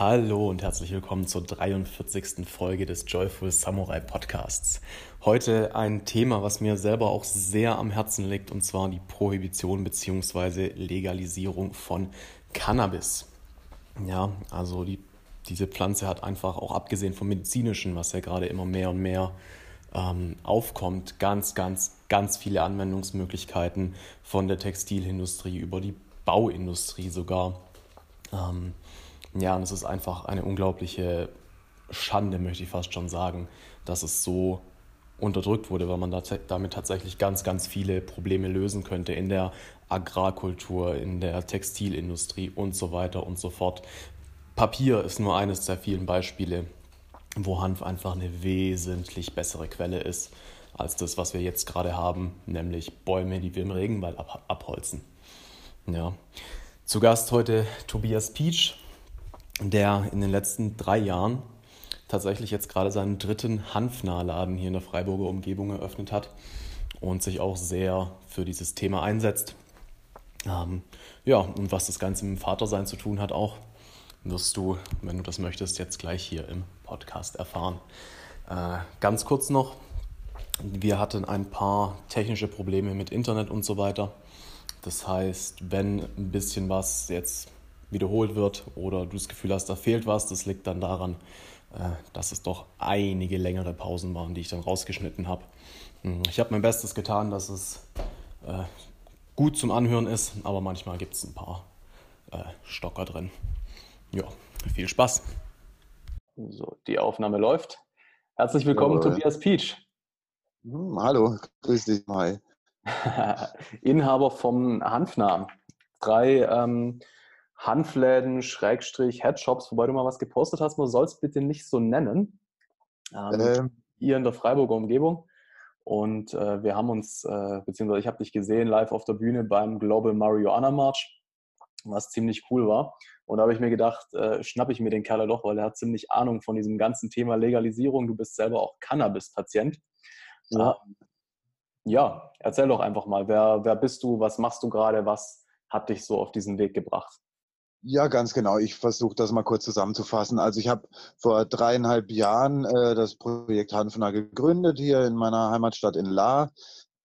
Hallo und herzlich willkommen zur 43. Folge des Joyful Samurai Podcasts. Heute ein Thema, was mir selber auch sehr am Herzen liegt, und zwar die Prohibition bzw. Legalisierung von Cannabis. Ja, also die, diese Pflanze hat einfach auch abgesehen vom medizinischen, was ja gerade immer mehr und mehr ähm, aufkommt, ganz, ganz, ganz viele Anwendungsmöglichkeiten von der Textilindustrie über die Bauindustrie sogar. Ähm, ja, und es ist einfach eine unglaubliche Schande, möchte ich fast schon sagen, dass es so unterdrückt wurde, weil man damit tatsächlich ganz, ganz viele Probleme lösen könnte in der Agrarkultur, in der Textilindustrie und so weiter und so fort. Papier ist nur eines der vielen Beispiele, wo Hanf einfach eine wesentlich bessere Quelle ist als das, was wir jetzt gerade haben, nämlich Bäume, die wir im Regenwald abholzen. Ja. Zu Gast heute Tobias Pietsch, der in den letzten drei Jahren tatsächlich jetzt gerade seinen dritten Hanfnahladen hier in der Freiburger Umgebung eröffnet hat und sich auch sehr für dieses Thema einsetzt. Ähm, ja, und was das Ganze mit dem Vatersein zu tun hat auch, wirst du, wenn du das möchtest, jetzt gleich hier im Podcast erfahren. Äh, ganz kurz noch, wir hatten ein paar technische Probleme mit Internet und so weiter. Das heißt, wenn ein bisschen was jetzt wiederholt wird oder du das Gefühl hast, da fehlt was, das liegt dann daran, äh, dass es doch einige längere Pausen waren, die ich dann rausgeschnitten habe. Hm, ich habe mein Bestes getan, dass es äh, gut zum Anhören ist, aber manchmal gibt es ein paar äh, Stocker drin. Ja, viel Spaß. So, die Aufnahme läuft. Herzlich willkommen, Hallo. Tobias Peach. Hm, hallo, grüß dich, hi. Inhaber vom Hanfnamen. Drei ähm, Hanfläden, Schrägstrich, Headshops, wobei du mal was gepostet hast, man soll es bitte nicht so nennen. Ähm, ähm. Hier in der Freiburger Umgebung. Und äh, wir haben uns, äh, beziehungsweise ich habe dich gesehen live auf der Bühne beim Global Marihuana March, was ziemlich cool war. Und da habe ich mir gedacht, äh, schnappe ich mir den Kerl doch, weil er hat ziemlich Ahnung von diesem ganzen Thema Legalisierung. Du bist selber auch Cannabis-Patient. Ja. Ähm, ja, erzähl doch einfach mal, wer, wer bist du, was machst du gerade, was hat dich so auf diesen Weg gebracht? Ja, ganz genau. Ich versuche das mal kurz zusammenzufassen. Also ich habe vor dreieinhalb Jahren äh, das Projekt Hanfner gegründet hier in meiner Heimatstadt in La.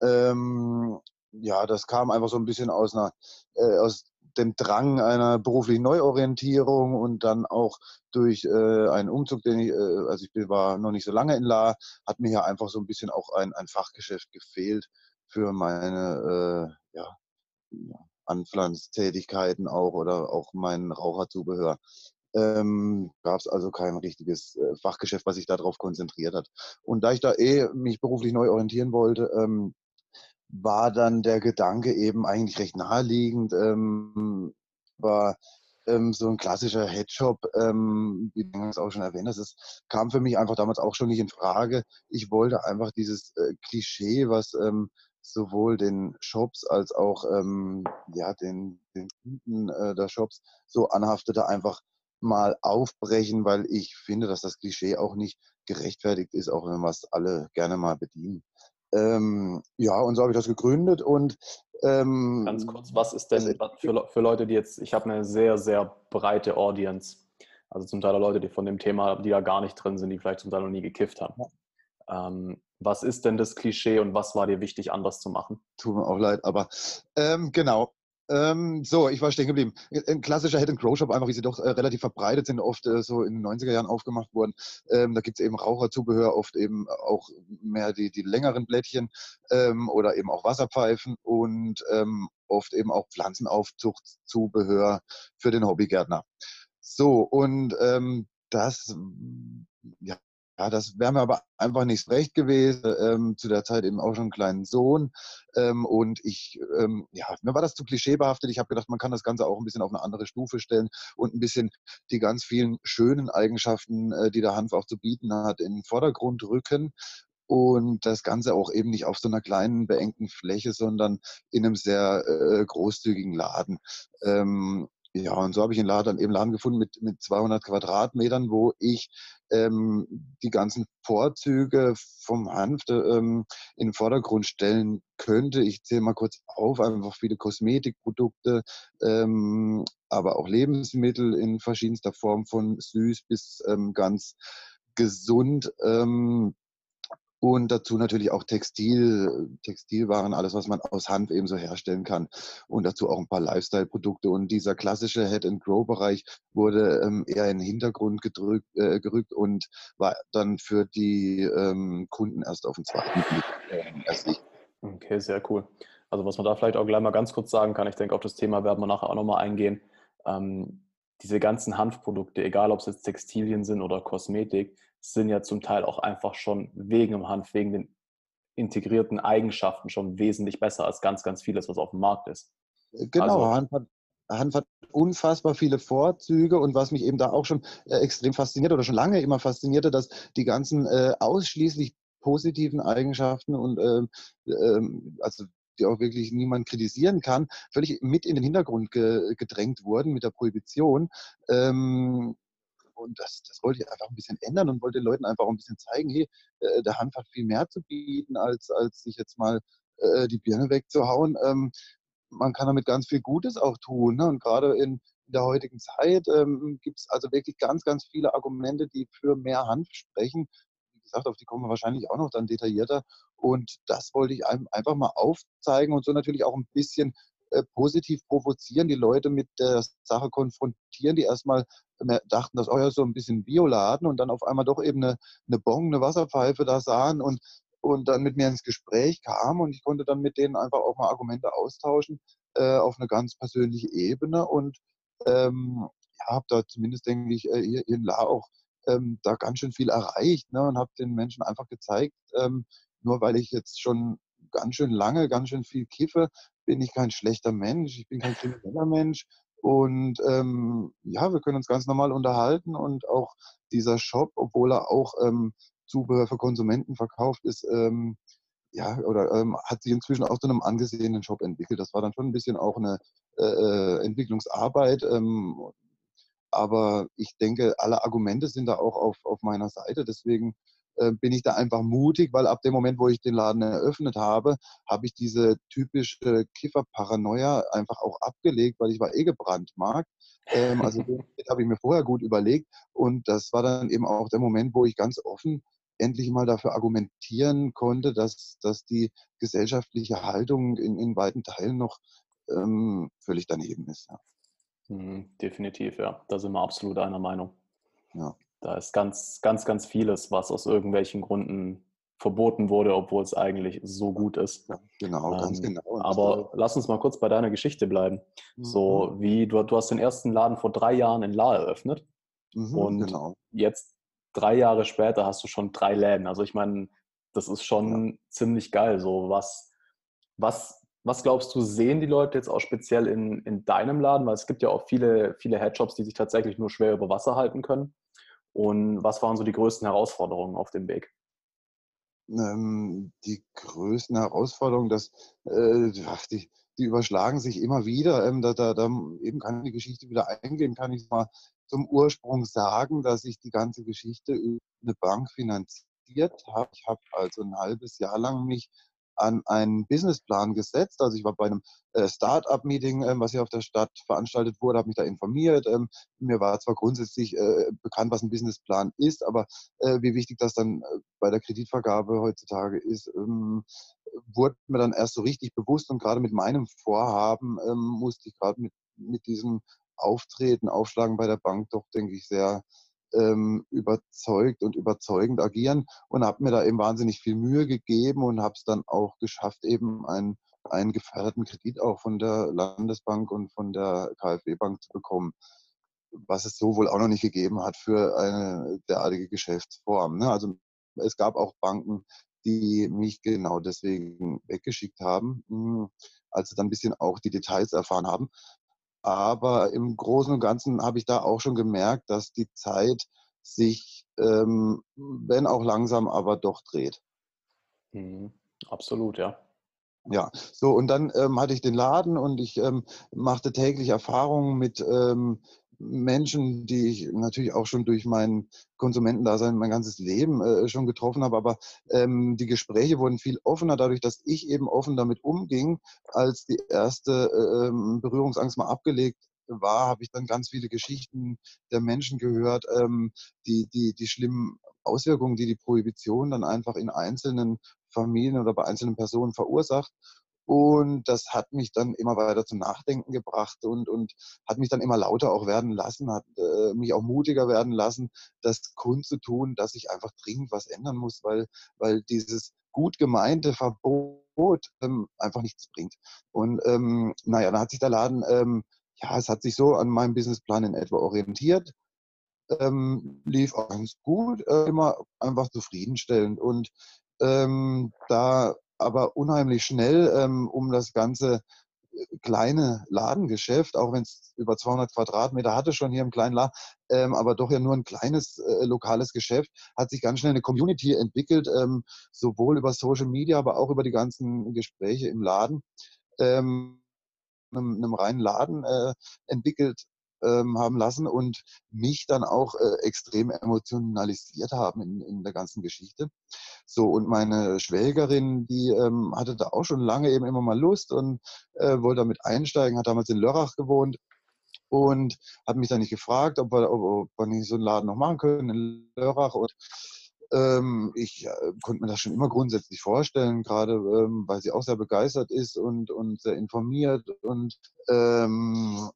Ähm, ja, das kam einfach so ein bisschen aus, einer, äh, aus dem Drang einer beruflichen Neuorientierung und dann auch durch äh, einen Umzug, den ich, äh, also ich war noch nicht so lange in La, hat mir ja einfach so ein bisschen auch ein, ein Fachgeschäft gefehlt für meine äh, ja, Anpflanztätigkeiten auch oder auch mein Raucherzubehör. Ähm, gab es also kein richtiges äh, Fachgeschäft, was sich darauf konzentriert hat. Und da ich da eh mich beruflich neu orientieren wollte, ähm, war dann der Gedanke eben eigentlich recht naheliegend, ähm, war ähm, so ein klassischer Headshop, ähm, wie du es auch schon erwähnt hast, es kam für mich einfach damals auch schon nicht in Frage. Ich wollte einfach dieses äh, Klischee, was ähm, sowohl den Shops als auch ähm, ja, den, den Kunden äh, der Shops so anhaftete, einfach mal aufbrechen, weil ich finde, dass das Klischee auch nicht gerechtfertigt ist, auch wenn wir es alle gerne mal bedienen. Ähm, ja, und so habe ich das gegründet und ähm, ganz kurz, was ist denn für, für Leute, die jetzt, ich habe eine sehr, sehr breite Audience, also zum Teil Leute, die von dem Thema, die da gar nicht drin sind, die vielleicht zum Teil noch nie gekifft haben. Ähm, was ist denn das Klischee und was war dir wichtig, anders zu machen? Tut mir auch leid, aber ähm, genau. Ähm, so, ich war stehen geblieben. Ein klassischer Head and Grow Shop, einfach wie sie doch äh, relativ verbreitet sind, oft äh, so in den 90er Jahren aufgemacht wurden. Ähm, da gibt es eben Raucherzubehör, oft eben auch mehr die, die längeren Blättchen ähm, oder eben auch Wasserpfeifen und ähm, oft eben auch Pflanzenaufzuchtzubehör für den Hobbygärtner. So, und ähm, das ja, ja, das wäre mir aber einfach nicht recht gewesen. Ähm, zu der Zeit eben auch schon einen kleinen Sohn. Ähm, und ich, ähm, ja, mir war das zu klischeebehaftet. Ich habe gedacht, man kann das Ganze auch ein bisschen auf eine andere Stufe stellen und ein bisschen die ganz vielen schönen Eigenschaften, äh, die der Hanf auch zu bieten hat, in den Vordergrund rücken. Und das Ganze auch eben nicht auf so einer kleinen, beengten Fläche, sondern in einem sehr äh, großzügigen Laden. Ja, und so habe ich einen Laden, eben Laden gefunden mit, mit 200 Quadratmetern, wo ich ähm, die ganzen Vorzüge vom Hanf ähm, in den Vordergrund stellen könnte. Ich zähle mal kurz auf, einfach viele Kosmetikprodukte, ähm, aber auch Lebensmittel in verschiedenster Form, von süß bis ähm, ganz gesund. Ähm, und dazu natürlich auch Textil, Textilwaren, alles, was man aus Hanf eben so herstellen kann. Und dazu auch ein paar Lifestyle-Produkte. Und dieser klassische Head-and-Grow-Bereich wurde ähm, eher in den Hintergrund gedrückt, äh, gerückt und war dann für die ähm, Kunden erst auf den zweiten Blick äh, ersichtlich. Okay, sehr cool. Also was man da vielleicht auch gleich mal ganz kurz sagen kann, ich denke, auf das Thema werden wir nachher auch nochmal eingehen. Ähm, diese ganzen Hanfprodukte, egal ob es jetzt Textilien sind oder Kosmetik, sind ja zum Teil auch einfach schon wegen dem Hanf, wegen den integrierten Eigenschaften schon wesentlich besser als ganz, ganz vieles, was auf dem Markt ist. Äh, genau, also, Hanf, hat, Hanf hat unfassbar viele Vorzüge und was mich eben da auch schon äh, extrem fasziniert oder schon lange immer faszinierte, dass die ganzen äh, ausschließlich positiven Eigenschaften und äh, äh, also die auch wirklich niemand kritisieren kann, völlig mit in den Hintergrund ge gedrängt wurden mit der Prohibition. Ähm, und das, das wollte ich einfach ein bisschen ändern und wollte den Leuten einfach ein bisschen zeigen, hey, äh, der Hanf hat viel mehr zu bieten, als, als sich jetzt mal äh, die Birne wegzuhauen. Ähm, man kann damit ganz viel Gutes auch tun. Ne? Und gerade in, in der heutigen Zeit ähm, gibt es also wirklich ganz, ganz viele Argumente, die für mehr Hanf sprechen. Wie gesagt, auf die kommen wir wahrscheinlich auch noch dann detaillierter. Und das wollte ich einfach mal aufzeigen und so natürlich auch ein bisschen äh, positiv provozieren, die Leute mit der Sache konfrontieren, die erstmal dachten, das ist oh ja so ein bisschen Bioladen und dann auf einmal doch eben eine, eine Bong, eine Wasserpfeife da sahen und, und dann mit mir ins Gespräch kamen und ich konnte dann mit denen einfach auch mal Argumente austauschen äh, auf eine ganz persönliche Ebene und ähm, ja, habe da zumindest, denke ich, äh, hier in La auch ähm, da ganz schön viel erreicht ne, und habe den Menschen einfach gezeigt, ähm, nur weil ich jetzt schon ganz schön lange, ganz schön viel kiffe, bin ich kein schlechter Mensch, ich bin kein krimineller Mensch. Und ähm, ja, wir können uns ganz normal unterhalten und auch dieser Shop, obwohl er auch ähm, Zubehör für Konsumenten verkauft ist, ähm, ja, oder ähm, hat sich inzwischen auch zu einem angesehenen Shop entwickelt. Das war dann schon ein bisschen auch eine äh, äh Entwicklungsarbeit. Ähm, aber ich denke, alle Argumente sind da auch auf, auf meiner Seite. Deswegen bin ich da einfach mutig, weil ab dem Moment, wo ich den Laden eröffnet habe, habe ich diese typische Kifferparanoia einfach auch abgelegt, weil ich war eh gebrannt mag. Ähm, also das habe ich mir vorher gut überlegt und das war dann eben auch der Moment, wo ich ganz offen endlich mal dafür argumentieren konnte, dass, dass die gesellschaftliche Haltung in, in weiten Teilen noch ähm, völlig daneben ist. Ja. Mhm, definitiv, ja. Da sind wir absolut einer Meinung. Ja. Da ist ganz, ganz, ganz vieles, was aus irgendwelchen Gründen verboten wurde, obwohl es eigentlich so gut ist. Ja, genau, ähm, ganz genau. Aber lass uns mal kurz bei deiner Geschichte bleiben. Mhm. So wie du, du hast den ersten Laden vor drei Jahren in La eröffnet mhm, und genau. jetzt drei Jahre später hast du schon drei Läden. Also ich meine, das ist schon ja. ziemlich geil. So was, was, was glaubst du, sehen die Leute jetzt auch speziell in, in deinem Laden? Weil es gibt ja auch viele, viele Headshops, die sich tatsächlich nur schwer über Wasser halten können. Und was waren so die größten Herausforderungen auf dem Weg? Ähm, die größten Herausforderungen, dass äh, die, die überschlagen sich immer wieder. Ähm, da, da, da eben kann die Geschichte wieder eingehen, kann ich mal zum Ursprung sagen, dass ich die ganze Geschichte über eine Bank finanziert habe. Ich habe also ein halbes Jahr lang mich an einen Businessplan gesetzt. Also ich war bei einem äh, Start-up-Meeting, ähm, was hier auf der Stadt veranstaltet wurde, habe mich da informiert. Ähm, mir war zwar grundsätzlich äh, bekannt, was ein Businessplan ist, aber äh, wie wichtig das dann bei der Kreditvergabe heutzutage ist, ähm, wurde mir dann erst so richtig bewusst und gerade mit meinem Vorhaben musste ich gerade mit, mit diesem Auftreten, Aufschlagen bei der Bank doch, denke ich, sehr ähm, überzeugt und überzeugend agieren und habe mir da eben wahnsinnig viel Mühe gegeben und habe es dann auch geschafft, eben einen, einen geförderten Kredit auch von der Landesbank und von der KfW-Bank zu bekommen, was es so wohl auch noch nicht gegeben hat für eine derartige Geschäftsform. Ne? Also es gab auch Banken, die mich genau deswegen weggeschickt haben, hm, als sie dann ein bisschen auch die Details erfahren haben. Aber im Großen und Ganzen habe ich da auch schon gemerkt, dass die Zeit sich, ähm, wenn auch langsam, aber doch dreht. Mhm. Absolut, ja. Ja, so und dann ähm, hatte ich den Laden und ich ähm, machte täglich Erfahrungen mit ähm, Menschen, die ich natürlich auch schon durch mein Konsumentendasein mein ganzes Leben äh, schon getroffen habe, aber ähm, die Gespräche wurden viel offener dadurch, dass ich eben offen damit umging, als die erste äh, ähm, Berührungsangst mal abgelegt war, habe ich dann ganz viele Geschichten der Menschen gehört, ähm, die, die, die schlimmen Auswirkungen, die die Prohibition dann einfach in einzelnen Familien oder bei einzelnen Personen verursacht. Und das hat mich dann immer weiter zum Nachdenken gebracht und, und hat mich dann immer lauter auch werden lassen, hat äh, mich auch mutiger werden lassen, das kundzutun, dass ich einfach dringend was ändern muss, weil, weil dieses gut gemeinte Verbot ähm, einfach nichts bringt. Und ähm, naja, dann hat sich der Laden, ähm, ja, es hat sich so an meinem Businessplan in etwa orientiert. Ähm, lief auch ganz gut, äh, immer einfach zufriedenstellend. Und ähm, da aber unheimlich schnell ähm, um das ganze äh, kleine Ladengeschäft, auch wenn es über 200 Quadratmeter hatte schon hier im kleinen Laden, ähm, aber doch ja nur ein kleines äh, lokales Geschäft, hat sich ganz schnell eine Community entwickelt, ähm, sowohl über Social Media, aber auch über die ganzen Gespräche im Laden, ähm, einem, einem reinen Laden äh, entwickelt ähm, haben lassen und mich dann auch äh, extrem emotionalisiert haben in, in der ganzen Geschichte. So, und meine Schwägerin, die ähm, hatte da auch schon lange eben immer mal Lust und äh, wollte damit einsteigen, hat damals in Lörrach gewohnt und hat mich dann nicht gefragt, ob wir, ob, wir nicht so einen Laden noch machen können in Lörrach. Und ähm, ich äh, konnte mir das schon immer grundsätzlich vorstellen, gerade ähm, weil sie auch sehr begeistert ist und, und sehr informiert und ähm,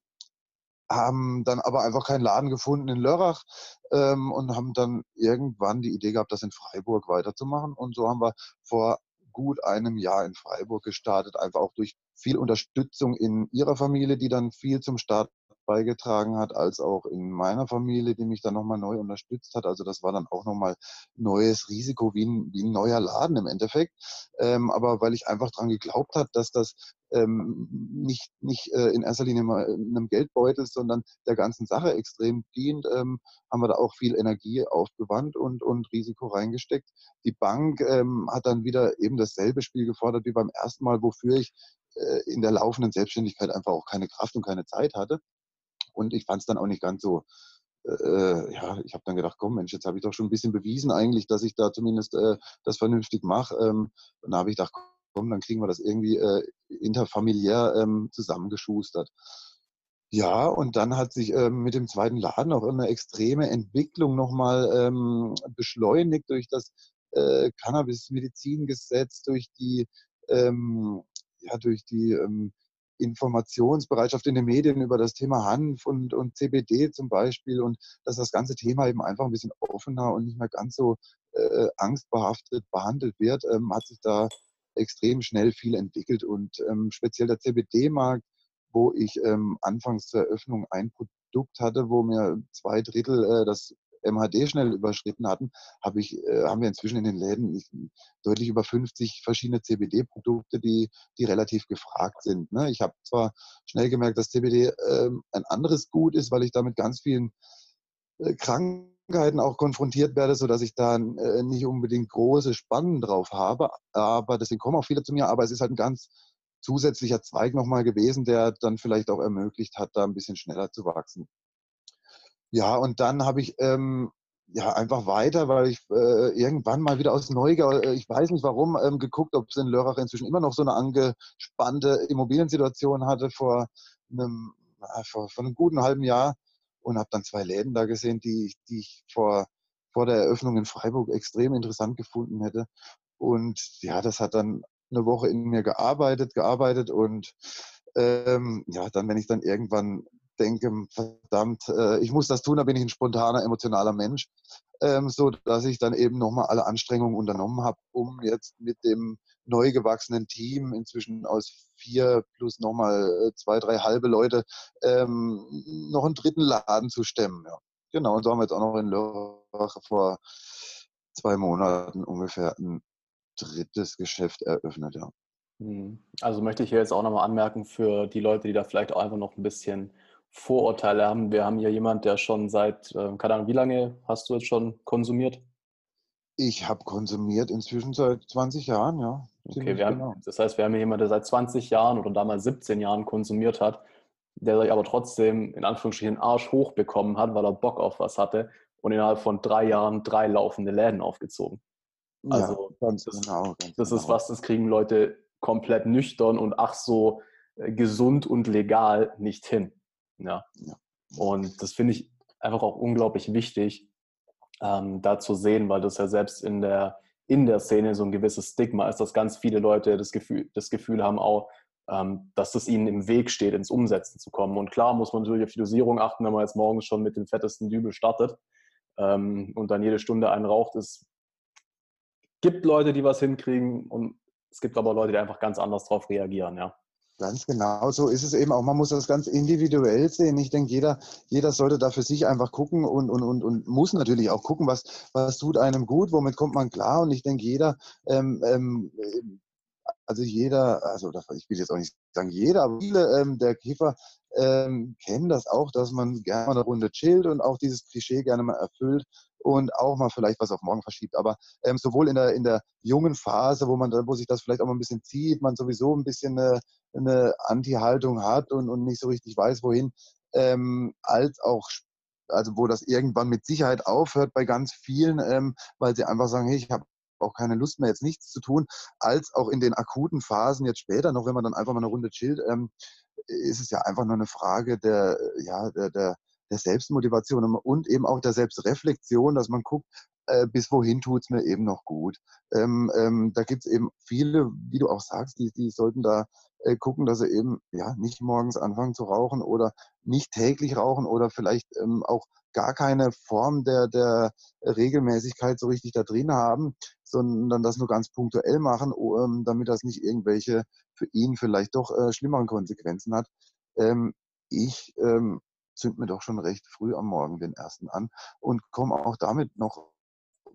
haben dann aber einfach keinen Laden gefunden in Lörrach ähm, und haben dann irgendwann die Idee gehabt, das in Freiburg weiterzumachen. Und so haben wir vor gut einem Jahr in Freiburg gestartet, einfach auch durch viel Unterstützung in ihrer Familie, die dann viel zum Start beigetragen hat, als auch in meiner Familie, die mich dann nochmal neu unterstützt hat. Also das war dann auch nochmal neues Risiko, wie ein, wie ein neuer Laden im Endeffekt. Ähm, aber weil ich einfach dran geglaubt habe, dass das ähm, nicht, nicht äh, in erster Linie mal einem Geldbeutel, sondern der ganzen Sache extrem dient, ähm, haben wir da auch viel Energie aufgewandt und, und Risiko reingesteckt. Die Bank ähm, hat dann wieder eben dasselbe Spiel gefordert wie beim ersten Mal, wofür ich äh, in der laufenden Selbstständigkeit einfach auch keine Kraft und keine Zeit hatte. Und ich fand es dann auch nicht ganz so, äh, ja, ich habe dann gedacht, komm Mensch, jetzt habe ich doch schon ein bisschen bewiesen eigentlich, dass ich da zumindest äh, das vernünftig mache. Ähm, dann habe ich gedacht, komm, dann kriegen wir das irgendwie äh, interfamiliär ähm, zusammengeschustert. Ja, und dann hat sich ähm, mit dem zweiten Laden auch eine extreme Entwicklung nochmal ähm, beschleunigt durch das äh, Cannabis-Medizingesetz, durch die, ähm, ja, durch die ähm, Informationsbereitschaft in den Medien über das Thema Hanf und, und CBD zum Beispiel und dass das ganze Thema eben einfach ein bisschen offener und nicht mehr ganz so äh, angstbehaftet behandelt wird, ähm, hat sich da extrem schnell viel entwickelt und ähm, speziell der CBD-Markt, wo ich ähm, anfangs zur Eröffnung ein Produkt hatte, wo mir zwei Drittel äh, das MHD schnell überschritten hatten, habe ich, äh, haben wir inzwischen in den Läden deutlich über 50 verschiedene CBD-Produkte, die, die relativ gefragt sind. Ne? Ich habe zwar schnell gemerkt, dass CBD äh, ein anderes Gut ist, weil ich damit ganz vielen äh, Krankheiten auch konfrontiert werde, sodass ich da äh, nicht unbedingt große Spannen drauf habe. Aber deswegen kommen auch viele zu mir, aber es ist halt ein ganz zusätzlicher Zweig nochmal gewesen, der dann vielleicht auch ermöglicht hat, da ein bisschen schneller zu wachsen. Ja, und dann habe ich ähm, ja einfach weiter, weil ich äh, irgendwann mal wieder aus Neugier, äh, ich weiß nicht warum, ähm, geguckt, ob es in Lörrach inzwischen immer noch so eine angespannte Immobiliensituation hatte vor einem, äh, vor, vor einem guten halben Jahr und habe dann zwei Läden da gesehen, die, die ich vor, vor der Eröffnung in Freiburg extrem interessant gefunden hätte. Und ja, das hat dann eine Woche in mir gearbeitet, gearbeitet und ähm, ja, dann, wenn ich dann irgendwann denke, verdammt, äh, ich muss das tun, da bin ich ein spontaner, emotionaler Mensch, ähm, so dass ich dann eben nochmal alle Anstrengungen unternommen habe, um jetzt mit dem neu gewachsenen Team, inzwischen aus vier plus nochmal äh, zwei, drei halbe Leute, ähm, noch einen dritten Laden zu stemmen. Genau, und so haben wir jetzt auch noch in Lörrach vor zwei Monaten ungefähr ein drittes Geschäft eröffnet, ja. Hm. Also möchte ich hier jetzt auch nochmal anmerken für die Leute, die da vielleicht auch einfach noch ein bisschen Vorurteile haben. Wir haben hier jemand, der schon seit, äh, keine Ahnung, wie lange hast du jetzt schon konsumiert? Ich habe konsumiert inzwischen seit 20 Jahren, ja. Okay, haben, genau. das heißt, wir haben hier jemanden, der seit 20 Jahren oder damals 17 Jahren konsumiert hat, der sich aber trotzdem in Anführungsstrichen Arsch hochbekommen hat, weil er Bock auf was hatte und innerhalb von drei Jahren drei laufende Läden aufgezogen. Also ja, ganz das, genau, ganz das genau. ist was, das kriegen Leute komplett nüchtern und ach so äh, gesund und legal nicht hin. Ja. Und das finde ich einfach auch unglaublich wichtig, ähm, da zu sehen, weil das ja selbst in der, in der Szene so ein gewisses Stigma ist, dass ganz viele Leute das Gefühl, das Gefühl haben auch, ähm, dass das ihnen im Weg steht, ins Umsetzen zu kommen. Und klar muss man natürlich auf die Dosierung achten, wenn man jetzt morgens schon mit dem fettesten Dübel startet ähm, und dann jede Stunde einen raucht. Es gibt Leute, die was hinkriegen und es gibt aber Leute, die einfach ganz anders darauf reagieren, ja. Ganz genau, so ist es eben auch. Man muss das ganz individuell sehen. Ich denke, jeder, jeder sollte da für sich einfach gucken und, und, und, und muss natürlich auch gucken, was, was tut einem gut, womit kommt man klar. Und ich denke, jeder ähm, ähm, also jeder, also ich will jetzt auch nicht sagen jeder, aber viele ähm, der Kiffer ähm, kennen das auch, dass man gerne mal eine Runde chillt und auch dieses Klischee gerne mal erfüllt und auch mal vielleicht was auf morgen verschiebt. Aber ähm, sowohl in der, in der jungen Phase, wo man wo sich das vielleicht auch mal ein bisschen zieht, man sowieso ein bisschen eine, eine Anti-Haltung hat und, und nicht so richtig weiß, wohin, ähm, als auch also wo das irgendwann mit Sicherheit aufhört bei ganz vielen, ähm, weil sie einfach sagen, hey, ich habe auch keine Lust mehr, jetzt nichts zu tun, als auch in den akuten Phasen jetzt später noch, wenn man dann einfach mal eine Runde chillt, ähm, ist es ja einfach nur eine Frage der, ja, der, der, der Selbstmotivation und eben auch der Selbstreflexion, dass man guckt, äh, bis wohin tut es mir eben noch gut. Ähm, ähm, da gibt es eben viele, wie du auch sagst, die, die sollten da äh, gucken, dass sie eben ja nicht morgens anfangen zu rauchen oder nicht täglich rauchen oder vielleicht ähm, auch gar keine Form der, der Regelmäßigkeit so richtig da drin haben, sondern das nur ganz punktuell machen, ähm, damit das nicht irgendwelche für ihn vielleicht doch äh, schlimmeren Konsequenzen hat. Ähm, ich ähm, zünd mir doch schon recht früh am Morgen den ersten an und komme auch damit noch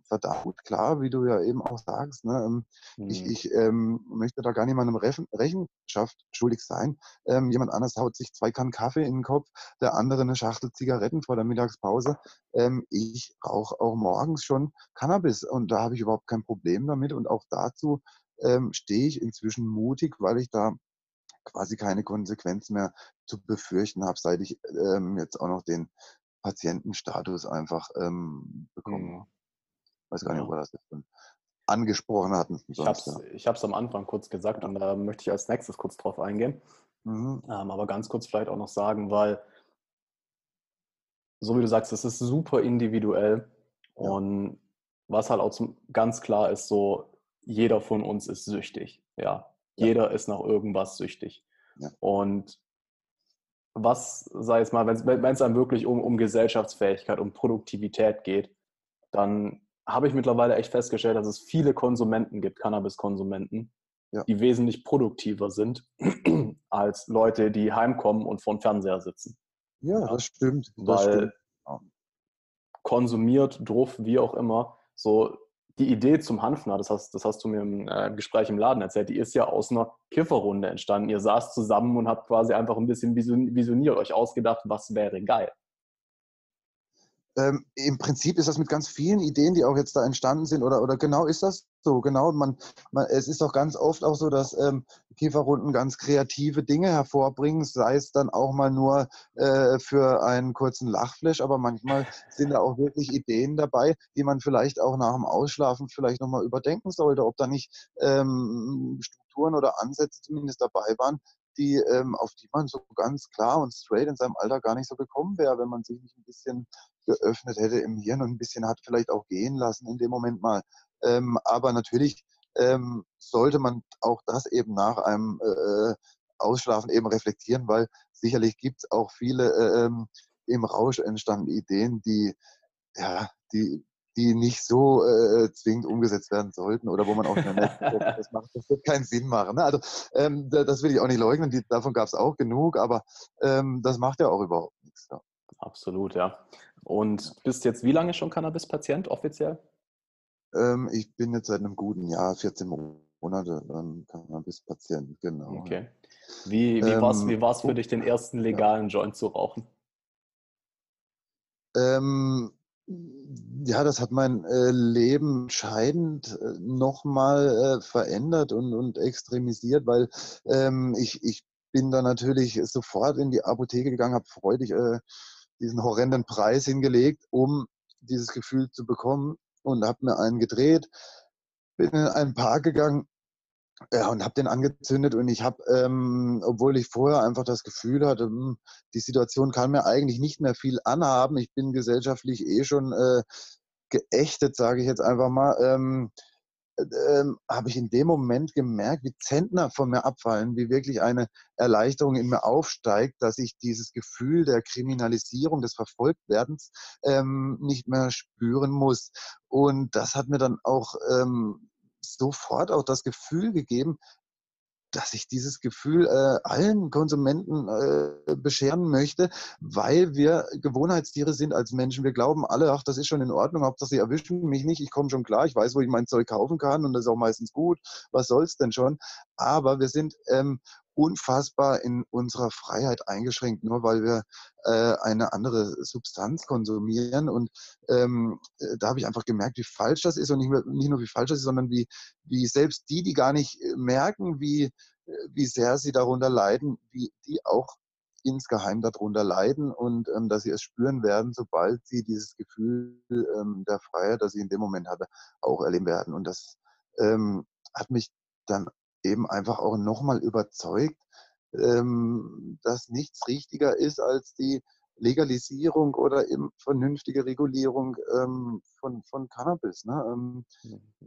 verdammt klar, wie du ja eben auch sagst. Ne? Ähm, mhm. Ich, ich ähm, möchte da gar niemandem Rechen, Rechenschaft schuldig sein. Ähm, jemand anderes haut sich zwei Kannen Kaffee in den Kopf, der andere eine Schachtel Zigaretten vor der Mittagspause. Ähm, ich rauche auch morgens schon Cannabis und da habe ich überhaupt kein Problem damit. Und auch dazu ähm, stehe ich inzwischen mutig, weil ich da quasi keine Konsequenzen mehr zu befürchten habe, seit ich ähm, jetzt auch noch den Patientenstatus einfach ähm, bekommen mhm. habe weiß gar nicht, ob wir das jetzt schon angesprochen hatten. Sonst, ich habe es ja. am Anfang kurz gesagt und da möchte ich als nächstes kurz drauf eingehen. Mhm. Ähm, aber ganz kurz vielleicht auch noch sagen, weil, so wie du sagst, es ist super individuell ja. und was halt auch zum, ganz klar ist, so jeder von uns ist süchtig. Ja, jeder ist nach irgendwas süchtig. Und was, sei es mal, wenn es dann wirklich um, um Gesellschaftsfähigkeit, um Produktivität geht, dann habe ich mittlerweile echt festgestellt, dass es viele Konsumenten gibt, Cannabiskonsumenten, ja. die wesentlich produktiver sind als Leute, die heimkommen und vor dem Fernseher sitzen. Ja, das stimmt. Das Weil stimmt. konsumiert, druff, wie auch immer, so die Idee zum Hanfner, das hast, das hast du mir im äh, Gespräch im Laden erzählt, die ist ja aus einer Kifferrunde entstanden. Ihr saßt zusammen und habt quasi einfach ein bisschen visioniert, euch ausgedacht, was wäre geil ähm, im Prinzip ist das mit ganz vielen Ideen, die auch jetzt da entstanden sind, oder, oder genau ist das so, genau. Man, man, es ist auch ganz oft auch so, dass ähm, Kieferrunden ganz kreative Dinge hervorbringen, sei es dann auch mal nur äh, für einen kurzen Lachflash, aber manchmal sind da auch wirklich Ideen dabei, die man vielleicht auch nach dem Ausschlafen vielleicht nochmal überdenken sollte, ob da nicht ähm, Strukturen oder Ansätze zumindest dabei waren, die, ähm, auf die man so ganz klar und straight in seinem Alter gar nicht so gekommen wäre, wenn man sich nicht ein bisschen geöffnet hätte im Hirn und ein bisschen hat vielleicht auch gehen lassen in dem Moment mal. Ähm, aber natürlich ähm, sollte man auch das eben nach einem äh, Ausschlafen eben reflektieren, weil sicherlich gibt es auch viele äh, ähm, im Rausch entstandene Ideen, die, ja, die, die nicht so äh, zwingend umgesetzt werden sollten oder wo man auch merkt, das, macht, das wird keinen Sinn machen. Ne? Also ähm, das will ich auch nicht leugnen, die, davon gab es auch genug, aber ähm, das macht ja auch überhaupt nichts. Ja. Absolut, ja. Und bist jetzt wie lange schon Cannabis-Patient offiziell? Ähm, ich bin jetzt seit einem guten Jahr, 14 Monate ähm, Cannabis-Patient, genau. Okay. Wie, wie ähm, war es für dich, den ersten legalen ja. Joint zu rauchen? Ähm, ja, das hat mein äh, Leben entscheidend äh, nochmal äh, verändert und, und extremisiert, weil ähm, ich, ich bin da natürlich sofort in die Apotheke gegangen, habe freudig äh, diesen horrenden Preis hingelegt, um dieses Gefühl zu bekommen und habe mir einen gedreht, bin in einen Park gegangen ja, und habe den angezündet und ich habe, ähm, obwohl ich vorher einfach das Gefühl hatte, hm, die Situation kann mir eigentlich nicht mehr viel anhaben. Ich bin gesellschaftlich eh schon äh, geächtet, sage ich jetzt einfach mal. Ähm, ähm, habe ich in dem Moment gemerkt, wie Zentner von mir abfallen, wie wirklich eine Erleichterung in mir aufsteigt, dass ich dieses Gefühl der Kriminalisierung, des Verfolgtwerdens ähm, nicht mehr spüren muss. Und das hat mir dann auch ähm, sofort auch das Gefühl gegeben, dass ich dieses Gefühl äh, allen Konsumenten äh, bescheren möchte, weil wir Gewohnheitstiere sind als Menschen. Wir glauben alle, ach, das ist schon in Ordnung, Hauptsache sie erwischen mich nicht, ich komme schon klar, ich weiß, wo ich mein Zeug kaufen kann und das ist auch meistens gut, was soll's denn schon. Aber wir sind ähm, unfassbar in unserer Freiheit eingeschränkt, nur weil wir äh, eine andere Substanz konsumieren. Und ähm, äh, da habe ich einfach gemerkt, wie falsch das ist und nicht, mehr, nicht nur wie falsch das ist, sondern wie, wie selbst die, die gar nicht äh, merken, wie, äh, wie sehr sie darunter leiden, wie die auch insgeheim darunter leiden und ähm, dass sie es spüren werden, sobald sie dieses Gefühl ähm, der Freiheit, das ich in dem Moment hatte, auch erleben werden. Und das ähm, hat mich dann eben einfach auch nochmal überzeugt, ähm, dass nichts richtiger ist als die Legalisierung oder eben vernünftige Regulierung ähm, von, von Cannabis. Ne? Ähm,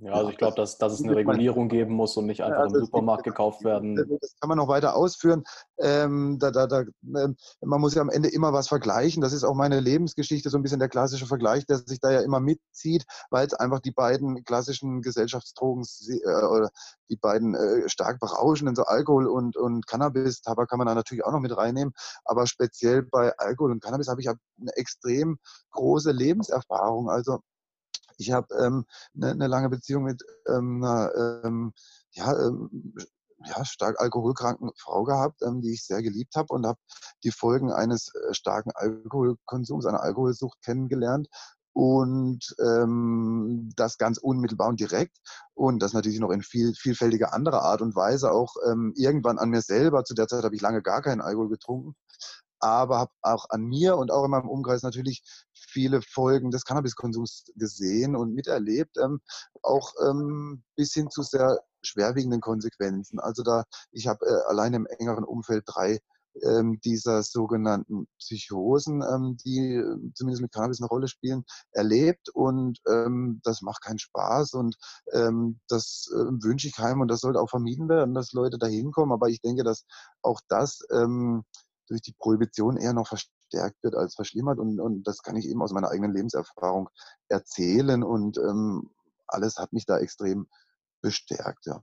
ja, also ich glaube, dass, dass es eine Regulierung geben muss und nicht einfach also im Supermarkt gekauft werden. Das kann man noch weiter ausführen. Ähm, da, da, da, ähm, man muss ja am Ende immer was vergleichen. Das ist auch meine Lebensgeschichte, so ein bisschen der klassische Vergleich, der sich da ja immer mitzieht, weil es einfach die beiden klassischen Gesellschaftsdrogen äh, oder die beiden äh, stark berauschenden, so Alkohol und, und Cannabis, Tabak kann man da natürlich auch noch mit reinnehmen, aber speziell bei Alkohol und Cannabis habe ich eine extrem große Lebenserfahrung. Also ich habe ähm, eine, eine, lange Beziehung mit ähm, einer ähm, ja, ähm, ja, stark alkoholkranken Frau gehabt, ähm, die ich sehr geliebt habe und habe die Folgen eines äh, starken Alkoholkonsums, einer Alkoholsucht kennengelernt und ähm, das ganz unmittelbar und direkt und das natürlich noch in viel, vielfältiger anderer Art und Weise auch ähm, irgendwann an mir selber. Zu der Zeit habe ich lange gar keinen Alkohol getrunken, aber habe auch an mir und auch in meinem Umkreis natürlich viele Folgen des Cannabiskonsums gesehen und miterlebt, ähm, auch ähm, bis hin zu sehr schwerwiegenden Konsequenzen. Also da, ich habe äh, allein im engeren Umfeld drei ähm, dieser sogenannten Psychosen, ähm, die äh, zumindest mit Cannabis eine Rolle spielen, erlebt und ähm, das macht keinen Spaß und ähm, das äh, wünsche ich keinem und das sollte auch vermieden werden, dass Leute da hinkommen. Aber ich denke, dass auch das ähm, durch die Prohibition eher noch verstärkt wird als verschlimmert. Und, und das kann ich eben aus meiner eigenen Lebenserfahrung erzählen. Und ähm, alles hat mich da extrem bestärkt, ja.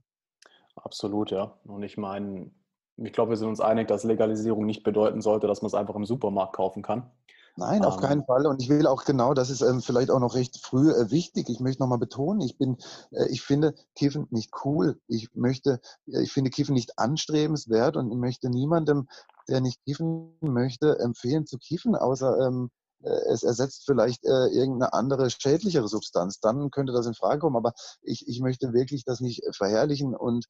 Absolut, ja. Und ich meine, ich glaube, wir sind uns einig, dass Legalisierung nicht bedeuten sollte, dass man es einfach im Supermarkt kaufen kann. Nein, auf keinen ähm. Fall. Und ich will auch genau, das ist ähm, vielleicht auch noch recht früh äh, wichtig. Ich möchte nochmal betonen, ich bin, äh, ich finde Kiffen nicht cool. Ich möchte, äh, ich finde Kiffen nicht anstrebenswert und ich möchte niemandem, der nicht kiffen möchte, empfehlen zu kiffen, außer ähm, äh, es ersetzt vielleicht äh, irgendeine andere schädlichere Substanz. Dann könnte das in Frage kommen. Aber ich, ich möchte wirklich das nicht verherrlichen und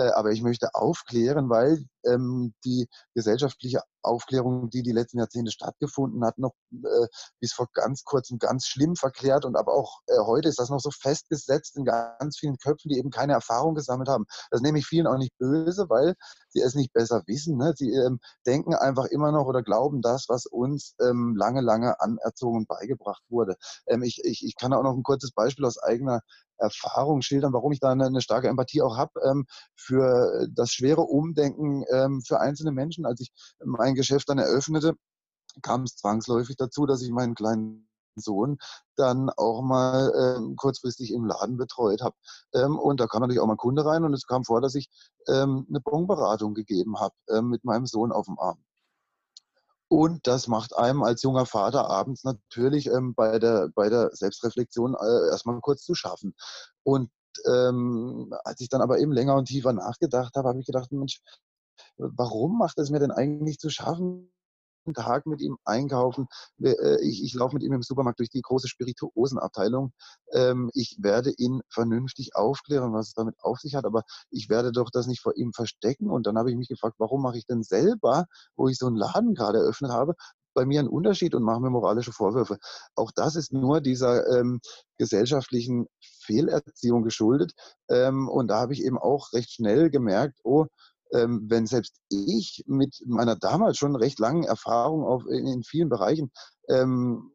aber ich möchte aufklären, weil ähm, die gesellschaftliche Aufklärung, die die letzten Jahrzehnte stattgefunden hat, noch äh, bis vor ganz kurzem ganz schlimm verklärt und aber auch äh, heute ist das noch so festgesetzt in ganz vielen Köpfen, die eben keine Erfahrung gesammelt haben. Das nehme ich vielen auch nicht böse, weil sie es nicht besser wissen. Ne? Sie ähm, denken einfach immer noch oder glauben das, was uns ähm, lange, lange anerzogen und beigebracht wurde. Ähm, ich, ich, ich kann auch noch ein kurzes Beispiel aus eigener Erfahrung schildern, warum ich da eine, eine starke Empathie auch habe ähm, für das schwere Umdenken ähm, für einzelne Menschen. Als ich mein Geschäft dann eröffnete, kam es zwangsläufig dazu, dass ich meinen kleinen Sohn dann auch mal ähm, kurzfristig im Laden betreut habe. Ähm, und da kam natürlich auch mal ein Kunde rein und es kam vor, dass ich ähm, eine Bonberatung gegeben habe ähm, mit meinem Sohn auf dem Arm. Und das macht einem als junger Vater abends natürlich ähm, bei, der, bei der Selbstreflexion äh, erstmal kurz zu schaffen. Und ähm, als ich dann aber eben länger und tiefer nachgedacht habe, habe ich gedacht, Mensch, warum macht es mir denn eigentlich zu schaffen, Tag mit ihm einkaufen. Äh, ich, ich laufe mit ihm im Supermarkt durch die große Spirituosenabteilung. Ähm, ich werde ihn vernünftig aufklären, was es damit auf sich hat, aber ich werde doch das nicht vor ihm verstecken. Und dann habe ich mich gefragt, warum mache ich denn selber, wo ich so einen Laden gerade eröffnet habe, bei mir einen Unterschied und mache mir moralische Vorwürfe. Auch das ist nur dieser ähm, gesellschaftlichen Fehlerziehung geschuldet. Ähm, und da habe ich eben auch recht schnell gemerkt, oh, ähm, wenn selbst ich mit meiner damals schon recht langen Erfahrung auf, in, in vielen Bereichen ähm,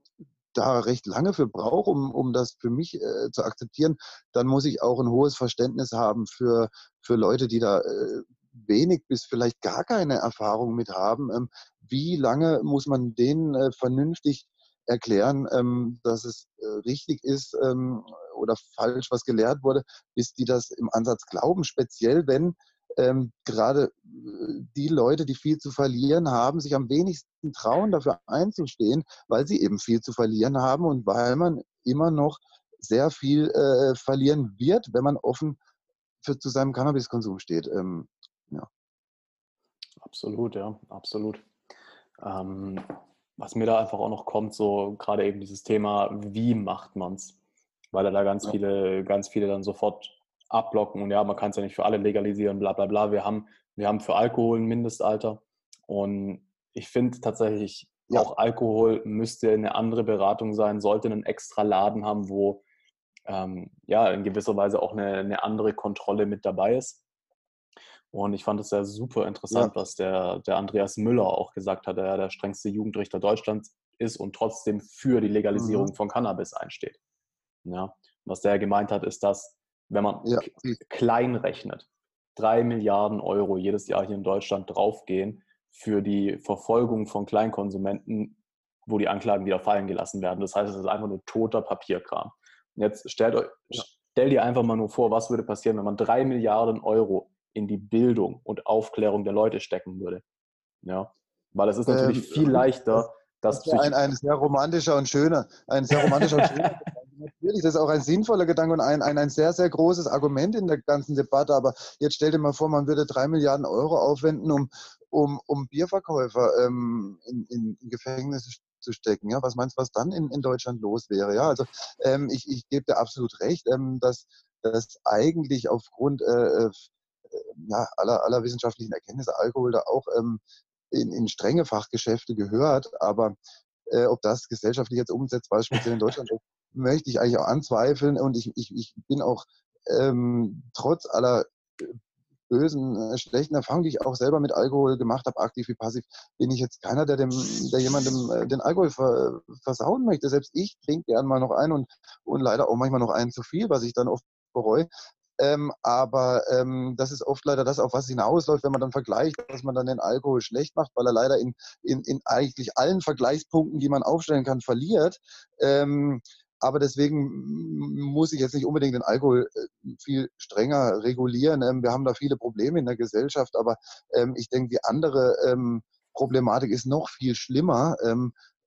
da recht lange für brauche, um, um das für mich äh, zu akzeptieren, dann muss ich auch ein hohes Verständnis haben für, für Leute, die da äh, wenig bis vielleicht gar keine Erfahrung mit haben. Ähm, wie lange muss man denen äh, vernünftig erklären, ähm, dass es äh, richtig ist ähm, oder falsch, was gelehrt wurde, bis die das im Ansatz glauben, speziell wenn ähm, gerade äh, die Leute, die viel zu verlieren haben, sich am wenigsten trauen, dafür einzustehen, weil sie eben viel zu verlieren haben und weil man immer noch sehr viel äh, verlieren wird, wenn man offen für, zu seinem Cannabiskonsum steht. Ähm, ja. Absolut, ja, absolut. Ähm, was mir da einfach auch noch kommt, so gerade eben dieses Thema, wie macht man es? Weil da ganz ja. viele, ganz viele dann sofort abblocken und ja, man kann es ja nicht für alle legalisieren, bla bla bla. Wir haben, wir haben für Alkohol ein Mindestalter und ich finde tatsächlich, ja. auch Alkohol müsste eine andere Beratung sein, sollte einen extra Laden haben, wo ähm, ja in gewisser Weise auch eine, eine andere Kontrolle mit dabei ist. Und ich fand es ja super interessant, ja. was der, der Andreas Müller auch gesagt hat, der ja der strengste Jugendrichter Deutschlands ist und trotzdem für die Legalisierung mhm. von Cannabis einsteht. Ja. Was der gemeint hat, ist, dass, wenn man ja. klein rechnet, drei Milliarden Euro jedes Jahr hier in Deutschland draufgehen für die Verfolgung von Kleinkonsumenten, wo die Anklagen wieder fallen gelassen werden. Das heißt, es ist einfach nur toter Papierkram. Und jetzt stellt euch, ja. stell dir einfach mal nur vor, was würde passieren, wenn man drei Milliarden Euro in die Bildung und Aufklärung der Leute stecken würde. Ja, weil es ist natürlich ähm, viel leichter, das, das ein, ein sehr romantischer und schöner, ein sehr romantischer und schöner Natürlich, das ist auch ein sinnvoller Gedanke und ein, ein, ein sehr, sehr großes Argument in der ganzen Debatte. Aber jetzt stell dir mal vor, man würde drei Milliarden Euro aufwenden, um, um, um Bierverkäufer ähm, in, in, Gefängnisse zu stecken. Ja, was meinst du, was dann in, in Deutschland los wäre? Ja, also ähm, ich, ich gebe dir absolut recht, ähm, dass, dass eigentlich aufgrund äh, äh ja, aller, aller wissenschaftlichen Erkenntnisse Alkohol da auch ähm, in, in strenge Fachgeschäfte gehört. Aber äh, ob das gesellschaftlich jetzt umsetzbar ist, speziell in Deutschland, möchte ich eigentlich auch anzweifeln. Und ich, ich, ich bin auch ähm, trotz aller äh, bösen, äh, schlechten Erfahrungen, die ich auch selber mit Alkohol gemacht habe, aktiv wie passiv, bin ich jetzt keiner, der dem, der jemandem äh, den Alkohol ver, versauen möchte. Selbst ich trinke gern mal noch einen und, und leider auch manchmal noch einen zu viel, was ich dann oft bereue. Ähm, aber ähm, das ist oft leider das, auf was hinausläuft, wenn man dann vergleicht, dass man dann den Alkohol schlecht macht, weil er leider in, in, in eigentlich allen Vergleichspunkten, die man aufstellen kann, verliert. Ähm, aber deswegen muss ich jetzt nicht unbedingt den Alkohol äh, viel strenger regulieren. Ähm, wir haben da viele Probleme in der Gesellschaft, aber ähm, ich denke, die andere ähm, Problematik ist noch viel schlimmer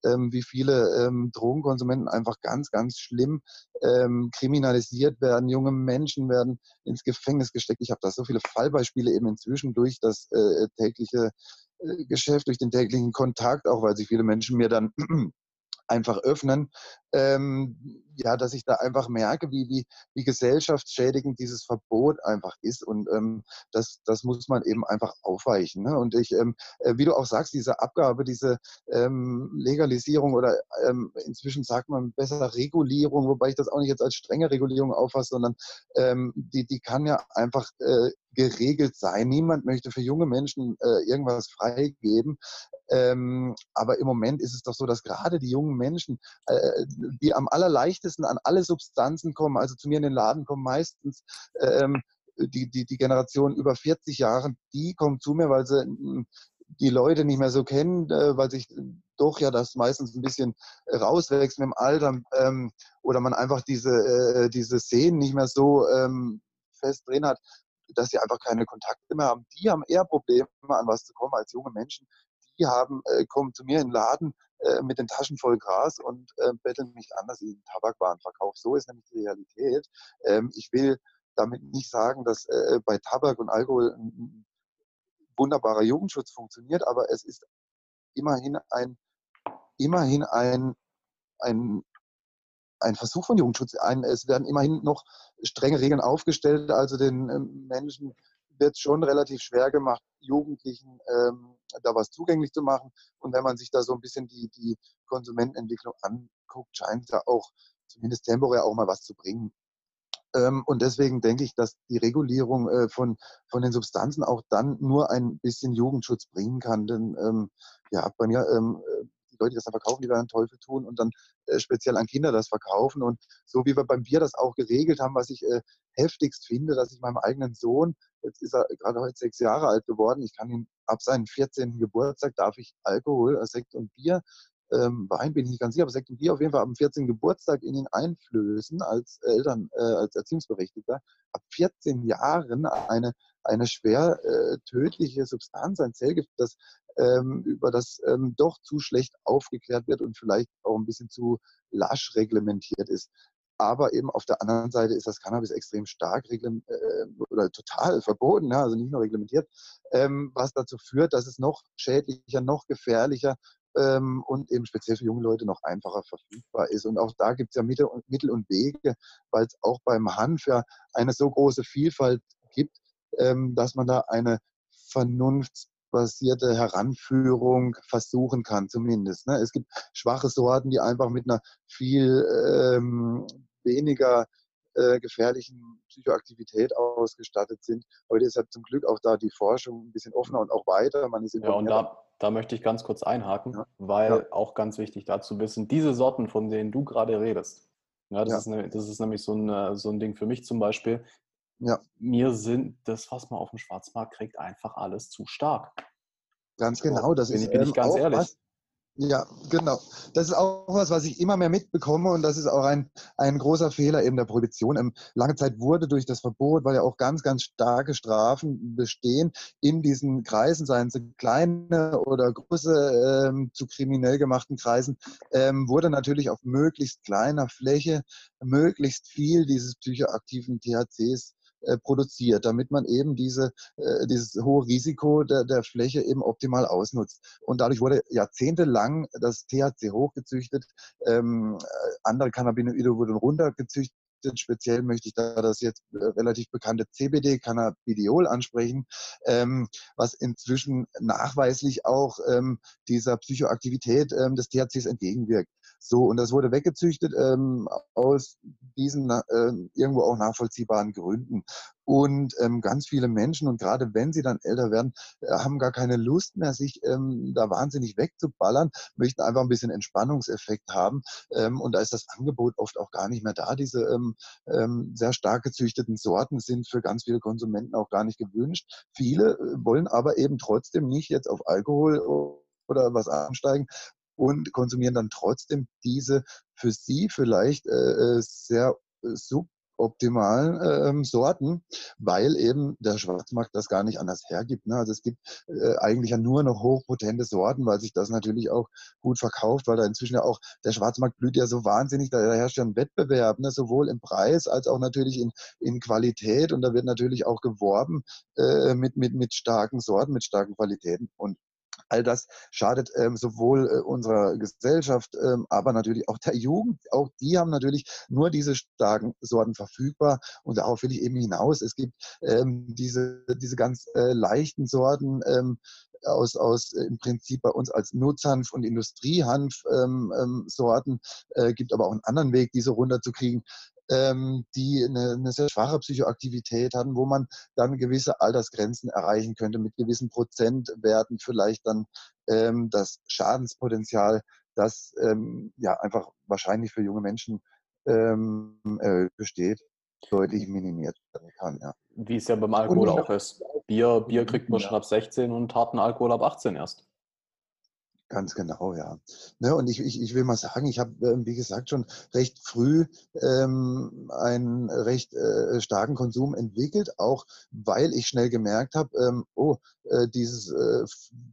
ähm, wie viele ähm, Drogenkonsumenten einfach ganz, ganz schlimm ähm, kriminalisiert werden. Junge Menschen werden ins Gefängnis gesteckt. Ich habe da so viele Fallbeispiele eben inzwischen durch das äh, tägliche äh, Geschäft, durch den täglichen Kontakt, auch weil sich viele Menschen mir dann einfach öffnen, ähm, ja, dass ich da einfach merke, wie, wie, wie gesellschaftsschädigend dieses Verbot einfach ist. Und ähm, das, das muss man eben einfach aufweichen. Ne? Und ich, ähm, äh, wie du auch sagst, diese Abgabe, diese ähm, Legalisierung oder ähm, inzwischen sagt man besser Regulierung, wobei ich das auch nicht jetzt als strenge Regulierung auffasse, sondern ähm, die, die kann ja einfach äh, geregelt sein. Niemand möchte für junge Menschen äh, irgendwas freigeben. Ähm, aber im Moment ist es doch so, dass gerade die jungen Menschen, äh, die am allerleichtesten an alle Substanzen kommen, also zu mir in den Laden kommen meistens ähm, die, die, die Generation über 40 Jahre, die kommen zu mir, weil sie die Leute nicht mehr so kennen, äh, weil sich doch ja das meistens ein bisschen rauswächst mit dem Alter ähm, oder man einfach diese, äh, diese Szenen nicht mehr so ähm, fest drin hat, dass sie einfach keine Kontakte mehr haben. Die haben eher Probleme, an was zu kommen als junge Menschen. Die haben, äh, kommen zu mir in den Laden äh, mit den Taschen voll Gras und äh, betteln mich an, dass ich einen Tabakwaren verkaufe. So ist nämlich die Realität. Ähm, ich will damit nicht sagen, dass äh, bei Tabak und Alkohol ein wunderbarer Jugendschutz funktioniert, aber es ist immerhin ein, immerhin ein, ein, ein Versuch von Jugendschutz. Ein, es werden immerhin noch strenge Regeln aufgestellt, also den ähm, Menschen wird schon relativ schwer gemacht, Jugendlichen ähm, da was zugänglich zu machen. Und wenn man sich da so ein bisschen die, die Konsumentenentwicklung anguckt, scheint da auch zumindest temporär auch mal was zu bringen. Ähm, und deswegen denke ich, dass die Regulierung äh, von, von den Substanzen auch dann nur ein bisschen Jugendschutz bringen kann. Denn ähm, ja, bei mir, ähm, äh, die Leute, die das dann verkaufen, die werden Teufel tun und dann äh, speziell an Kinder das verkaufen. Und so wie wir beim Bier das auch geregelt haben, was ich äh, heftigst finde, dass ich meinem eigenen Sohn, jetzt ist er gerade heute sechs Jahre alt geworden, ich kann ihm ab seinem 14. Geburtstag darf ich Alkohol, äh, Sekt und Bier ähm, Wein bin ich nicht ganz sicher, aber Sekt und Bier auf jeden Fall am 14. Geburtstag in ihn einflößen als Eltern, äh, als Erziehungsberechtigter. Ab 14 Jahren eine, eine schwer äh, tödliche Substanz, ein Zellgift, das ähm, über das ähm, doch zu schlecht aufgeklärt wird und vielleicht auch ein bisschen zu lasch reglementiert ist. Aber eben auf der anderen Seite ist das Cannabis extrem stark äh, oder total verboten, ja, also nicht nur reglementiert, ähm, was dazu führt, dass es noch schädlicher, noch gefährlicher ähm, und eben speziell für junge Leute noch einfacher verfügbar ist. Und auch da gibt es ja Mittel und, Mittel und Wege, weil es auch beim Hanf ja eine so große Vielfalt gibt, ähm, dass man da eine vernunftsbasierte Heranführung versuchen kann, zumindest. Ne? Es gibt schwache Sorten, die einfach mit einer viel ähm, weniger äh, gefährlichen Psychoaktivität ausgestattet sind. Heute ist ja zum Glück auch da die Forschung ein bisschen offener und auch weiter. Man ist ja, und da, da möchte ich ganz kurz einhaken, ja. weil ja. auch ganz wichtig dazu wissen, diese Sorten, von denen du gerade redest, ja, das, ja. Ist, ne, das ist nämlich so ein, äh, so ein Ding für mich zum Beispiel. Ja. Mir sind das, was man auf dem Schwarzmarkt kriegt, einfach alles zu stark. Ganz genau, das bin, ist bin ich ähm, ganz ehrlich. Was, ja, genau. Das ist auch was, was ich immer mehr mitbekomme und das ist auch ein, ein großer Fehler eben der Prohibition. Ähm, lange Zeit wurde durch das Verbot, weil ja auch ganz, ganz starke Strafen bestehen in diesen Kreisen, seien sie kleine oder große ähm, zu kriminell gemachten Kreisen, ähm, wurde natürlich auf möglichst kleiner Fläche möglichst viel dieses psychoaktiven THCs äh, produziert, damit man eben diese, äh, dieses hohe Risiko der, der Fläche eben optimal ausnutzt. Und dadurch wurde jahrzehntelang das THC hochgezüchtet, ähm, äh, andere Cannabinoide wurden runtergezüchtet Speziell möchte ich da das jetzt relativ bekannte CBD, Cannabidiol, ansprechen, ähm, was inzwischen nachweislich auch ähm, dieser Psychoaktivität ähm, des THCs entgegenwirkt. So, und das wurde weggezüchtet ähm, aus diesen äh, irgendwo auch nachvollziehbaren Gründen. Und ähm, ganz viele Menschen, und gerade wenn sie dann älter werden, äh, haben gar keine Lust mehr, sich ähm, da wahnsinnig wegzuballern, möchten einfach ein bisschen Entspannungseffekt haben. Ähm, und da ist das Angebot oft auch gar nicht mehr da. Diese ähm, ähm, sehr stark gezüchteten Sorten sind für ganz viele Konsumenten auch gar nicht gewünscht. Viele äh, wollen aber eben trotzdem nicht jetzt auf Alkohol oder was ansteigen und konsumieren dann trotzdem diese für sie vielleicht äh, äh sehr äh, suboptimalen äh, Sorten, weil eben der Schwarzmarkt das gar nicht anders hergibt. Ne? Also es gibt äh, eigentlich ja nur noch hochpotente Sorten, weil sich das natürlich auch gut verkauft, weil da inzwischen ja auch der Schwarzmarkt blüht ja so wahnsinnig, da herrscht ja ein Wettbewerb, ne? sowohl im Preis als auch natürlich in, in Qualität und da wird natürlich auch geworben äh, mit, mit, mit starken Sorten, mit starken Qualitäten und All das schadet ähm, sowohl äh, unserer Gesellschaft, ähm, aber natürlich auch der Jugend. Auch die haben natürlich nur diese starken Sorten verfügbar. Und darauf will ich eben hinaus. Es gibt ähm, diese, diese ganz äh, leichten Sorten, ähm, aus, aus äh, im Prinzip bei uns als Nutzhanf und Industriehanf-Sorten, ähm, ähm, äh, gibt aber auch einen anderen Weg, diese runterzukriegen ähm, die eine, eine, sehr schwache Psychoaktivität hatten, wo man dann gewisse Altersgrenzen erreichen könnte, mit gewissen Prozentwerten vielleicht dann ähm, das Schadenspotenzial, das ähm, ja einfach wahrscheinlich für junge Menschen ähm, äh, besteht, deutlich minimiert werden kann. Ja. Wie es ja beim Alkohol auch ist. Bier, Bier kriegt man ja. schon ab 16 und harten Alkohol ab 18 erst. Ganz genau, ja. Ne, und ich, ich, ich will mal sagen, ich habe, ähm, wie gesagt, schon recht früh ähm, einen recht äh, starken Konsum entwickelt, auch weil ich schnell gemerkt habe, ähm, oh, äh, dieses äh,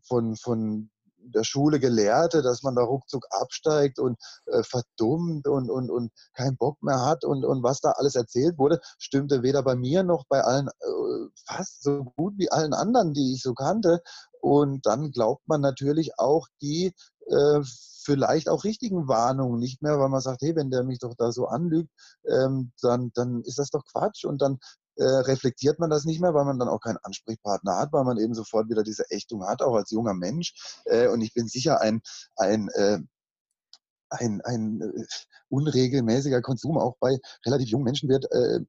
von, von der Schule Gelehrte, dass man da ruckzuck absteigt und äh, verdummt und, und, und keinen Bock mehr hat und, und was da alles erzählt wurde, stimmte weder bei mir noch bei allen, äh, fast so gut wie allen anderen, die ich so kannte. Und dann glaubt man natürlich auch die äh, vielleicht auch richtigen Warnungen nicht mehr, weil man sagt, hey, wenn der mich doch da so anlügt, ähm, dann, dann ist das doch Quatsch und dann äh, reflektiert man das nicht mehr, weil man dann auch keinen Ansprechpartner hat, weil man eben sofort wieder diese Ächtung hat, auch als junger Mensch. Äh, und ich bin sicher ein, ein äh, ein, ein äh, unregelmäßiger Konsum auch bei relativ jungen Menschen wird äh,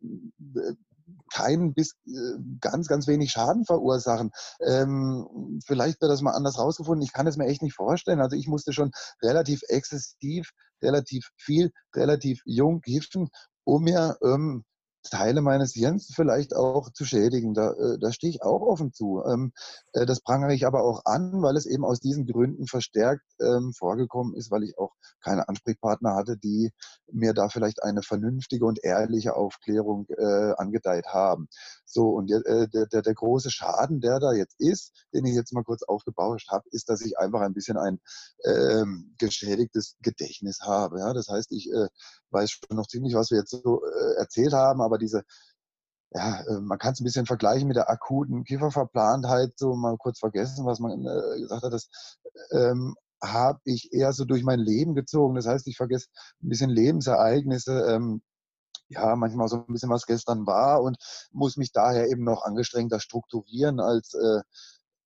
keinen bis äh, ganz, ganz wenig Schaden verursachen. Ähm, vielleicht wird das mal anders rausgefunden. Ich kann es mir echt nicht vorstellen. Also ich musste schon relativ exzessiv, relativ viel, relativ jung kiffen, um mir ähm, Teile meines Hirns vielleicht auch zu schädigen. Da, äh, da stehe ich auch offen zu. Ähm, äh, das prangere ich aber auch an, weil es eben aus diesen Gründen verstärkt ähm, vorgekommen ist, weil ich auch keine Ansprechpartner hatte, die mir da vielleicht eine vernünftige und ehrliche Aufklärung äh, angedeiht haben. So, und der, der, der, große Schaden, der da jetzt ist, den ich jetzt mal kurz aufgebauscht habe, ist, dass ich einfach ein bisschen ein ähm, geschädigtes Gedächtnis habe. Ja? Das heißt, ich äh, weiß schon noch ziemlich, was wir jetzt so äh, erzählt haben, aber diese, ja, äh, man kann es ein bisschen vergleichen mit der akuten Kieferverplantheit, so mal kurz vergessen, was man äh, gesagt hat, das ähm, habe ich eher so durch mein Leben gezogen. Das heißt, ich vergesse ein bisschen Lebensereignisse, ähm, ja, manchmal so ein bisschen, was gestern war und muss mich daher eben noch angestrengter strukturieren als, äh,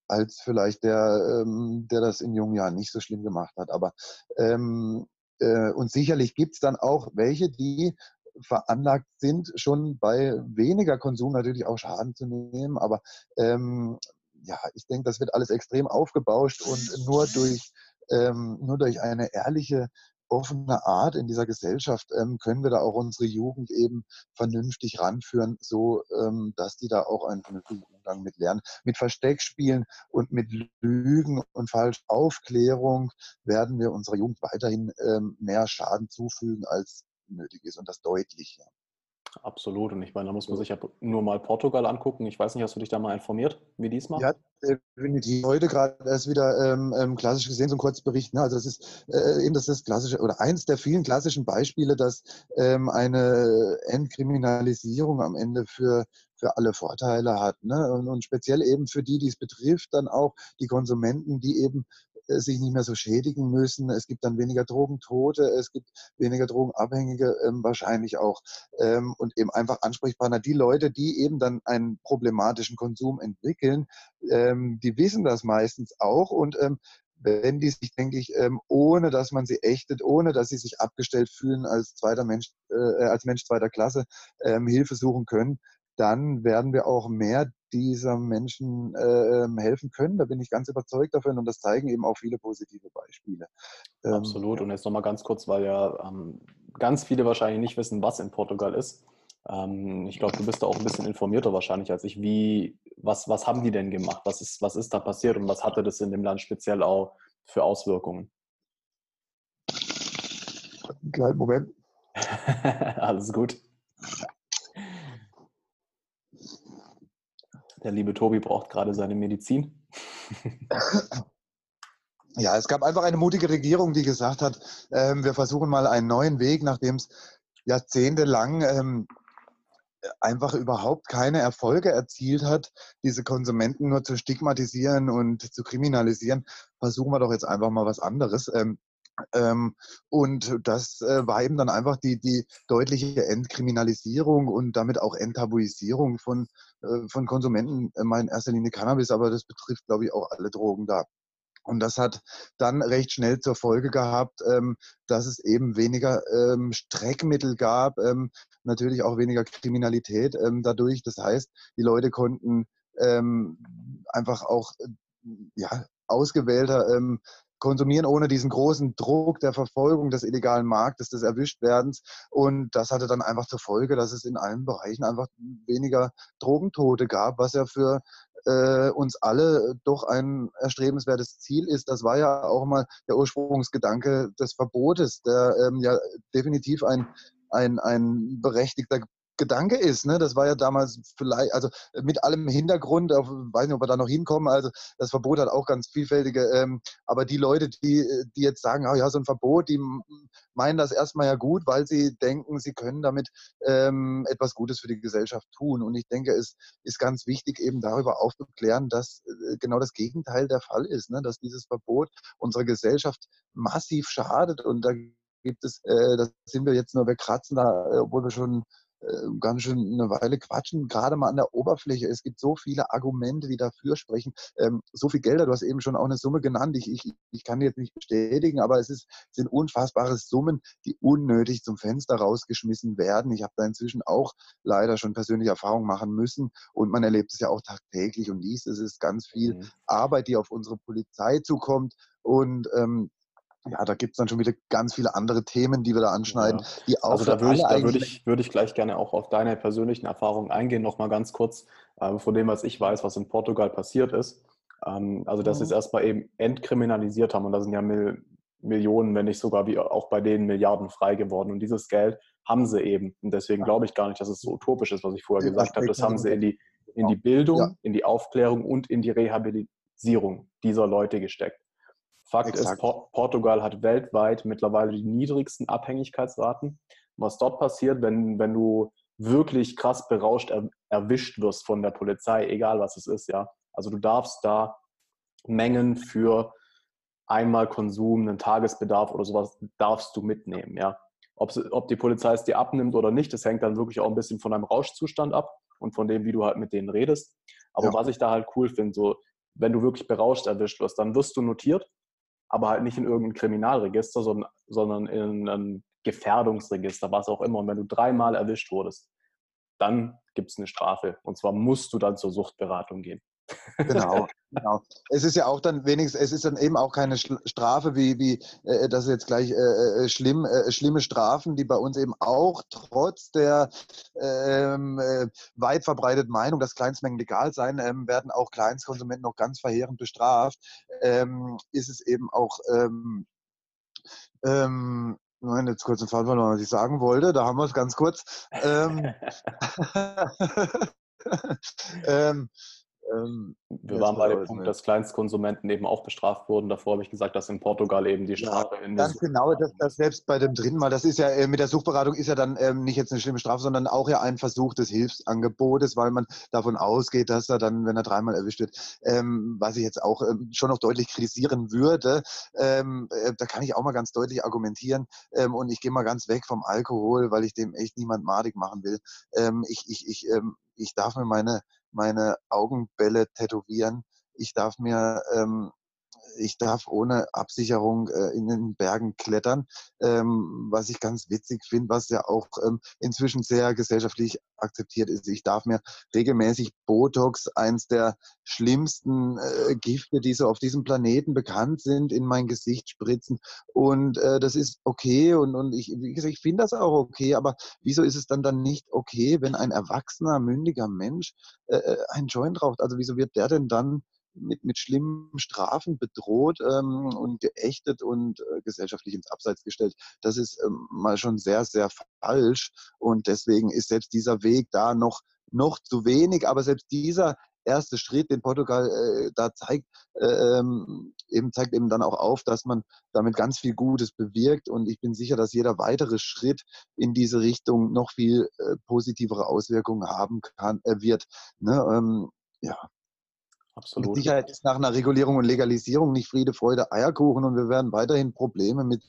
als vielleicht der, ähm, der das in jungen Jahren nicht so schlimm gemacht hat. Aber ähm, äh, und sicherlich gibt es dann auch welche, die veranlagt sind, schon bei weniger Konsum natürlich auch Schaden zu nehmen. Aber ähm, ja, ich denke, das wird alles extrem aufgebauscht und nur durch, ähm, nur durch eine ehrliche offene Art in dieser Gesellschaft ähm, können wir da auch unsere Jugend eben vernünftig ranführen, so ähm, dass die da auch einen vernünftigen Umgang mit lernen. Mit Versteckspielen und mit Lügen und Falschaufklärung werden wir unserer Jugend weiterhin ähm, mehr Schaden zufügen, als nötig ist und das deutlich. Ja. Absolut. Und ich meine, da muss man sich ja nur mal Portugal angucken. Ich weiß nicht, hast du dich da mal informiert, wie die es machen? Ja, definitiv. Heute gerade erst wieder ähm, ähm, klassisch gesehen, so ein Kurzbericht. Ne? Also das ist äh, eben das, ist klassische oder eins der vielen klassischen Beispiele, dass ähm, eine Entkriminalisierung am Ende für für alle Vorteile hat. Ne? Und, und speziell eben für die, die es betrifft, dann auch die Konsumenten, die eben sich nicht mehr so schädigen müssen. Es gibt dann weniger Drogentote, es gibt weniger Drogenabhängige ähm, wahrscheinlich auch ähm, und eben einfach Ansprechpartner. Die Leute, die eben dann einen problematischen Konsum entwickeln, ähm, die wissen das meistens auch und ähm, wenn die sich, denke ich, ähm, ohne dass man sie ächtet, ohne dass sie sich abgestellt fühlen als zweiter Mensch, äh, als Mensch zweiter Klasse, ähm, Hilfe suchen können, dann werden wir auch mehr dieser Menschen äh, helfen können. Da bin ich ganz überzeugt davon und das zeigen eben auch viele positive Beispiele. Ähm, Absolut. Und jetzt nochmal ganz kurz, weil ja ähm, ganz viele wahrscheinlich nicht wissen, was in Portugal ist. Ähm, ich glaube, du bist da auch ein bisschen informierter wahrscheinlich als ich. Wie, was, was haben die denn gemacht? Was ist, was ist da passiert und was hatte das in dem Land speziell auch für Auswirkungen? Kleinen Moment. Alles gut. Der liebe Tobi braucht gerade seine Medizin. Ja, es gab einfach eine mutige Regierung, die gesagt hat, ähm, wir versuchen mal einen neuen Weg, nachdem es jahrzehntelang ähm, einfach überhaupt keine Erfolge erzielt hat, diese Konsumenten nur zu stigmatisieren und zu kriminalisieren, versuchen wir doch jetzt einfach mal was anderes. Ähm, ähm, und das äh, war eben dann einfach die, die deutliche Entkriminalisierung und damit auch Enttabuisierung von, äh, von Konsumenten, äh, mal in erster Linie Cannabis, aber das betrifft, glaube ich, auch alle Drogen da. Und das hat dann recht schnell zur Folge gehabt, ähm, dass es eben weniger ähm, Streckmittel gab, ähm, natürlich auch weniger Kriminalität ähm, dadurch. Das heißt, die Leute konnten ähm, einfach auch äh, ja, ausgewählter ähm, konsumieren ohne diesen großen Druck der Verfolgung des illegalen Marktes, des Erwischtwerdens. Und das hatte dann einfach zur Folge, dass es in allen Bereichen einfach weniger Drogentote gab, was ja für äh, uns alle doch ein erstrebenswertes Ziel ist. Das war ja auch mal der Ursprungsgedanke des Verbotes, der ähm, ja definitiv ein, ein, ein berechtigter Gedanke ist. Ne? Das war ja damals vielleicht, also mit allem Hintergrund, auf, weiß nicht, ob wir da noch hinkommen. Also das Verbot hat auch ganz vielfältige, ähm, aber die Leute, die, die jetzt sagen, oh ja, so ein Verbot, die meinen das erstmal ja gut, weil sie denken, sie können damit ähm, etwas Gutes für die Gesellschaft tun. Und ich denke, es ist ganz wichtig, eben darüber aufzuklären, dass äh, genau das Gegenteil der Fall ist, ne? dass dieses Verbot unserer Gesellschaft massiv schadet und da gibt es, äh, da sind wir jetzt nur, wir kratzen da, äh, obwohl wir schon äh, ganz schön eine Weile quatschen, gerade mal an der Oberfläche. Es gibt so viele Argumente, die dafür sprechen. Ähm, so viel Gelder, du hast eben schon auch eine Summe genannt. Ich, ich, ich kann die jetzt nicht bestätigen, aber es ist, sind unfassbare Summen, die unnötig zum Fenster rausgeschmissen werden. Ich habe da inzwischen auch leider schon persönliche Erfahrungen machen müssen und man erlebt es ja auch tagtäglich und liest. Es ist ganz viel mhm. Arbeit, die auf unsere Polizei zukommt. Und ähm, ja, da gibt es dann schon wieder ganz viele andere Themen, die wir da anschneiden, ja. die auch. Also da würde ich, da würde ich, würde ich gleich gerne auch auf deine persönlichen Erfahrungen eingehen, nochmal ganz kurz äh, von dem, was ich weiß, was in Portugal passiert ist. Ähm, also, dass mhm. sie es erstmal eben entkriminalisiert haben und da sind ja Mil Millionen, wenn nicht sogar wie auch bei denen Milliarden frei geworden. Und dieses Geld haben sie eben. Und deswegen glaube ich gar nicht, dass es so utopisch ist, was ich vorher gesagt habe. Das haben sie in die, in die Bildung, ja. in die Aufklärung und in die Rehabilitierung dieser Leute gesteckt. Fakt Exakt. ist, Por Portugal hat weltweit mittlerweile die niedrigsten Abhängigkeitsraten. Was dort passiert, wenn, wenn du wirklich krass berauscht er, erwischt wirst von der Polizei, egal was es ist, ja. Also du darfst da Mengen für einmal Konsum, einen Tagesbedarf oder sowas, darfst du mitnehmen, ja. Ob, ob die Polizei es dir abnimmt oder nicht, das hängt dann wirklich auch ein bisschen von deinem Rauschzustand ab und von dem, wie du halt mit denen redest. Aber ja. was ich da halt cool finde, so, wenn du wirklich berauscht erwischt wirst, dann wirst du notiert aber halt nicht in irgendein Kriminalregister, sondern, sondern in ein Gefährdungsregister, was auch immer. Und wenn du dreimal erwischt wurdest, dann gibt es eine Strafe. Und zwar musst du dann zur Suchtberatung gehen. Genau, genau. Es ist ja auch dann wenigstens, es ist dann eben auch keine Strafe wie, wie äh, das ist jetzt gleich äh, äh, schlimm, äh, schlimme Strafen, die bei uns eben auch trotz der ähm, äh, weit verbreiteten Meinung, dass Kleinstmengen legal sein, ähm, werden auch Kleinstkonsumenten noch ganz verheerend bestraft, ähm, ist es eben auch ähm, ähm, Nein, jetzt kurz ein Fall verloren, was ich sagen wollte. Da haben wir es ganz kurz. ähm, ähm, wir waren bei dem Punkt, dass Kleinstkonsumenten eben auch bestraft wurden. Davor habe ich gesagt, dass in Portugal eben die Strafe ja, in Ganz genau, dass, dass selbst bei dem dritten Mal, das ist ja äh, mit der Suchberatung ist ja dann ähm, nicht jetzt eine schlimme Strafe, sondern auch ja ein Versuch des Hilfsangebotes, weil man davon ausgeht, dass er dann, wenn er dreimal erwischt wird, ähm, was ich jetzt auch ähm, schon noch deutlich kritisieren würde, ähm, äh, da kann ich auch mal ganz deutlich argumentieren und ich gehe mal ganz weg vom Alkohol, weil ich dem echt niemand madig machen will. Ich, ich, ich, ich darf mir meine meine Augenbälle tätowieren. Ich darf mir ähm, ich darf ohne Absicherung äh, in den Bergen klettern, ähm, was ich ganz witzig finde, was ja auch ähm, inzwischen sehr gesellschaftlich akzeptiert ist. Ich darf mir regelmäßig Botox, eins der schlimmsten äh, Gifte, die so auf diesem Planeten bekannt sind, in mein Gesicht spritzen. Und äh, das ist okay und, und ich, ich finde das auch okay, aber wieso ist es dann dann nicht okay, wenn ein erwachsener, mündiger Mensch äh, äh einen Joint raucht? Also wieso wird der denn dann mit, mit schlimmen Strafen bedroht ähm, und geächtet und äh, gesellschaftlich ins Abseits gestellt. Das ist ähm, mal schon sehr, sehr falsch. Und deswegen ist selbst dieser Weg da noch, noch zu wenig. Aber selbst dieser erste Schritt, den Portugal äh, da zeigt, äh, eben zeigt eben dann auch auf, dass man damit ganz viel Gutes bewirkt. Und ich bin sicher, dass jeder weitere Schritt in diese Richtung noch viel äh, positivere Auswirkungen haben kann, äh, wird. Ne? Ähm, ja, Absolut. Mit Sicherheit ist nach einer Regulierung und Legalisierung nicht Friede, Freude, Eierkuchen und wir werden weiterhin Probleme mit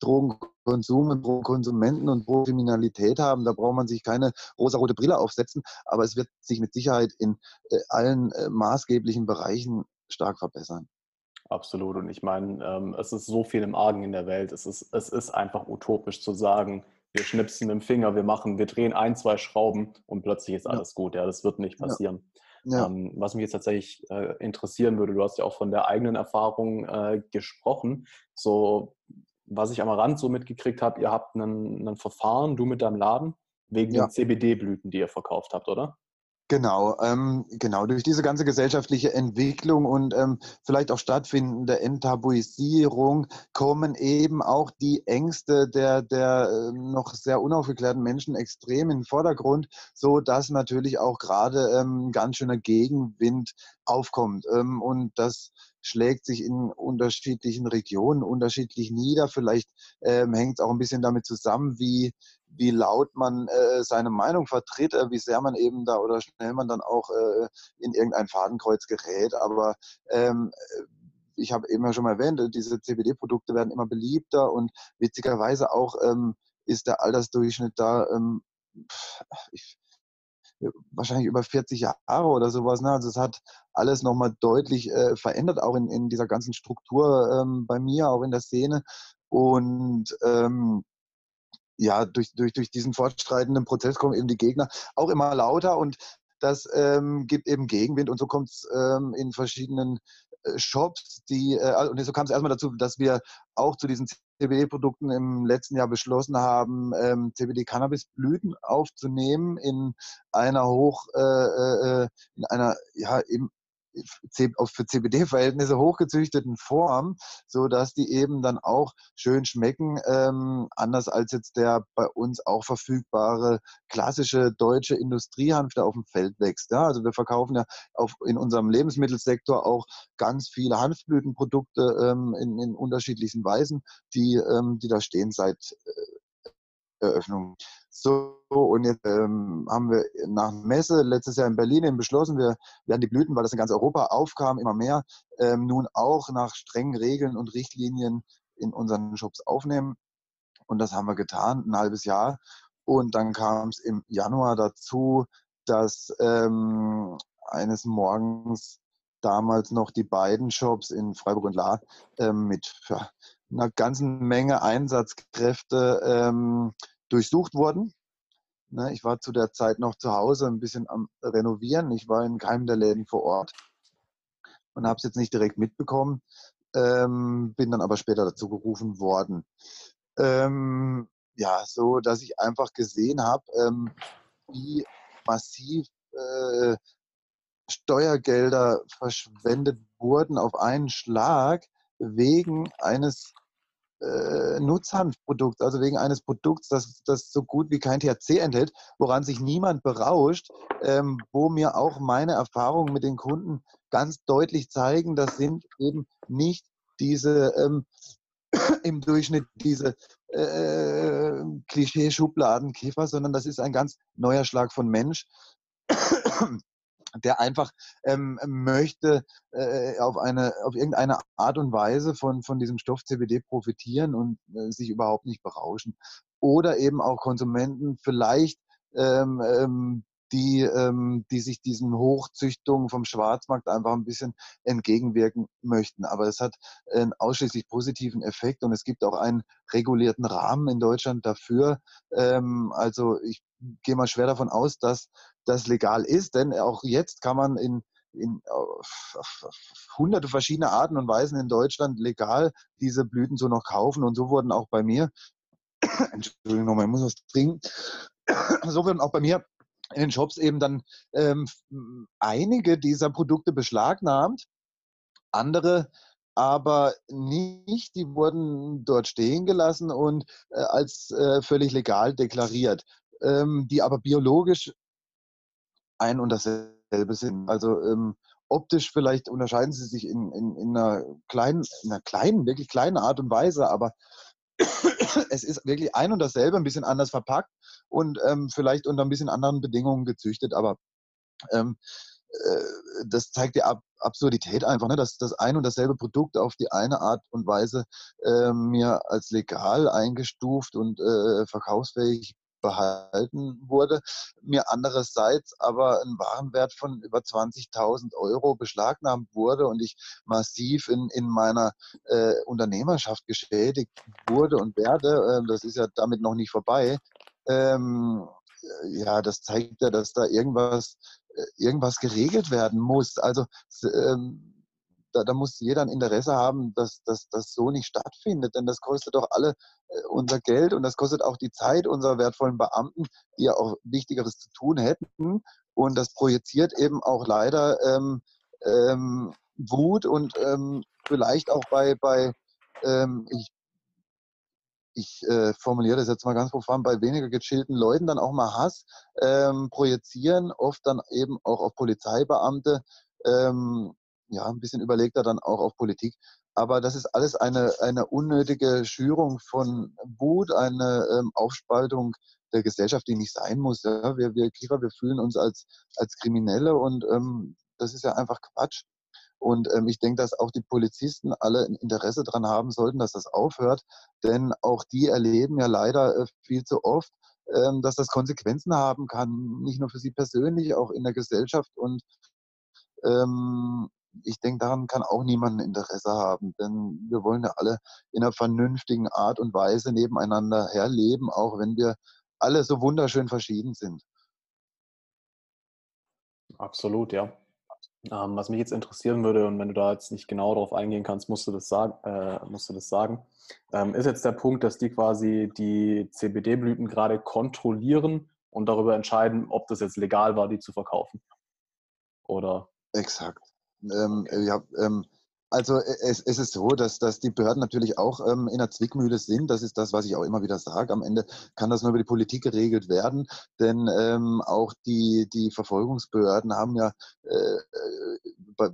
Drogenkonsum und Drogenkonsumenten und Drogenkriminalität haben. Da braucht man sich keine rosarote Brille aufsetzen, aber es wird sich mit Sicherheit in äh, allen äh, maßgeblichen Bereichen stark verbessern. Absolut. Und ich meine, ähm, es ist so viel im Argen in der Welt. Es ist, es ist einfach utopisch zu sagen, wir schnipsen mit dem Finger, wir machen, wir drehen ein, zwei Schrauben und plötzlich ist alles ja. gut. Ja, das wird nicht passieren. Ja. Ja. Ähm, was mich jetzt tatsächlich äh, interessieren würde, du hast ja auch von der eigenen Erfahrung äh, gesprochen. So, was ich am Rand so mitgekriegt habe, ihr habt ein Verfahren, du mit deinem Laden, wegen ja. den CBD-Blüten, die ihr verkauft habt, oder? Genau, ähm, genau. Durch diese ganze gesellschaftliche Entwicklung und ähm, vielleicht auch stattfindende Enttabuisierung kommen eben auch die Ängste der, der äh, noch sehr unaufgeklärten Menschen extrem in den Vordergrund, so dass natürlich auch gerade ähm, ganz schöner Gegenwind aufkommt. Ähm, und das schlägt sich in unterschiedlichen Regionen unterschiedlich nieder. Vielleicht ähm, hängt es auch ein bisschen damit zusammen, wie, wie laut man äh, seine Meinung vertritt, äh, wie sehr man eben da oder schnell man dann auch äh, in irgendein Fadenkreuz gerät. Aber ähm, äh, ich habe eben ja schon mal erwähnt, diese CBD-Produkte werden immer beliebter und witzigerweise auch ähm, ist der Altersdurchschnitt da ähm, ich, wahrscheinlich über 40 Jahre oder sowas. Ne? Also es hat alles nochmal deutlich äh, verändert, auch in, in dieser ganzen Struktur ähm, bei mir, auch in der Szene. Und ähm, ja, durch, durch, durch diesen fortschreitenden Prozess kommen eben die Gegner auch immer lauter und das ähm, gibt eben Gegenwind und so kommt es ähm, in verschiedenen äh, Shops, die, äh, und so kam es erstmal dazu, dass wir auch zu diesen CBD-Produkten im letzten Jahr beschlossen haben, ähm, CBD-Cannabis-Blüten aufzunehmen in einer hoch, äh, äh, in einer, ja, eben für CBD-Verhältnisse hochgezüchteten Form, so dass die eben dann auch schön schmecken, ähm, anders als jetzt der bei uns auch verfügbare klassische deutsche Industriehanf, der auf dem Feld wächst. Ja, also wir verkaufen ja auf, in unserem Lebensmittelsektor auch ganz viele Hanfblütenprodukte ähm, in, in unterschiedlichen Weisen, die, ähm, die da stehen seit äh, Eröffnung. So, und jetzt ähm, haben wir nach Messe letztes Jahr in Berlin beschlossen, wir werden die Blüten, weil das in ganz Europa aufkam, immer mehr, ähm, nun auch nach strengen Regeln und Richtlinien in unseren Shops aufnehmen. Und das haben wir getan, ein halbes Jahr. Und dann kam es im Januar dazu, dass ähm, eines Morgens damals noch die beiden Shops in Freiburg und La ähm, mit einer ganzen Menge Einsatzkräfte ähm, durchsucht wurden. Ne, ich war zu der Zeit noch zu Hause ein bisschen am Renovieren. Ich war in keinem der Läden vor Ort und habe es jetzt nicht direkt mitbekommen, ähm, bin dann aber später dazu gerufen worden. Ähm, ja, so dass ich einfach gesehen habe, ähm, wie massiv äh, Steuergelder verschwendet wurden auf einen Schlag wegen eines äh, Nutzhanfprodukt, also wegen eines Produkts, das, das so gut wie kein THC enthält, woran sich niemand berauscht, ähm, wo mir auch meine Erfahrungen mit den Kunden ganz deutlich zeigen, das sind eben nicht diese ähm, im Durchschnitt diese äh, Klischee-Schubladenkäfer, sondern das ist ein ganz neuer Schlag von Mensch der einfach ähm, möchte äh, auf eine auf irgendeine Art und Weise von von diesem Stoff CBD profitieren und äh, sich überhaupt nicht berauschen oder eben auch Konsumenten vielleicht ähm, ähm, die, ähm, die sich diesen Hochzüchtungen vom Schwarzmarkt einfach ein bisschen entgegenwirken möchten. Aber es hat einen ausschließlich positiven Effekt und es gibt auch einen regulierten Rahmen in Deutschland dafür. Ähm, also ich gehe mal schwer davon aus, dass das legal ist, denn auch jetzt kann man in in auf, auf, auf hunderte verschiedene Arten und Weisen in Deutschland legal diese Blüten so noch kaufen. Und so wurden auch bei mir, Entschuldigung nochmal, ich muss was trinken, so wurden auch bei mir in den Shops eben dann ähm, einige dieser Produkte beschlagnahmt, andere aber nicht, die wurden dort stehen gelassen und äh, als äh, völlig legal deklariert, ähm, die aber biologisch ein und dasselbe sind. Also ähm, optisch vielleicht unterscheiden sie sich in, in, in, einer kleinen, in einer kleinen, wirklich kleinen Art und Weise, aber es ist wirklich ein und dasselbe, ein bisschen anders verpackt und ähm, vielleicht unter ein bisschen anderen Bedingungen gezüchtet, aber ähm, äh, das zeigt die Ab Absurdität einfach, ne? dass das ein und dasselbe Produkt auf die eine Art und Weise äh, mir als legal eingestuft und äh, verkaufsfähig behalten wurde, mir andererseits aber ein Warenwert von über 20.000 Euro beschlagnahmt wurde und ich massiv in, in meiner äh, Unternehmerschaft geschädigt wurde und werde. Äh, das ist ja damit noch nicht vorbei. Ähm, ja, das zeigt ja, dass da irgendwas, äh, irgendwas geregelt werden muss. Also ähm, da, da, muss jeder ein Interesse haben, dass das so nicht stattfindet, denn das kostet doch alle äh, unser Geld und das kostet auch die Zeit unserer wertvollen Beamten, die ja auch Wichtigeres zu tun hätten. Und das projiziert eben auch leider ähm, ähm, Wut und ähm, vielleicht auch bei, bei ähm, ich, ich äh, formuliere das jetzt mal ganz profan, bei weniger gechillten Leuten dann auch mal Hass ähm, projizieren, oft dann eben auch auf Polizeibeamte, ähm, ja, ein bisschen überlegter dann auch auf Politik. Aber das ist alles eine, eine unnötige Schürung von Wut, eine ähm, Aufspaltung der Gesellschaft, die nicht sein muss. Ja? Wir, wir Kiefer, wir fühlen uns als, als Kriminelle und ähm, das ist ja einfach Quatsch. Und ähm, ich denke, dass auch die Polizisten alle ein Interesse daran haben sollten, dass das aufhört. Denn auch die erleben ja leider äh, viel zu oft, ähm, dass das Konsequenzen haben kann, nicht nur für sie persönlich, auch in der Gesellschaft. Und ähm, ich denke, daran kann auch niemand ein Interesse haben, denn wir wollen ja alle in einer vernünftigen Art und Weise nebeneinander herleben, auch wenn wir alle so wunderschön verschieden sind. Absolut, ja. Ähm, was mich jetzt interessieren würde, und wenn du da jetzt nicht genau darauf eingehen kannst, musst du das sagen, äh, musst du das sagen ähm, ist jetzt der Punkt, dass die quasi die CBD-Blüten gerade kontrollieren und darüber entscheiden, ob das jetzt legal war, die zu verkaufen. Oder? Exakt. Ähm, ja, ähm, also e, es, es, ist so, dass, dass die Behörden natürlich auch ähm, in der Zwickmühle sind. Das ist das, was ich auch immer wieder sage. Am Ende kann das nur über die Politik geregelt werden, denn ähm, auch die, die Verfolgungsbehörden haben ja, äh, äh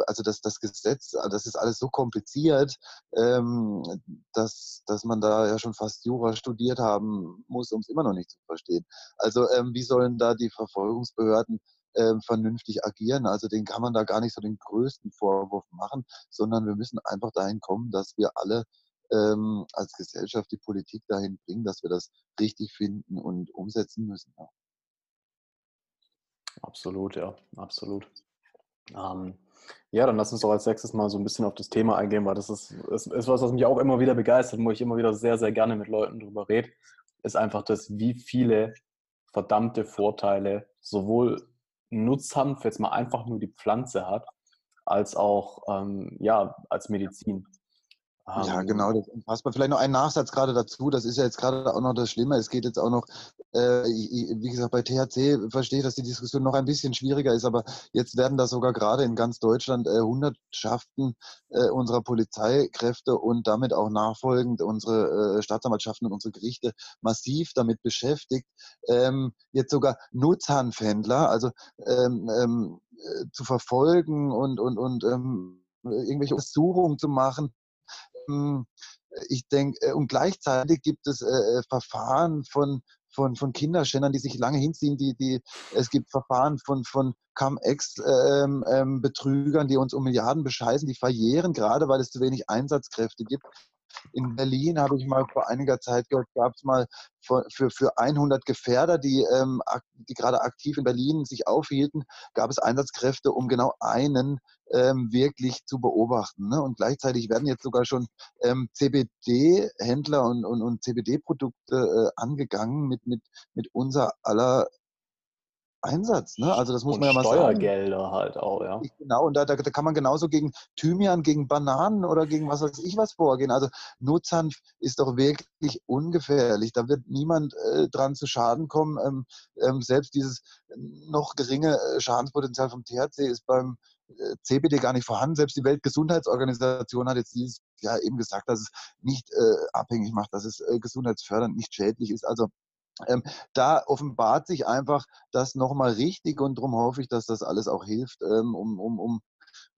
also das, das Gesetz, das ist alles so kompliziert, ähm, dass, dass man da ja schon fast Jura studiert haben muss, um es immer noch nicht zu verstehen. Also ähm, wie sollen da die Verfolgungsbehörden äh, vernünftig agieren. Also den kann man da gar nicht so den größten Vorwurf machen, sondern wir müssen einfach dahin kommen, dass wir alle ähm, als Gesellschaft die Politik dahin bringen, dass wir das richtig finden und umsetzen müssen. Ja. Absolut, ja, absolut. Ähm, ja, dann lass uns doch als nächstes mal so ein bisschen auf das Thema eingehen, weil das ist, ist, ist was, was mich auch immer wieder begeistert, wo ich immer wieder sehr, sehr gerne mit Leuten drüber rede, ist einfach das, wie viele verdammte Vorteile sowohl Nutzhanf jetzt mal einfach nur die Pflanze hat, als auch ähm, ja, als Medizin. Ja, genau, das ist unfassbar. Vielleicht noch ein Nachsatz gerade dazu. Das ist ja jetzt gerade auch noch das Schlimme. Es geht jetzt auch noch, äh, wie gesagt, bei THC verstehe ich, dass die Diskussion noch ein bisschen schwieriger ist, aber jetzt werden da sogar gerade in ganz Deutschland äh, Hundertschaften äh, unserer Polizeikräfte und damit auch nachfolgend unsere äh, Staatsanwaltschaften und unsere Gerichte massiv damit beschäftigt, ähm, jetzt sogar Nutzhanfhändler, also ähm, ähm, äh, zu verfolgen und, und, und ähm, irgendwelche Untersuchungen zu machen, ich denke, äh, und gleichzeitig gibt es äh, äh, Verfahren von, von, von Kinderschändern, die sich lange hinziehen. Die, die, es gibt Verfahren von, von Cum-Ex-Betrügern, ähm, ähm, die uns um Milliarden bescheißen, die verjähren, gerade weil es zu wenig Einsatzkräfte gibt. In Berlin habe ich mal vor einiger Zeit gehört, gab es mal für, für, für 100 Gefährder, die, ähm, die gerade aktiv in Berlin sich aufhielten, gab es Einsatzkräfte, um genau einen ähm, wirklich zu beobachten. Ne? Und gleichzeitig werden jetzt sogar schon ähm, CBD-Händler und, und, und CBD-Produkte äh, angegangen mit, mit, mit unser aller Einsatz. Ne? Also das muss und man ja mal Steuergelder sagen. halt auch, ja. Genau, und da, da, da, kann man genauso gegen Thymian, gegen Bananen oder gegen was weiß ich was vorgehen. Also Nutzhanf ist doch wirklich ungefährlich. Da wird niemand äh, dran zu Schaden kommen. Ähm, ähm, selbst dieses noch geringe äh, Schadenspotenzial vom THC ist beim äh, CBD gar nicht vorhanden. Selbst die Weltgesundheitsorganisation hat jetzt dieses Jahr eben gesagt, dass es nicht äh, abhängig macht, dass es äh, gesundheitsfördernd nicht schädlich ist. Also ähm, da offenbart sich einfach das nochmal richtig und darum hoffe ich, dass das alles auch hilft, ähm, um, um, um,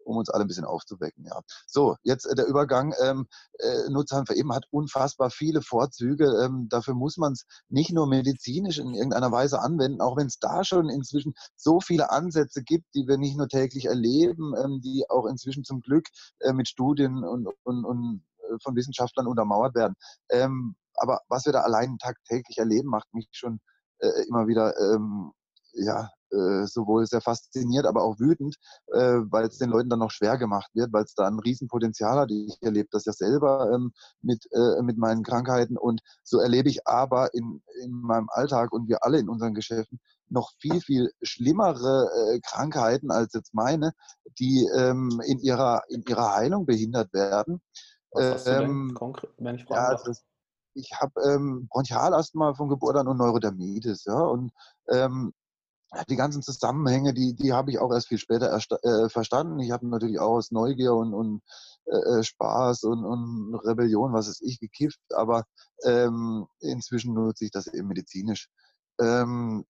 um uns alle ein bisschen aufzuwecken. Ja. So, jetzt äh, der Übergang. Ähm, äh, Nutzhanf eben hat unfassbar viele Vorzüge. Ähm, dafür muss man es nicht nur medizinisch in irgendeiner Weise anwenden, auch wenn es da schon inzwischen so viele Ansätze gibt, die wir nicht nur täglich erleben, ähm, die auch inzwischen zum Glück äh, mit Studien und, und, und äh, von Wissenschaftlern untermauert werden. Ähm, aber was wir da allein tagtäglich erleben, macht mich schon äh, immer wieder ähm, ja, äh, sowohl sehr fasziniert, aber auch wütend, äh, weil es den Leuten dann noch schwer gemacht wird, weil es da ein Riesenpotenzial hat. Ich erlebe das ja selber ähm, mit, äh, mit meinen Krankheiten und so erlebe ich aber in, in meinem Alltag und wir alle in unseren Geschäften noch viel, viel schlimmere äh, Krankheiten als jetzt meine, die ähm, in, ihrer, in ihrer Heilung behindert werden. Was hast du denn ähm, konkret, wenn ich fragen ja? Das, ich habe ähm, Bronchialasthma von Geburt an und Neurodermitis. Ja, und ähm, die ganzen Zusammenhänge, die, die habe ich auch erst viel später erst, äh, verstanden. Ich habe natürlich auch aus Neugier und, und äh, äh, Spaß und, und Rebellion, was ist ich, gekifft, aber ähm, inzwischen nutze ich das eben medizinisch. Ähm,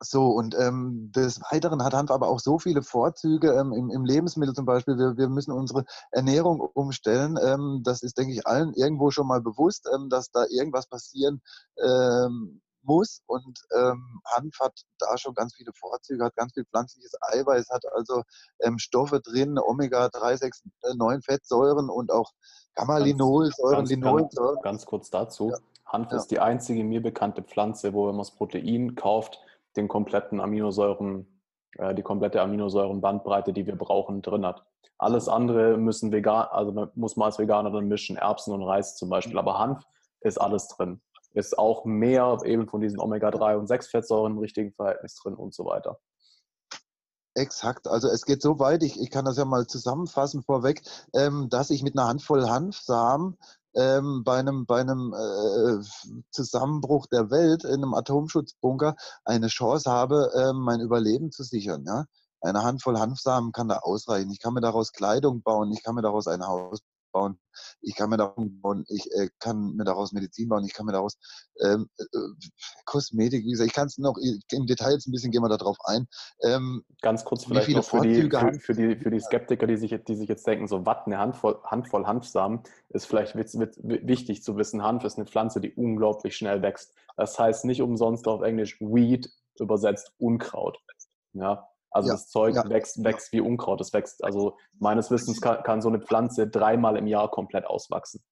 so, und ähm, des Weiteren hat Hanf aber auch so viele Vorzüge ähm, im, im, Lebensmittel zum Beispiel. Wir, wir müssen unsere Ernährung umstellen. Ähm, das ist, denke ich, allen irgendwo schon mal bewusst, ähm, dass da irgendwas passieren ähm, muss. Und ähm, Hanf hat da schon ganz viele Vorzüge, hat ganz viel pflanzliches Eiweiß, hat also Stoffe drin, Omega-3, 6, 9 Fettsäuren und auch Gamma-Linolsäuren, ganz, Linolsäuren. Ganz, ganz, kurz dazu. Ja. Hanf ja. ist die einzige mir bekannte Pflanze, wo wenn man das Protein kauft, den kompletten Aminosäuren, äh, die komplette Aminosäurenbandbreite, die wir brauchen, drin hat. Alles andere müssen vegan, also muss man als Veganer dann mischen, Erbsen und Reis zum Beispiel. Aber Hanf ist alles drin. Ist auch mehr eben von diesen Omega-3 und 6 Fettsäuren im richtigen Verhältnis drin und so weiter. Exakt, also es geht so weit, ich, ich kann das ja mal zusammenfassen vorweg, ähm, dass ich mit einer Handvoll Hanfsamen ähm, bei einem, bei einem äh, Zusammenbruch der Welt in einem Atomschutzbunker eine Chance habe, äh, mein Überleben zu sichern. Ja? Eine Handvoll Hanfsamen kann da ausreichen. Ich kann mir daraus Kleidung bauen, ich kann mir daraus ein Haus bauen, ich kann mir daraus bauen, ich äh, kann mir daraus Medizin bauen, ich kann mir daraus ähm, äh, Kosmetik, wie gesagt, ich kann es noch im Detail jetzt ein bisschen gehen wir darauf ein. Ähm, Ganz kurz vielleicht noch für die, für, für, die, für die Skeptiker, die sich, die sich jetzt denken, so was, eine Handvoll, Handvoll Hanfsamen, ist vielleicht wichtig zu wissen, Hanf ist eine Pflanze, die unglaublich schnell wächst. Das heißt nicht umsonst auf Englisch Weed übersetzt Unkraut. Ja, also ja, das Zeug ja, wächst, wächst ja. wie Unkraut. Es wächst, also meines Wissens kann, kann, so eine Pflanze dreimal im Jahr komplett auswachsen.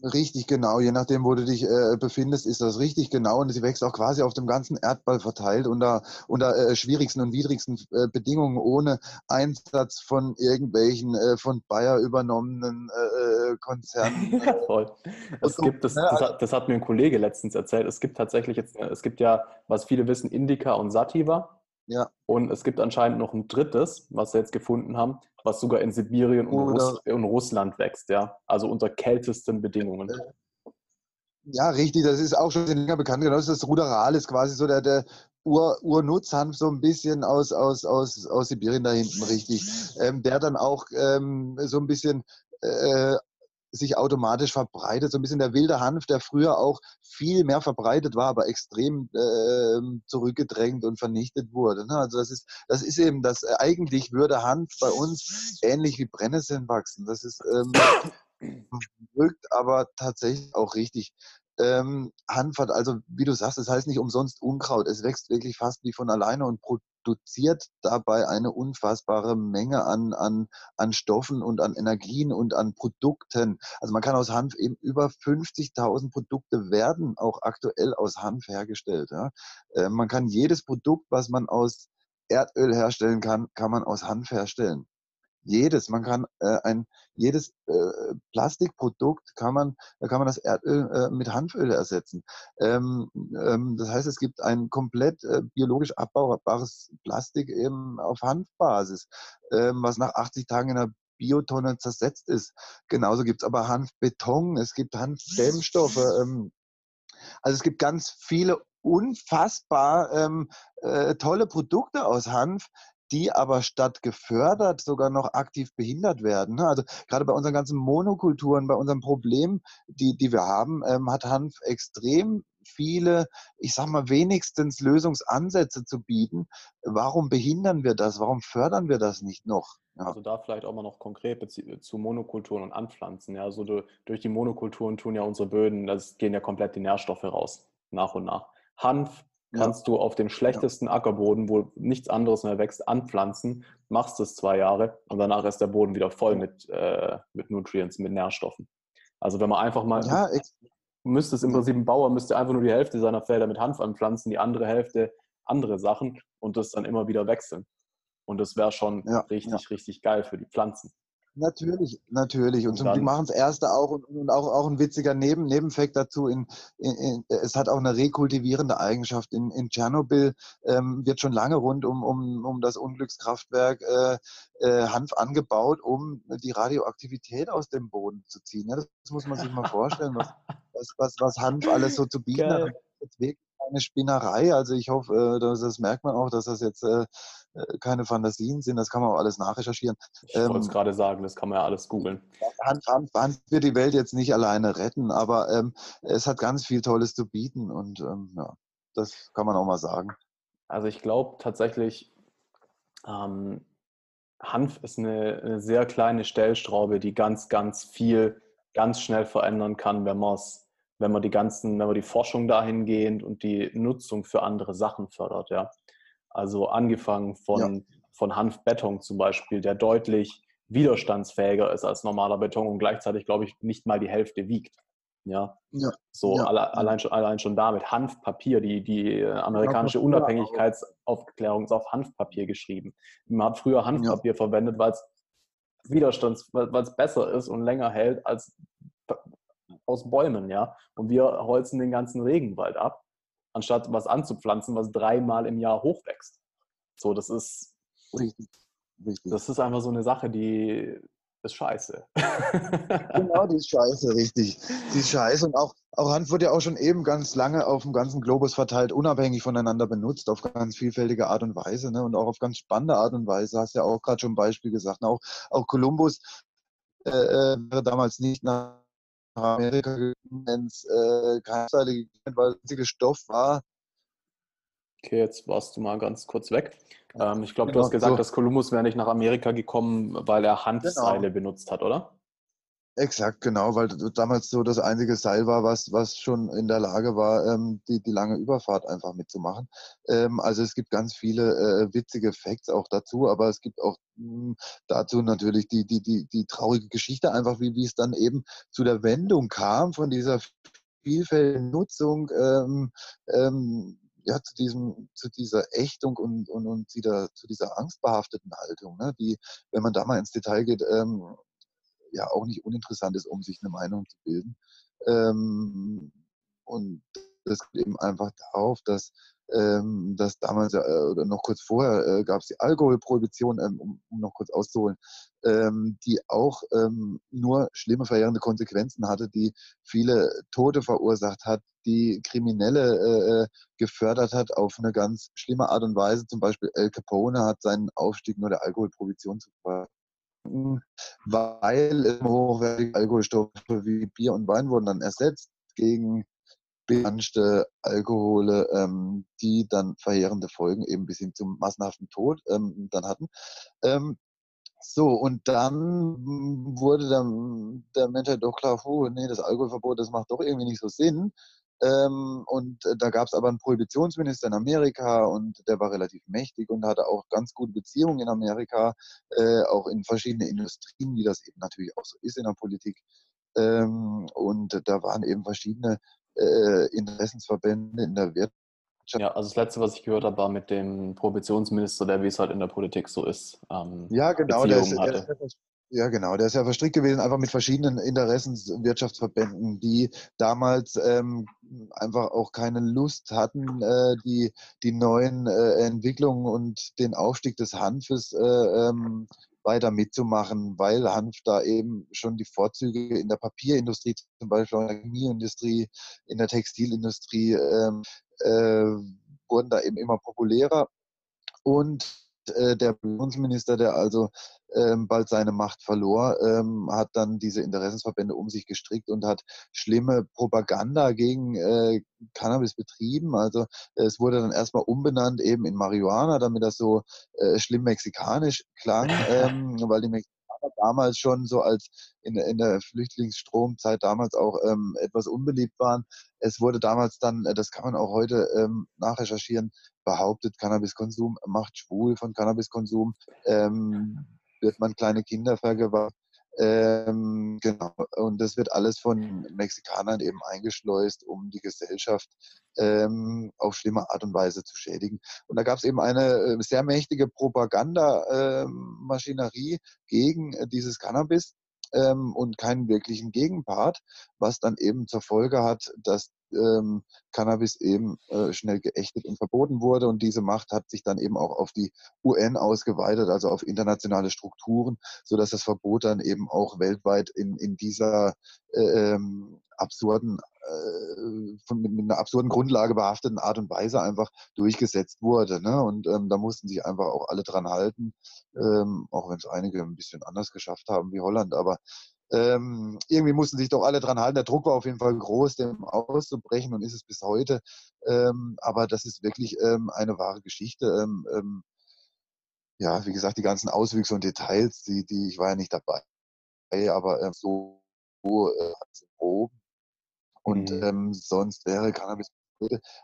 Richtig genau, je nachdem, wo du dich äh, befindest, ist das richtig genau und sie wächst auch quasi auf dem ganzen Erdball verteilt unter, unter äh, schwierigsten und widrigsten äh, Bedingungen, ohne Einsatz von irgendwelchen äh, von Bayer übernommenen äh, äh, Konzernen. ja, voll. Es so, gibt, das, ne, das, hat, das, hat, mir ein Kollege letztens erzählt, es gibt tatsächlich jetzt, es gibt ja, was viele wissen, Indica und Sativa. Ja. Und es gibt anscheinend noch ein drittes, was sie jetzt gefunden haben, was sogar in Sibirien und, Russ und Russland wächst, ja. Also unter kältesten Bedingungen. Ja, richtig, das ist auch schon länger bekannt. Genau, das ist das Ruderal, ist quasi so der, der Ur, Urnutzhanf, so ein bisschen aus, aus, aus, aus Sibirien da hinten, richtig. Ähm, der dann auch ähm, so ein bisschen äh, sich automatisch verbreitet. So ein bisschen der wilde Hanf, der früher auch viel mehr verbreitet war, aber extrem äh, zurückgedrängt und vernichtet wurde. Ne? Also das ist, das ist eben das, äh, eigentlich würde Hanf bei uns ähnlich wie Brennnesseln wachsen. Das ist ähm, wirkt aber tatsächlich auch richtig. Ähm, Hanf hat also, wie du sagst, es das heißt nicht umsonst Unkraut. Es wächst wirklich fast wie von alleine und produziert dabei eine unfassbare Menge an, an, an Stoffen und an Energien und an Produkten. Also man kann aus Hanf eben über 50.000 Produkte werden auch aktuell aus Hanf hergestellt. Ja. Äh, man kann jedes Produkt, was man aus Erdöl herstellen kann, kann man aus Hanf herstellen. Jedes, man kann äh, ein jedes äh, Plastikprodukt kann man, da kann man das Erdöl äh, mit Hanföl ersetzen. Ähm, ähm, das heißt, es gibt ein komplett äh, biologisch abbaubares Plastik eben auf Hanfbasis, ähm, was nach 80 Tagen in der Biotonne zersetzt ist. Genauso gibt es aber Hanfbeton, es gibt Hanfdämmstoffe. Ähm, also es gibt ganz viele unfassbar ähm, äh, tolle Produkte aus Hanf, die aber statt gefördert sogar noch aktiv behindert werden. Ne? Also gerade bei unseren ganzen Monokulturen, bei unserem Problem, die, die wir haben, ähm, hat Hanf extrem viele, ich sag mal, wenigstens Lösungsansätze zu bieten. Warum behindern wir das? Warum fördern wir das nicht noch? Ja. Also da vielleicht auch mal noch konkret zu Monokulturen und Anpflanzen. Ja, also durch die Monokulturen tun ja unsere Böden, das gehen ja komplett die Nährstoffe raus, nach und nach. Hanf kannst ja. du auf dem schlechtesten ja. Ackerboden, wo nichts anderes mehr wächst, anpflanzen, machst es zwei Jahre und danach ist der Boden wieder voll mit, äh, mit Nutrients, mit Nährstoffen. Also wenn man einfach mal, ja, ich, müsste es im Prinzip ein Bauer müsste einfach nur die Hälfte seiner Felder mit Hanf anpflanzen, die andere Hälfte andere Sachen und das dann immer wieder wechseln. Und das wäre schon richtig, richtig geil für die Pflanzen. Natürlich, natürlich. Und, und die machen es erste auch und, und, auch, auch ein witziger Neben, Nebeneffekt dazu. In, in, in, es hat auch eine rekultivierende Eigenschaft. In, in Tschernobyl ähm, wird schon lange rund um, um, um das Unglückskraftwerk äh, äh, Hanf angebaut, um die Radioaktivität aus dem Boden zu ziehen. Ja, das muss man sich mal vorstellen, was, was, was, was Hanf alles so zu bieten Geil. hat. keine Spinnerei. Also ich hoffe, äh, das, das, merkt man auch, dass das jetzt äh, keine Fantasien sind. Das kann man auch alles nachrecherchieren. Ich ähm, wollte es gerade sagen, das kann man ja alles googeln. Hand, Hand, Hand, wird die Welt jetzt nicht alleine retten, aber ähm, es hat ganz viel Tolles zu bieten und ähm, ja, das kann man auch mal sagen. Also ich glaube tatsächlich, ähm, Hanf ist eine, eine, sehr kleine Stellschraube, die ganz, ganz viel ganz schnell verändern kann, wenn man wenn man die ganzen, wenn man die Forschung dahingehend und die Nutzung für andere Sachen fördert, ja. Also angefangen von, ja. von Hanfbeton zum Beispiel, der deutlich widerstandsfähiger ist als normaler Beton und gleichzeitig, glaube ich, nicht mal die Hälfte wiegt. Ja. ja. So ja. Alle, allein, schon, allein schon damit. Hanfpapier, die, die äh, amerikanische Unabhängigkeitsaufklärung ist auf Hanfpapier geschrieben. Man hat früher Hanfpapier verwendet, weil es Widerstands, weil es besser ist und länger hält als aus Bäumen, ja. Und wir holzen den ganzen Regenwald ab, anstatt was anzupflanzen, was dreimal im Jahr hochwächst. So, das ist. Richtig. Richtig. Das ist einfach so eine Sache, die ist scheiße. genau, die ist scheiße, richtig. Die ist scheiße. Und auch, auch Hanf wird ja auch schon eben ganz lange auf dem ganzen Globus verteilt, unabhängig voneinander benutzt, auf ganz vielfältige Art und Weise. Ne? Und auch auf ganz spannende Art und Weise. Hast ja auch gerade schon ein Beispiel gesagt. Auch, auch Kolumbus äh, äh wäre damals nicht nach Amerika es äh, keine Seile gegeben weil der einzige Stoff war. Okay, jetzt warst du mal ganz kurz weg. Ähm, ich glaube, genau, du hast gesagt, so. dass Kolumbus wäre nicht nach Amerika gekommen, weil er Handseile genau. benutzt hat, oder? Exakt, genau, weil damals so das einzige Seil war, was, was schon in der Lage war, ähm, die, die lange Überfahrt einfach mitzumachen. Ähm, also es gibt ganz viele äh, witzige Facts auch dazu, aber es gibt auch mh, hm, dazu natürlich die, die, die, die traurige Geschichte, einfach wie, wie es dann eben zu der Wendung kam von dieser vielfältigen Nutzung ähm, ähm, ja, zu, diesem, zu dieser Ächtung und, und, und wieder, zu dieser angstbehafteten Haltung, ne, die, wenn man da mal ins Detail geht, ähm, ja auch nicht uninteressant ist, um sich eine Meinung zu bilden. Ähm, und das geht eben einfach darauf, dass, ähm, dass damals äh, oder noch kurz vorher äh, gab es die Alkoholprohibition, ähm, um, um, noch kurz auszuholen, ähm, die auch ähm, nur schlimme verheerende Konsequenzen hatte, die viele Tote verursacht hat, die Kriminelle äh, äh gefördert hat auf eine ganz schlimme Art und Weise. Zum Beispiel El Capone hat seinen Aufstieg nur der Alkoholprohibition zu verfolgen weil hochwertige Alkoholstoffe wie Bier und Wein wurden dann ersetzt gegen beanschte Alkohole, ähm, die dann verheerende Folgen eben bis hin zum massenhaften Tod ähm, dann hatten. Ähm, so, und dann wurde der, der Mensch halt doch klar, oh, nee, das Alkoholverbot, das macht doch irgendwie nicht so Sinn. Ähm, und äh, da gab es aber einen Prohibitionsminister in Amerika und der war relativ mächtig und hatte auch ganz gute Beziehungen in Amerika, äh, auch in verschiedene Industrien, wie das eben natürlich auch so ist in der Politik. Ähm, und da waren eben verschiedene äh, Interessensverbände in der Wirtschaft. Ja, also das letzte, was ich gehört habe, war mit dem Prohibitionsminister, der wie es halt in der Politik so ist. Ähm, ja, genau, der ist, der, ist, ja, genau. Der ist ja verstrickt gewesen, einfach mit verschiedenen Interessenswirtschaftsverbänden, die damals ähm, einfach auch keine Lust hatten, äh, die, die neuen äh, Entwicklungen und den Aufstieg des Hanfes äh, ähm, weiter mitzumachen, weil Hanf da eben schon die Vorzüge in der Papierindustrie, zum Beispiel in der Chemieindustrie, in der Textilindustrie, ähm, äh, wurden da eben immer populärer. Und äh, der Bundesminister, der also ähm, bald seine Macht verlor, ähm, hat dann diese Interessensverbände um sich gestrickt und hat schlimme Propaganda gegen äh, Cannabis betrieben. Also es wurde dann erstmal umbenannt eben in Marihuana, damit das so äh, schlimm mexikanisch klang, ähm, weil die Mexikaner damals schon so als in, in der Flüchtlingsstromzeit damals auch ähm, etwas unbeliebt waren. Es wurde damals dann, äh, das kann man auch heute ähm, nachrecherchieren, behauptet, Cannabiskonsum macht schwul von Cannabiskonsum. Ähm, wird man kleine Kinder vergewaltigt. Ähm, genau. Und das wird alles von Mexikanern eben eingeschleust, um die Gesellschaft ähm, auf schlimme Art und Weise zu schädigen. Und da gab es eben eine äh, sehr mächtige Propagandamaschinerie ähm, gegen äh, dieses Cannabis ähm, und keinen wirklichen Gegenpart, was dann eben zur Folge hat, dass ähm, Cannabis eben äh, schnell geächtet und verboten wurde. Und diese Macht hat sich dann eben auch auf die UN ausgeweitet, also auf internationale Strukturen, sodass das Verbot dann eben auch weltweit in, in dieser äh, ähm, absurden, äh, von, mit, einer absurden Grundlage behafteten Art und Weise einfach durchgesetzt wurde. Ne? Und ähm, da mussten sich einfach auch alle dran halten, ähm, auch wenn es einige ein bisschen anders geschafft haben wie Holland. Aber ähm, irgendwie mussten sich doch alle dran halten. Der Druck war auf jeden Fall groß, dem auszubrechen und ist es bis heute. Ähm, aber das ist wirklich ähm, eine wahre Geschichte. Ähm, ähm, ja, wie gesagt, die ganzen Auswüchse und Details, die, die ich war ja nicht dabei, aber so, so äh. Und mhm. ähm, sonst wäre Cannabis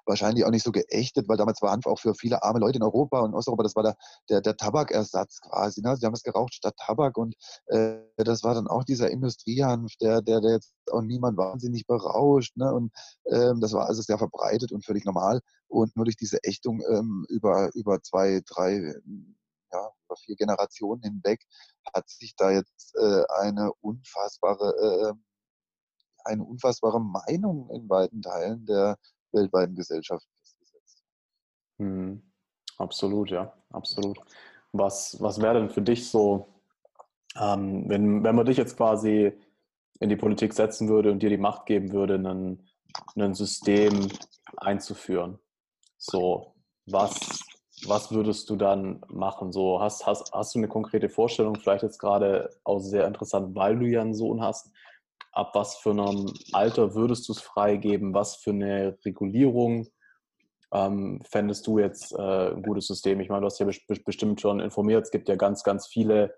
wahrscheinlich auch nicht so geächtet, weil damals war Hanf auch für viele arme Leute in Europa und Osteuropa, das war der, der, der Tabakersatz quasi. Ne? Sie haben es geraucht statt Tabak und äh, das war dann auch dieser Industriehanf, der, der, der jetzt auch niemand wahnsinnig berauscht. Ne? Und ähm, das war also sehr verbreitet und völlig normal. Und nur durch diese Ächtung ähm, über, über zwei, drei, ja, über vier Generationen hinweg hat sich da jetzt äh, eine unfassbare äh, eine unfassbare Meinung in weiten Teilen der weltweiten Gesellschaft festgesetzt. Mhm. Absolut, ja, absolut. Was, was wäre denn für dich so, ähm, wenn, wenn man dich jetzt quasi in die Politik setzen würde und dir die Macht geben würde, ein, ein System einzuführen? So, was, was würdest du dann machen? So, hast, hast, hast du eine konkrete Vorstellung, vielleicht jetzt gerade auch sehr interessant, weil du ja einen Sohn hast, ab was für einem Alter würdest du es freigeben? Was für eine Regulierung ähm, fändest du jetzt äh, ein gutes System? Ich meine, du hast ja bestimmt schon informiert, es gibt ja ganz, ganz viele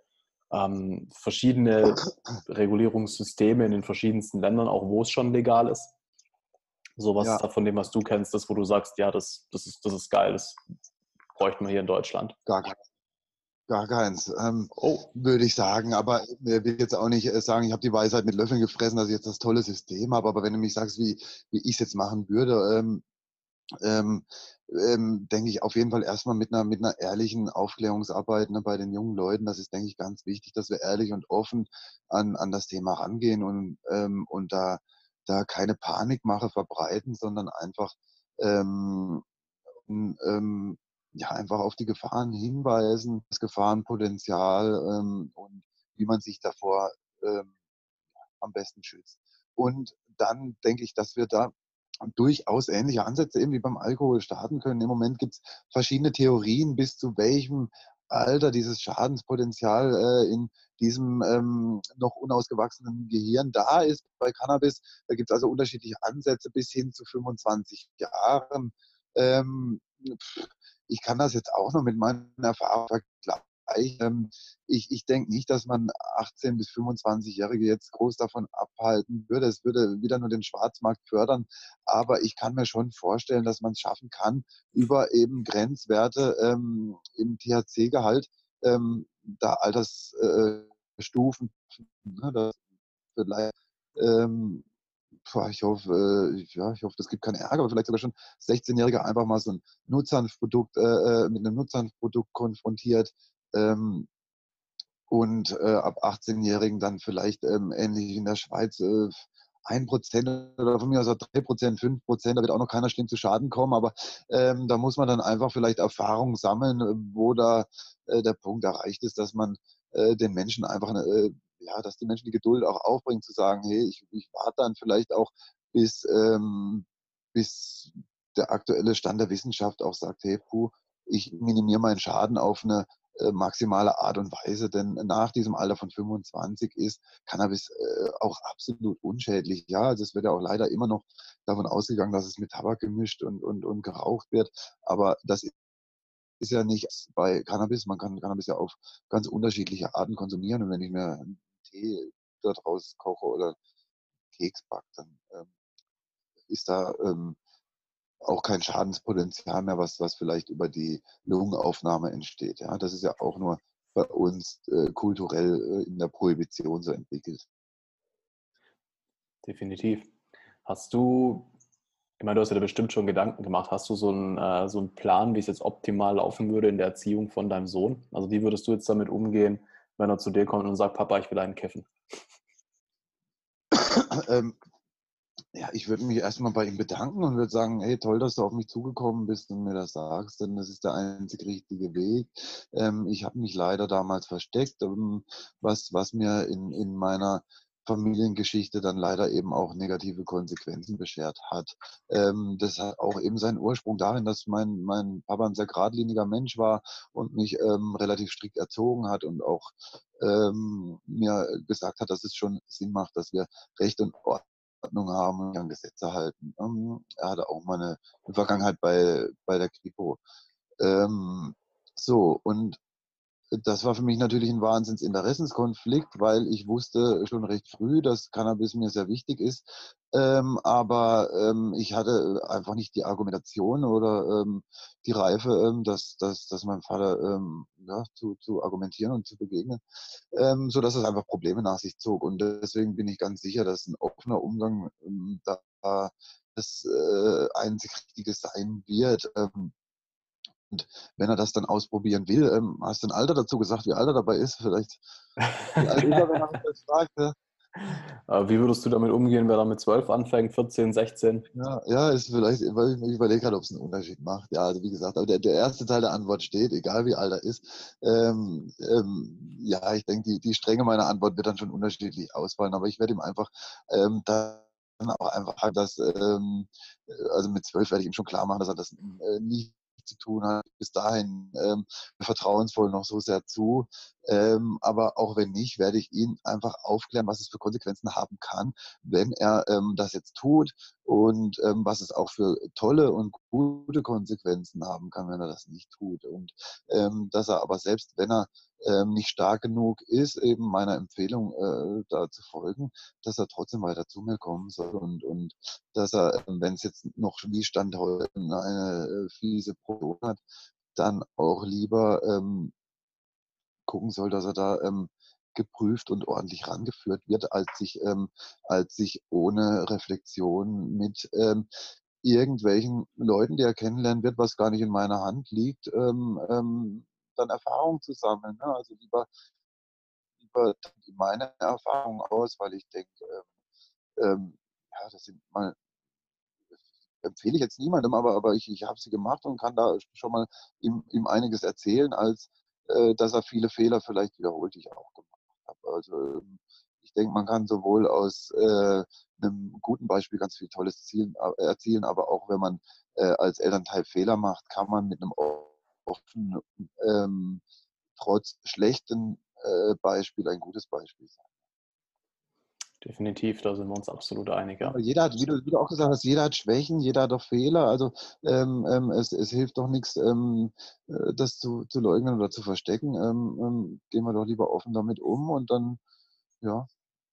ähm, verschiedene Regulierungssysteme in den verschiedensten Ländern, auch wo es schon legal ist. Sowas ja. von dem, was du kennst, das, wo du sagst, ja, das, das, ist, das ist geil, das bräuchten wir hier in Deutschland. Gar, Gar keins, ähm, oh. würde ich sagen. Aber ich will jetzt auch nicht äh, sagen, ich habe die Weisheit mit Löffeln gefressen, dass ich jetzt das tolle System habe. Aber wenn du mich sagst, wie, wie ich es jetzt machen würde, ähm, ähm, ähm, denke ich auf jeden Fall erstmal mit einer, mit einer ehrlichen Aufklärungsarbeit ne, bei den jungen Leuten. Das ist, denke ich, ganz wichtig, dass wir ehrlich und offen an, an das Thema rangehen und, ähm, und da, da keine Panikmache verbreiten, sondern einfach ähm, ähm, ja, einfach auf die Gefahren hinweisen, das Gefahrenpotenzial ähm, und wie man sich davor ähm, am besten schützt. Und dann denke ich, dass wir da durchaus ähnliche Ansätze eben wie beim Alkohol starten können. Im Moment gibt es verschiedene Theorien, bis zu welchem Alter dieses Schadenspotenzial äh, in diesem ähm, noch unausgewachsenen Gehirn da ist bei Cannabis. Da gibt es also unterschiedliche Ansätze bis hin zu 25 Jahren. Ähm, ich kann das jetzt auch noch mit meinen Erfahrungen vergleichen. Ähm, ich, ich denke nicht, dass man 18- bis 25-Jährige jetzt groß davon abhalten würde. Es würde wieder nur den Schwarzmarkt fördern. Aber ich kann mir schon vorstellen, dass man es schaffen kann, über eben Grenzwerte ähm, im THC-Gehalt ähm, da Altersstufen, äh, ne, das vielleicht ähm, ich hoffe, äh, ja, ich hoffe, das gibt keine Ärger, aber vielleicht sogar schon 16-Jährige einfach mal so ein Nutzhanfprodukt äh, äh, mit einem Nutzhanfprodukt konfrontiert ähm, und äh, ab 18-Jährigen dann vielleicht ähm, ähnlich in der Schweiz äh, 1% oder von mir aus auch 3%, 5%, da wird auch noch keiner schlimm zu Schaden kommen, aber ähm, da muss man dann einfach vielleicht Erfahrung sammeln, wo da äh, der Punkt erreicht ist, dass man äh, den Menschen einfach äh, ja, dass die Menschen die Geduld auch aufbringen, zu sagen, hey, ich, ich warte dann vielleicht auch, bis, ähm, bis der aktuelle Stand der Wissenschaft auch sagt, hey, puh, ich minimiere meinen Schaden auf eine äh, maximale Art und Weise, denn nach diesem Alter von 25 ist Cannabis äh, auch absolut unschädlich. Ja, also es wird ja auch leider immer noch davon ausgegangen, dass es mit Tabak gemischt und, und, und geraucht wird, aber das ist ja nicht bei Cannabis, man kann Cannabis ja auf ganz unterschiedliche Arten konsumieren. Und wenn ich mir Tee daraus koche oder Keks backe, dann ähm, ist da ähm, auch kein Schadenspotenzial mehr, was, was vielleicht über die Lungenaufnahme entsteht. Ja, das ist ja auch nur bei uns äh, kulturell äh, in der Prohibition so entwickelt. Definitiv. Hast du, ich meine, du hast ja da bestimmt schon Gedanken gemacht, hast du so einen, äh, so einen Plan, wie es jetzt optimal laufen würde in der Erziehung von deinem Sohn? Also wie würdest du jetzt damit umgehen, wenn er zu dir kommt und sagt, Papa, ich will einen kiffen? ähm, Ja, ich würde mich erstmal bei ihm bedanken und würde sagen, hey, toll, dass du auf mich zugekommen bist und mir das sagst, denn das ist der einzig richtige Weg. Ähm, ich habe mich leider damals versteckt, ähm, was, was mir in, in meiner Familiengeschichte dann leider eben auch negative Konsequenzen beschert hat. Ähm, das hat auch eben seinen Ursprung darin, dass mein, mein Papa ein sehr geradliniger Mensch war und mich ähm, relativ strikt erzogen hat und auch ähm, mir gesagt hat, dass es schon Sinn macht, dass wir Recht und Ordnung haben und an Gesetze halten. Ähm, er hatte auch mal eine, Vergangenheit bei, bei der Kripo. Ähm, so, und das war für mich natürlich ein Wahnsinnsinteressenskonflikt, weil ich wusste schon recht früh, dass Cannabis mir sehr wichtig ist. Ähm, aber ähm, ich hatte einfach nicht die Argumentation oder ähm, die Reife, ähm, dass, dass, dass mein Vater ähm, ja, zu, zu argumentieren und zu begegnen, ähm, so dass es einfach Probleme nach sich zog. Und deswegen bin ich ganz sicher, dass ein offener Umgang ähm, da das äh, einzig Richtige sein wird. Ähm, und wenn er das dann ausprobieren will, ähm, hast du ein Alter dazu gesagt, wie alt er dabei ist? Vielleicht. Wie alt ist er, wenn er mich das fragt? Ja? Wie würdest du damit umgehen, wenn er mit 12 anfängt, 14, 16? Ja, ja ist vielleicht, weil ich, überlege gerade, ob es einen Unterschied macht. Ja, also wie gesagt, aber der, der erste Teil der Antwort steht, egal wie alt er ist. Ähm, ähm, ja, ich denke, die, die Strenge meiner Antwort wird dann schon unterschiedlich ausfallen, aber ich werde ihm einfach ähm, dann auch einfach, dass, ähm, also mit zwölf werde ich ihm schon klar machen, dass er das äh, nicht zu tun hat. Bis dahin ähm, vertrauensvoll noch so sehr zu. Ähm, aber auch wenn nicht, werde ich ihn einfach aufklären, was es für Konsequenzen haben kann, wenn er ähm, das jetzt tut und ähm, was es auch für tolle und gute Konsequenzen haben kann, wenn er das nicht tut. Und ähm, dass er aber selbst, wenn er ähm, nicht stark genug ist, eben meiner Empfehlung äh, da zu folgen, dass er trotzdem weiter zu mir kommen soll und, und dass er, ähm, wenn es jetzt noch wie Stand heute eine äh, fiese Probe hat, dann auch lieber ähm, gucken soll, dass er da ähm, geprüft und ordentlich rangeführt wird, als sich, ähm, als sich ohne Reflexion mit ähm, irgendwelchen Leuten, die er kennenlernen wird, was gar nicht in meiner Hand liegt, ähm, ähm, dann Erfahrung zu sammeln. Ne? Also lieber, lieber meine Erfahrung aus, weil ich denke, ähm, ähm, ja, das sind mal empfehle ich jetzt niemandem, aber, aber ich, ich habe sie gemacht und kann da schon mal ihm, ihm einiges erzählen, als dass er viele Fehler vielleicht wiederholt, ich auch gemacht habe. Also ähm, ich denke, man kann sowohl aus äh, einem guten Beispiel ganz viel Tolles Ziel, äh, erzielen, aber auch wenn man äh, als Elternteil Fehler macht, kann man mit einem offenen, ähm, trotz schlechten äh, Beispiel ein gutes Beispiel sein. Definitiv, da sind wir uns absolut einig. Ja. Jeder hat, wie du, wie du, auch gesagt hast, jeder hat Schwächen, jeder hat doch Fehler. Also ähm, ähm, es, es, hilft doch nichts, ähm, äh, das zu, zu, leugnen oder zu verstecken. Ähm, ähm, gehen wir doch lieber offen damit um und dann, ja,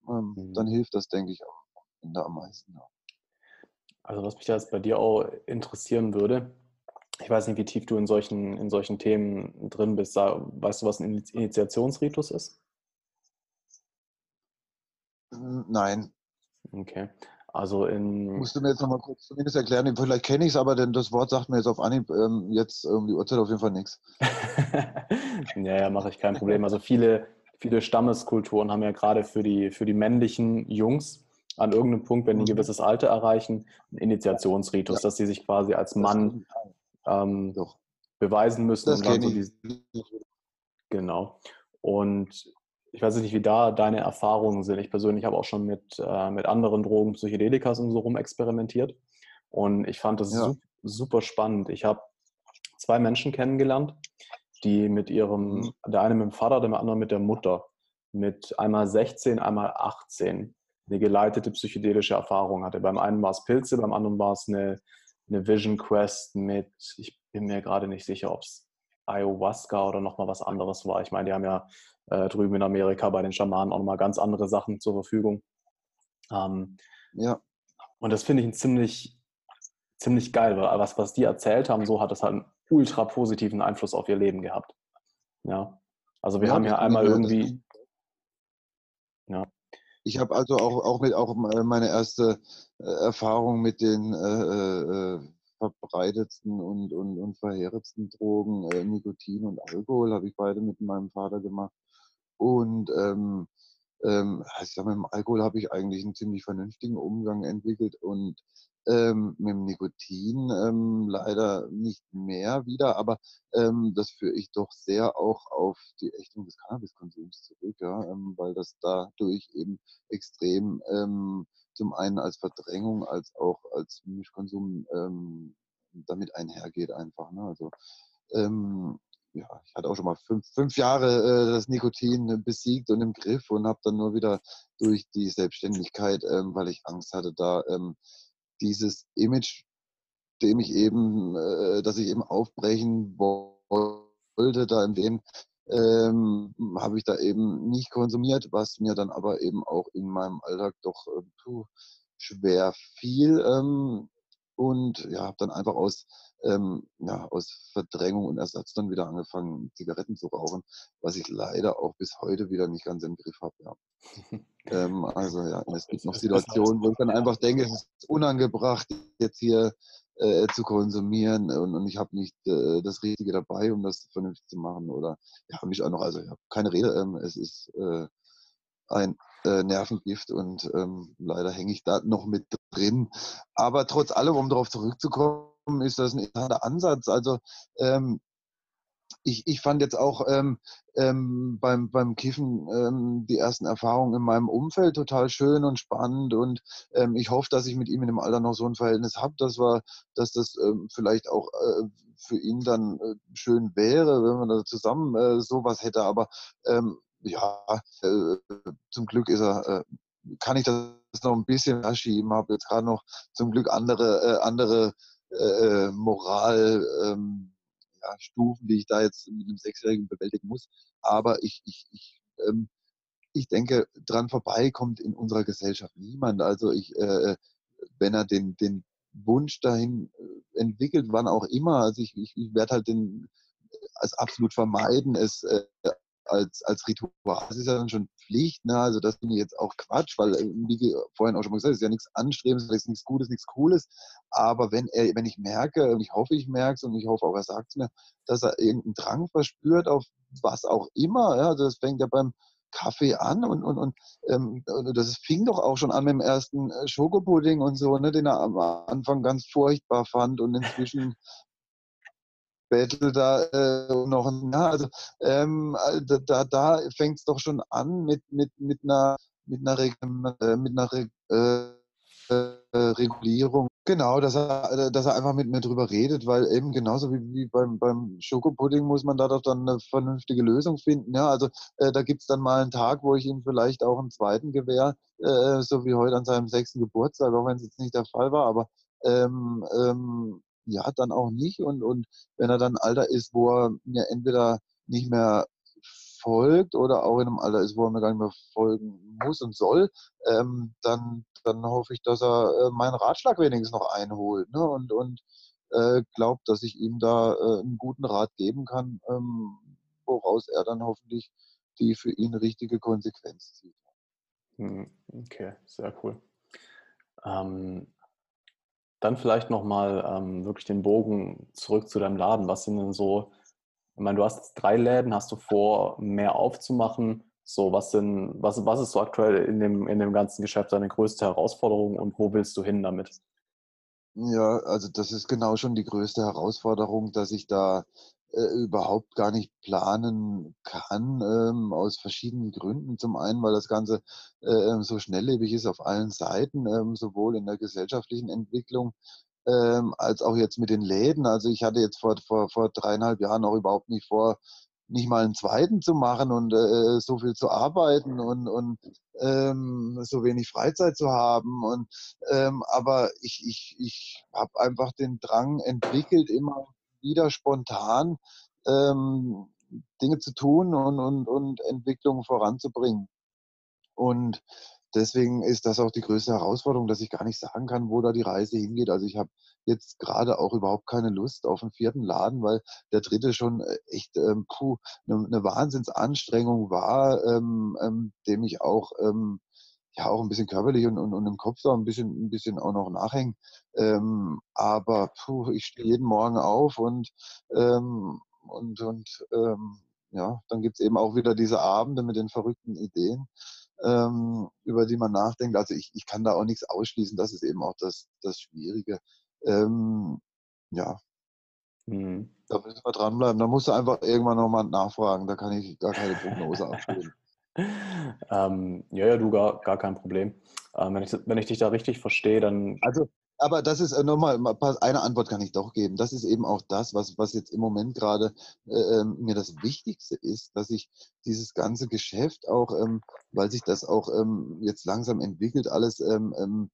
ähm, mhm. dann hilft das, denke ich, auch am meisten. Ja. Also was mich jetzt bei dir auch interessieren würde, ich weiß nicht, wie tief du in solchen, in solchen Themen drin bist. Weißt du, was ein Initiationsritus ist? Nein. Okay. Also in. Musst du mir jetzt nochmal kurz zumindest erklären, vielleicht kenne ich es, aber denn das Wort sagt mir jetzt auf Anhieb ähm, jetzt um die Uhrzeit auf jeden Fall nichts. ja, ja, mache ich kein Problem. Also viele, viele Stammeskulturen haben ja gerade für die, für die männlichen Jungs an irgendeinem Punkt, wenn die ein mhm. gewisses Alter erreichen, einen Initiationsritus, ja. dass sie sich quasi als Mann ähm, beweisen müssen. Das kenne so ich. Genau. Und ich weiß nicht, wie da deine Erfahrungen sind. Ich persönlich habe auch schon mit, äh, mit anderen Drogen, Psychedelikas und so rum experimentiert. Und ich fand das ja. super, super spannend. Ich habe zwei Menschen kennengelernt, die mit ihrem, mhm. der eine mit dem Vater, der andere mit der Mutter, mit einmal 16, einmal 18 eine geleitete psychedelische Erfahrung hatte. Beim einen war es Pilze, beim anderen war es eine, eine Vision Quest mit, ich bin mir gerade nicht sicher, ob es Ayahuasca oder nochmal was anderes war. Ich meine, die haben ja äh, drüben in Amerika bei den Schamanen auch nochmal ganz andere Sachen zur Verfügung. Ähm, ja. Und das finde ich ein ziemlich, ziemlich geil, weil was, was die erzählt haben, so hat es halt einen ultra positiven Einfluss auf ihr Leben gehabt. Ja. Also wir ja, haben ja einmal irgendwie. Ja. Ich habe also auch, auch mit auch meine erste äh, Erfahrung mit den äh, äh, verbreitetsten und, und, und verheerendsten Drogen, äh, Nikotin und Alkohol, habe ich beide mit meinem Vater gemacht. Und ähm, ähm, ich sag, mit dem Alkohol habe ich eigentlich einen ziemlich vernünftigen Umgang entwickelt und ähm, mit dem Nikotin ähm, leider nicht mehr wieder, aber ähm, das führe ich doch sehr auch auf die Ächtung des Cannabiskonsums zurück, ja, ähm, weil das dadurch eben extrem ähm, zum einen als Verdrängung als auch als Mischkonsum ähm, damit einhergeht einfach. Ne? Also ähm, ja, ich hatte auch schon mal fünf, fünf Jahre äh, das Nikotin besiegt und im Griff und habe dann nur wieder durch die Selbstständigkeit, ähm, weil ich Angst hatte, da ähm, dieses Image, dem ich eben, äh, dass ich eben aufbrechen wollte, da in dem ähm, habe ich da eben nicht konsumiert, was mir dann aber eben auch in meinem Alltag doch äh, puh, schwer fiel. Ähm, und ja, habe dann einfach aus, ähm, ja, aus Verdrängung und Ersatz dann wieder angefangen, Zigaretten zu rauchen, was ich leider auch bis heute wieder nicht ganz im Griff habe. Ja. ähm, also ja, es gibt noch Situationen, wo ich dann einfach denke, es ist unangebracht, jetzt hier äh, zu konsumieren und, und ich habe nicht äh, das Richtige dabei, um das vernünftig zu machen. Oder ja, mich auch noch, also ich habe keine Rede, ähm, es ist äh, ein äh, Nervengift und ähm, leider hänge ich da noch mit drin. Aber trotz allem, um darauf zurückzukommen, ist das ein interessanter Ansatz. Also ähm, ich, ich fand jetzt auch ähm, ähm, beim, beim Kiffen ähm, die ersten Erfahrungen in meinem Umfeld total schön und spannend und ähm, ich hoffe, dass ich mit ihm in dem Alter noch so ein Verhältnis habe, dass, wir, dass das ähm, vielleicht auch äh, für ihn dann äh, schön wäre, wenn man da zusammen äh, sowas hätte. Aber ähm, ja, äh, zum Glück ist er, äh, kann ich das noch ein bisschen verschieben, habe jetzt gerade noch zum Glück andere, äh, andere äh, Moral. Ähm, ja, Stufen, die ich da jetzt mit einem Sechsjährigen bewältigen muss. Aber ich, ich, ich, ähm, ich denke, dran vorbei kommt in unserer Gesellschaft niemand. Also ich, äh, wenn er den, den Wunsch dahin äh, entwickelt, wann auch immer, also ich, ich, ich werde halt den als absolut vermeiden, es äh, als, als Ritual. Das ist ja dann schon Pflicht, ne? Also das finde ich jetzt auch Quatsch, weil, äh, wie vorhin auch schon mal gesagt, ist ja nichts Anstrebendes, nichts Gutes, nichts Cooles. Aber wenn er, wenn ich merke, und ich hoffe, ich merke es und ich hoffe auch, er sagt es mir, dass er irgendeinen Drang verspürt auf was auch immer, ja, also das fängt ja beim Kaffee an und, und, und ähm, das fing doch auch schon an mit dem ersten äh, Schokopudding und so, ne, den er am Anfang ganz furchtbar fand und inzwischen Battle da äh, noch ja, also ähm, da, da fängt es doch schon an mit, mit, mit einer mit einer, äh, mit einer äh, äh, Regulierung. Genau, dass er, äh, dass er einfach mit mir drüber redet, weil eben genauso wie, wie beim, beim Schokopudding muss man da doch dann eine vernünftige Lösung finden. Ja, also äh, da gibt es dann mal einen Tag, wo ich ihm vielleicht auch einen zweiten gewähr, äh, so wie heute an seinem sechsten Geburtstag, auch wenn es jetzt nicht der Fall war, aber ähm, ähm, ja, dann auch nicht. Und, und wenn er dann Alter ist, wo er mir entweder nicht mehr folgt oder auch in einem Alter ist, wo er mir gar nicht mehr folgen muss und soll, ähm, dann, dann hoffe ich, dass er äh, meinen Ratschlag wenigstens noch einholt ne? und, und äh, glaubt, dass ich ihm da äh, einen guten Rat geben kann, ähm, woraus er dann hoffentlich die für ihn richtige Konsequenz zieht. Hm, okay, sehr cool. Ähm, dann vielleicht nochmal ähm, wirklich den Bogen zurück zu deinem Laden. Was sind denn so, ich meine, du hast drei Läden, hast du vor, mehr aufzumachen? So, was sind, was, was ist so aktuell in dem, in dem ganzen Geschäft deine größte Herausforderung und wo willst du hin damit? Ja, also das ist genau schon die größte Herausforderung, dass ich da äh, überhaupt gar nicht planen kann, ähm, aus verschiedenen Gründen. Zum einen, weil das Ganze äh, so schnelllebig ist auf allen Seiten, ähm, sowohl in der gesellschaftlichen Entwicklung ähm, als auch jetzt mit den Läden. Also ich hatte jetzt vor, vor, vor dreieinhalb Jahren auch überhaupt nicht vor, nicht mal einen zweiten zu machen und äh, so viel zu arbeiten und, und ähm, so wenig Freizeit zu haben. Und, ähm, aber ich, ich, ich habe einfach den Drang entwickelt, immer wieder spontan ähm, Dinge zu tun und, und, und Entwicklungen voranzubringen. Und deswegen ist das auch die größte Herausforderung, dass ich gar nicht sagen kann, wo da die Reise hingeht. Also ich habe jetzt gerade auch überhaupt keine Lust auf einen vierten Laden, weil der dritte schon äh, echt ähm, puh, eine, eine Wahnsinnsanstrengung war, ähm, ähm, dem ich auch ähm, ja auch ein bisschen körperlich und, und, und im Kopf da ein bisschen, ein bisschen auch noch nachhängen. Ähm, aber puh, ich stehe jeden Morgen auf und, ähm, und, und ähm, ja, dann gibt es eben auch wieder diese Abende mit den verrückten Ideen, ähm, über die man nachdenkt. Also ich, ich kann da auch nichts ausschließen, das ist eben auch das, das Schwierige. Ähm, ja, mhm. da müssen wir dranbleiben. Da musst du einfach irgendwann nochmal nachfragen, da kann ich gar keine Prognose abstellen. Ähm, ja, ja, du gar, gar kein Problem. Ähm, wenn, ich, wenn ich dich da richtig verstehe, dann. Also aber das ist äh, nochmal, eine Antwort kann ich doch geben. Das ist eben auch das, was, was jetzt im Moment gerade äh, ähm, mir das Wichtigste ist, dass ich dieses ganze Geschäft auch, ähm, weil sich das auch ähm, jetzt langsam entwickelt, alles, ähm,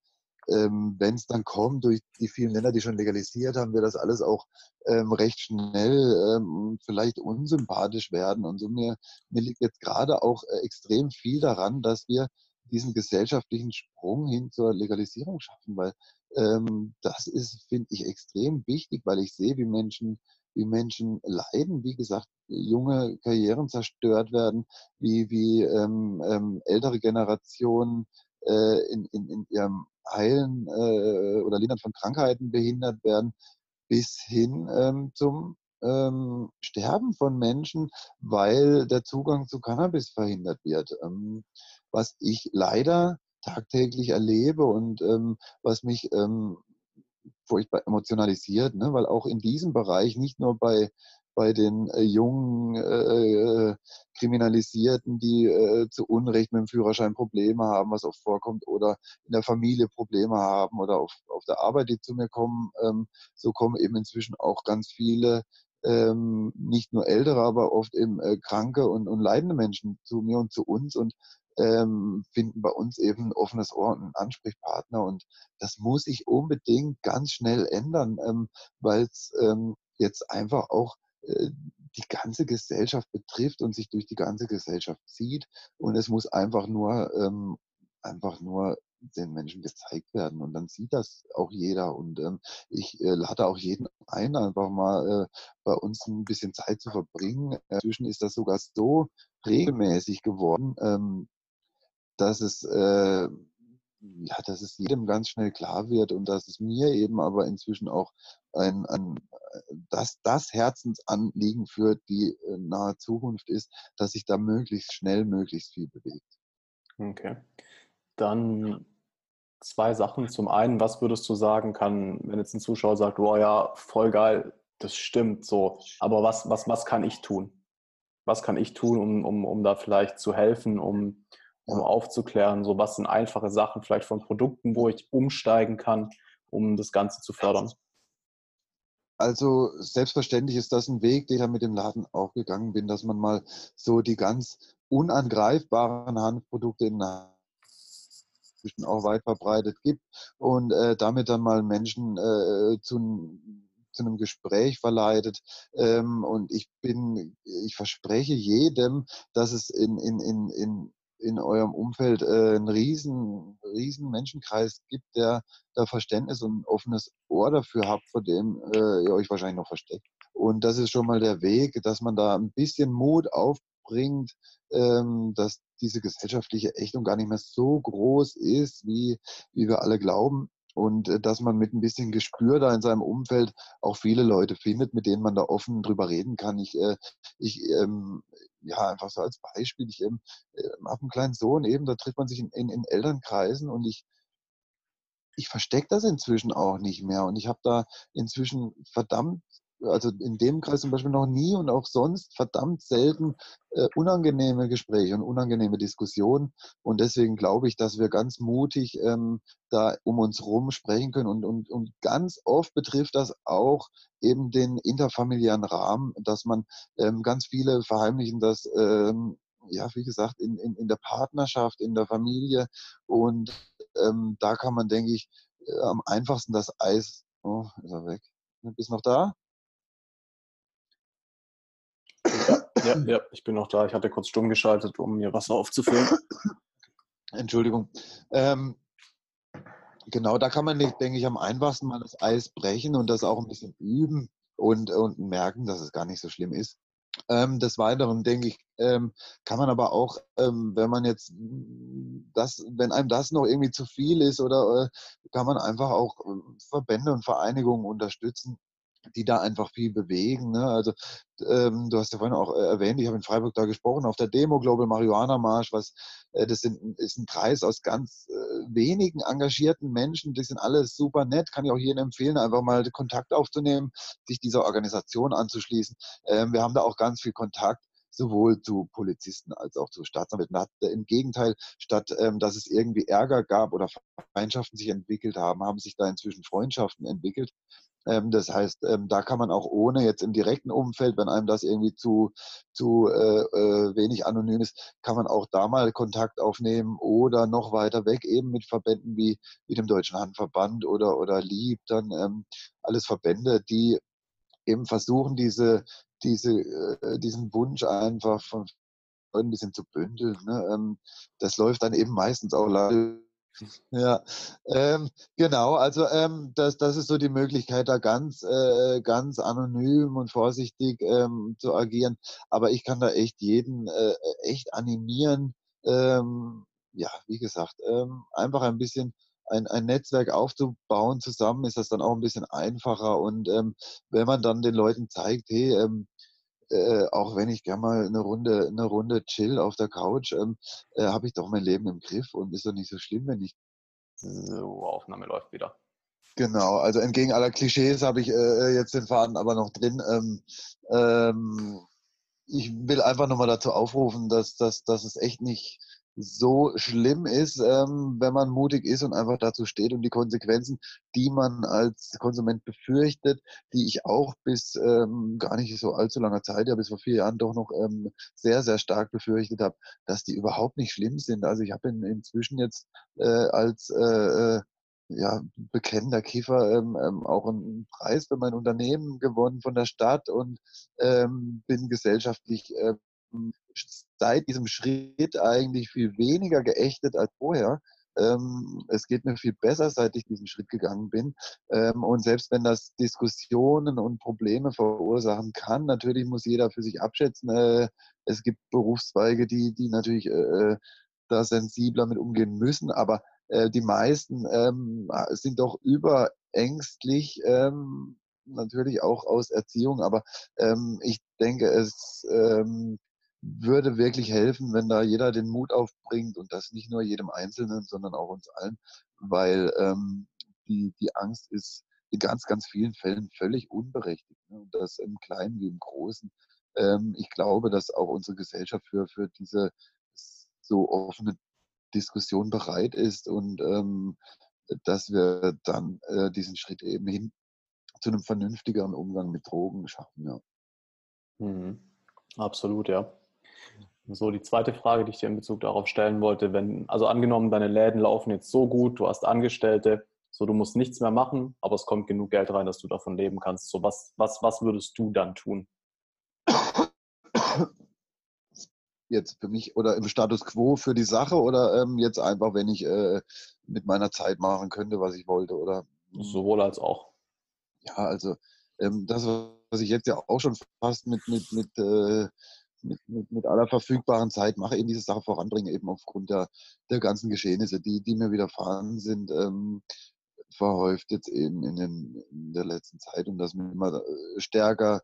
ähm, ähm wenn es dann kommt, durch die vielen Länder, die schon legalisiert haben, wir das alles auch recht schnell vielleicht unsympathisch werden. Und so mir, mir liegt jetzt gerade auch äh, extrem viel daran, dass wir diesen gesellschaftlichen Sprung hin zur Legalisierung schaffen, weil ähm, das ist, finde ich, extrem wichtig, weil ich sehe, wie Menschen, wie Menschen leiden, wie gesagt, junge Karrieren zerstört werden, wie, wie ähm, ähm, ältere Generationen äh, in, in, in ihrem Heilen äh, oder Lindern von Krankheiten behindert werden, bis hin ähm, zum ähm, Sterben von Menschen, weil der Zugang zu Cannabis verhindert wird. Ähm, was ich leider tagtäglich erlebe und ähm, was mich ähm, furchtbar emotionalisiert, ne? weil auch in diesem Bereich, nicht nur bei, bei den äh, jungen äh, Kriminalisierten, die äh, zu Unrecht mit dem Führerschein Probleme haben, was oft vorkommt, oder in der Familie Probleme haben oder auf, auf der Arbeit, die zu mir kommen, ähm, so kommen eben inzwischen auch ganz viele ähm, nicht nur ältere, aber oft eben äh, kranke und, und leidende Menschen zu mir und zu uns. Und ähm, finden bei uns eben ein offenes Ohr und einen Ansprechpartner. Und das muss sich unbedingt ganz schnell ändern, ähm, weil es ähm, jetzt einfach auch äh, die ganze Gesellschaft betrifft und sich durch die ganze Gesellschaft zieht. Und es muss einfach nur, ähm, einfach nur den Menschen gezeigt werden. Und dann sieht das auch jeder. Und ähm, ich äh, lade auch jeden ein, einfach mal äh, bei uns ein bisschen Zeit zu verbringen. Inzwischen ist das sogar so regelmäßig geworden, ähm, dass es, äh, ja, dass es jedem ganz schnell klar wird und dass es mir eben aber inzwischen auch ein, ein dass das Herzensanliegen für die äh, nahe Zukunft ist, dass sich da möglichst schnell möglichst viel bewegt. Okay. Dann zwei Sachen. Zum einen, was würdest du sagen kann, wenn jetzt ein Zuschauer sagt, oh ja, voll geil, das stimmt so, aber was, was, was kann ich tun? Was kann ich tun, um, um, um da vielleicht zu helfen, um um aufzuklären, so was sind einfache Sachen vielleicht von Produkten, wo ich umsteigen kann, um das Ganze zu fördern. Also selbstverständlich ist das ein Weg, den ich mit dem Laden auch gegangen bin, dass man mal so die ganz unangreifbaren Hanfprodukte in zwischen auch weit verbreitet gibt und äh, damit dann mal Menschen äh, zu, zu einem Gespräch verleitet. Ähm, und ich bin, ich verspreche jedem, dass es in, in, in, in in eurem Umfeld äh, einen riesen, riesen Menschenkreis gibt, der da Verständnis und ein offenes Ohr dafür habt, vor dem äh, ihr euch wahrscheinlich noch versteckt. Und das ist schon mal der Weg, dass man da ein bisschen Mut aufbringt, ähm, dass diese gesellschaftliche Ächtung gar nicht mehr so groß ist, wie, wie wir alle glauben und äh, dass man mit ein bisschen Gespür da in seinem Umfeld auch viele Leute findet, mit denen man da offen drüber reden kann. Ich, äh, ich ähm, ja, einfach so als Beispiel, ich ähm, äh, habe einen kleinen Sohn eben, da trifft man sich in, in, in Elternkreisen und ich, ich verstecke das inzwischen auch nicht mehr und ich habe da inzwischen verdammt also in dem Kreis zum Beispiel noch nie und auch sonst verdammt selten äh, unangenehme Gespräche und unangenehme Diskussionen. Und deswegen glaube ich, dass wir ganz mutig ähm, da um uns rum sprechen können. Und, und, und ganz oft betrifft das auch eben den interfamiliären Rahmen, dass man ähm, ganz viele verheimlichen das, ähm, ja, wie gesagt, in, in, in der Partnerschaft, in der Familie. Und ähm, da kann man, denke ich, äh, am einfachsten das Eis, oh, ist er weg. Bist noch da? Ja, ja, ich bin noch da. Ich hatte kurz stumm geschaltet, um mir Wasser aufzufüllen. Entschuldigung. Ähm, genau, da kann man, denke ich, am einfachsten mal das Eis brechen und das auch ein bisschen üben und, und merken, dass es gar nicht so schlimm ist. Ähm, des Weiteren, denke ich, ähm, kann man aber auch, ähm, wenn man jetzt das, wenn einem das noch irgendwie zu viel ist, oder äh, kann man einfach auch äh, Verbände und Vereinigungen unterstützen, die da einfach viel bewegen. Ne? Also ähm, du hast ja vorhin auch äh, erwähnt, ich habe in Freiburg da gesprochen, auf der Demo Global Marihuana Marsch, was äh, das sind, ist ein Kreis aus ganz äh, wenigen engagierten Menschen, die sind alle super nett, kann ich auch jedem empfehlen, einfach mal Kontakt aufzunehmen, sich dieser Organisation anzuschließen. Ähm, wir haben da auch ganz viel Kontakt sowohl zu Polizisten als auch zu Staatsanwälten. Hat, äh, Im Gegenteil, statt ähm, dass es irgendwie Ärger gab oder Feindschaften sich entwickelt haben, haben sich da inzwischen Freundschaften entwickelt. Ähm, das heißt, ähm, da kann man auch ohne jetzt im direkten Umfeld, wenn einem das irgendwie zu, zu äh, äh, wenig anonym ist, kann man auch da mal Kontakt aufnehmen oder noch weiter weg eben mit Verbänden wie, wie dem Deutschen Handverband oder, oder Lieb, dann ähm, alles Verbände, die eben versuchen, diese, diese, äh, diesen Wunsch einfach von ein bisschen zu bündeln. Ne? Ähm, das läuft dann eben meistens auch leider ja, ähm, genau. Also ähm, das, das ist so die Möglichkeit, da ganz, äh, ganz anonym und vorsichtig ähm, zu agieren. Aber ich kann da echt jeden äh, echt animieren. Ähm, ja, wie gesagt, ähm, einfach ein bisschen ein, ein Netzwerk aufzubauen zusammen, ist das dann auch ein bisschen einfacher. Und ähm, wenn man dann den Leuten zeigt, hey, äh, auch wenn ich gerne mal eine Runde, eine Runde chill auf der Couch, ähm, äh, habe ich doch mein Leben im Griff und ist doch nicht so schlimm, wenn ich. So, Aufnahme läuft wieder. Genau, also entgegen aller Klischees habe ich äh, äh, jetzt den Faden aber noch drin. Ähm, ähm, ich will einfach nochmal dazu aufrufen, dass, dass, dass es echt nicht, so schlimm ist, ähm, wenn man mutig ist und einfach dazu steht und die Konsequenzen, die man als Konsument befürchtet, die ich auch bis ähm, gar nicht so allzu langer Zeit, ja bis vor vier Jahren doch noch ähm, sehr, sehr stark befürchtet habe, dass die überhaupt nicht schlimm sind. Also ich habe in, inzwischen jetzt äh, als äh, äh ja, bekennender Kiefer ähm, ähm, auch einen Preis für mein Unternehmen gewonnen von der Stadt und ähm, bin gesellschaftlich äh, seit diesem Schritt eigentlich viel weniger geächtet als vorher. Ähm, es geht mir viel besser, seit ich diesen Schritt gegangen bin. Ähm, und selbst wenn das Diskussionen und Probleme verursachen kann, natürlich muss jeder für sich abschätzen. Äh, es gibt Berufszweige, die, die natürlich äh, äh da sensibler mit umgehen müssen, aber äh, die meisten ähm, sind doch überängstlich, ähm, natürlich auch aus Erziehung, aber ähm, ich denke, es ähm, würde wirklich helfen, wenn da jeder den Mut aufbringt und das nicht nur jedem Einzelnen, sondern auch uns allen, weil ähm, die, die Angst ist in ganz, ganz vielen Fällen völlig unberechtigt. Ne? Und das im Kleinen wie im Großen. Ähm, ich glaube, dass auch unsere Gesellschaft für, für diese so offene Diskussion bereit ist und ähm, dass wir dann äh, diesen Schritt eben hin zu einem vernünftigeren Umgang mit Drogen schaffen. Ja. Mhm. Absolut, ja. So, die zweite Frage, die ich dir in Bezug darauf stellen wollte, wenn, also angenommen, deine Läden laufen jetzt so gut, du hast Angestellte, so du musst nichts mehr machen, aber es kommt genug Geld rein, dass du davon leben kannst. So, was, was, was würdest du dann tun? Jetzt für mich oder im Status quo für die Sache oder ähm, jetzt einfach, wenn ich äh, mit meiner Zeit machen könnte, was ich wollte, oder? Sowohl als auch. Ja, also ähm, das, was ich jetzt ja auch schon fast mit, mit, mit äh, mit, mit, mit aller verfügbaren Zeit mache, eben diese Sache voranbringen, eben aufgrund der, der ganzen Geschehnisse, die, die mir widerfahren sind, ähm, verhäuft jetzt eben in, den, in der letzten Zeit und das mit immer äh, stärker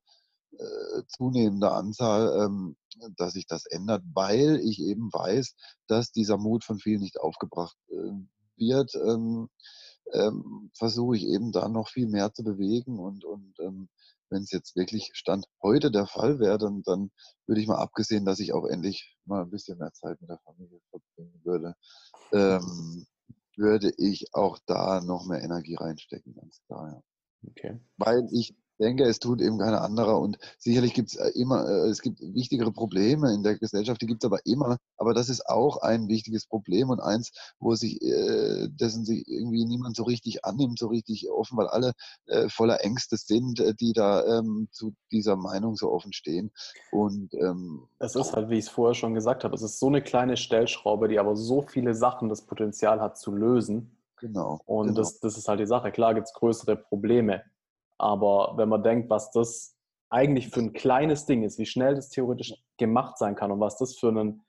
äh, zunehmender Anzahl, ähm, dass sich das ändert, weil ich eben weiß, dass dieser Mut von vielen nicht aufgebracht äh, wird. Ähm, ähm, versuche ich eben da noch viel mehr zu bewegen und, und ähm, wenn es jetzt wirklich Stand heute der Fall wäre, dann, dann würde ich mal abgesehen, dass ich auch endlich mal ein bisschen mehr Zeit mit der Familie verbringen würde, ähm, würde ich auch da noch mehr Energie reinstecken, ganz klar. Ja. Okay. Weil ich denke, es tut eben keiner anderer. Und sicherlich gibt es äh, immer, äh, es gibt wichtigere Probleme in der Gesellschaft, die gibt es aber immer. Aber das ist auch ein wichtiges Problem und eins, wo sich, äh, dessen sich irgendwie niemand so richtig annimmt, so richtig offen, weil alle voller Ängste sind, die da ähm, zu dieser Meinung so offen stehen. Und ähm, es ist halt, wie ich es vorher schon gesagt habe, es ist so eine kleine Stellschraube, die aber so viele Sachen das Potenzial hat zu lösen. Genau. Und genau. Das, das ist halt die Sache. Klar gibt es größere Probleme. Aber wenn man denkt, was das eigentlich für ein kleines Ding ist, wie schnell das theoretisch gemacht sein kann und was das für einen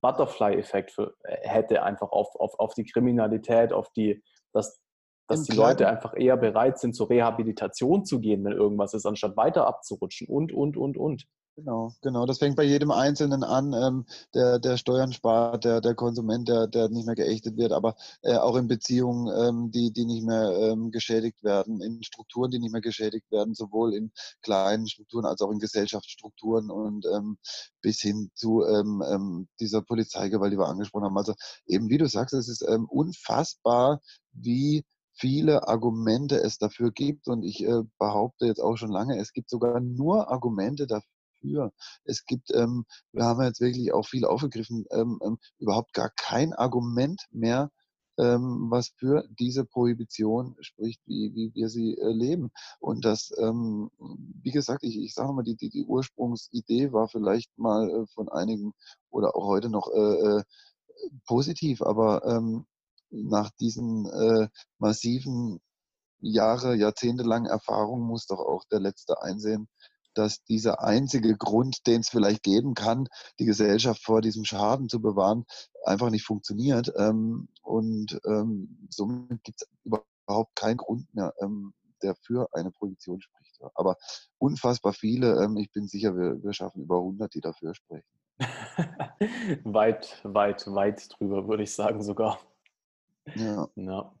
Butterfly-Effekt äh, hätte, einfach auf, auf, auf die Kriminalität, auf die, dass dass die Leute einfach eher bereit sind, zur Rehabilitation zu gehen, wenn irgendwas ist, anstatt weiter abzurutschen und, und, und, und. Genau, genau. Das fängt bei jedem Einzelnen an, ähm, der, der Steuern spart, der, der Konsument, der, der nicht mehr geächtet wird, aber äh, auch in Beziehungen, ähm, die, die nicht mehr ähm, geschädigt werden, in Strukturen, die nicht mehr geschädigt werden, sowohl in kleinen Strukturen als auch in Gesellschaftsstrukturen und ähm, bis hin zu ähm, ähm, dieser Polizeigewalt, die wir angesprochen haben. Also eben, wie du sagst, es ist ähm, unfassbar, wie viele Argumente es dafür gibt. Und ich äh, behaupte jetzt auch schon lange, es gibt sogar nur Argumente dafür, für. Es gibt, ähm, wir haben jetzt wirklich auch viel aufgegriffen, ähm, ähm, überhaupt gar kein Argument mehr, ähm, was für diese Prohibition spricht, wie, wie wir sie äh, leben. Und das, ähm, wie gesagt, ich, ich sage mal, die, die, die Ursprungsidee war vielleicht mal äh, von einigen oder auch heute noch äh, äh positiv, aber ähm, nach diesen äh, massiven Jahre, jahrzehntelangen Erfahrungen muss doch auch der Letzte einsehen, dass dieser einzige Grund, den es vielleicht geben kann, die Gesellschaft vor diesem Schaden zu bewahren, einfach nicht funktioniert. Ähm, und ähm, somit gibt es überhaupt keinen Grund mehr, ähm, der für eine Prohibition spricht. Aber unfassbar viele, ähm, ich bin sicher, wir, wir schaffen über 100, die dafür sprechen. weit, weit, weit drüber, würde ich sagen sogar. Ja. ja.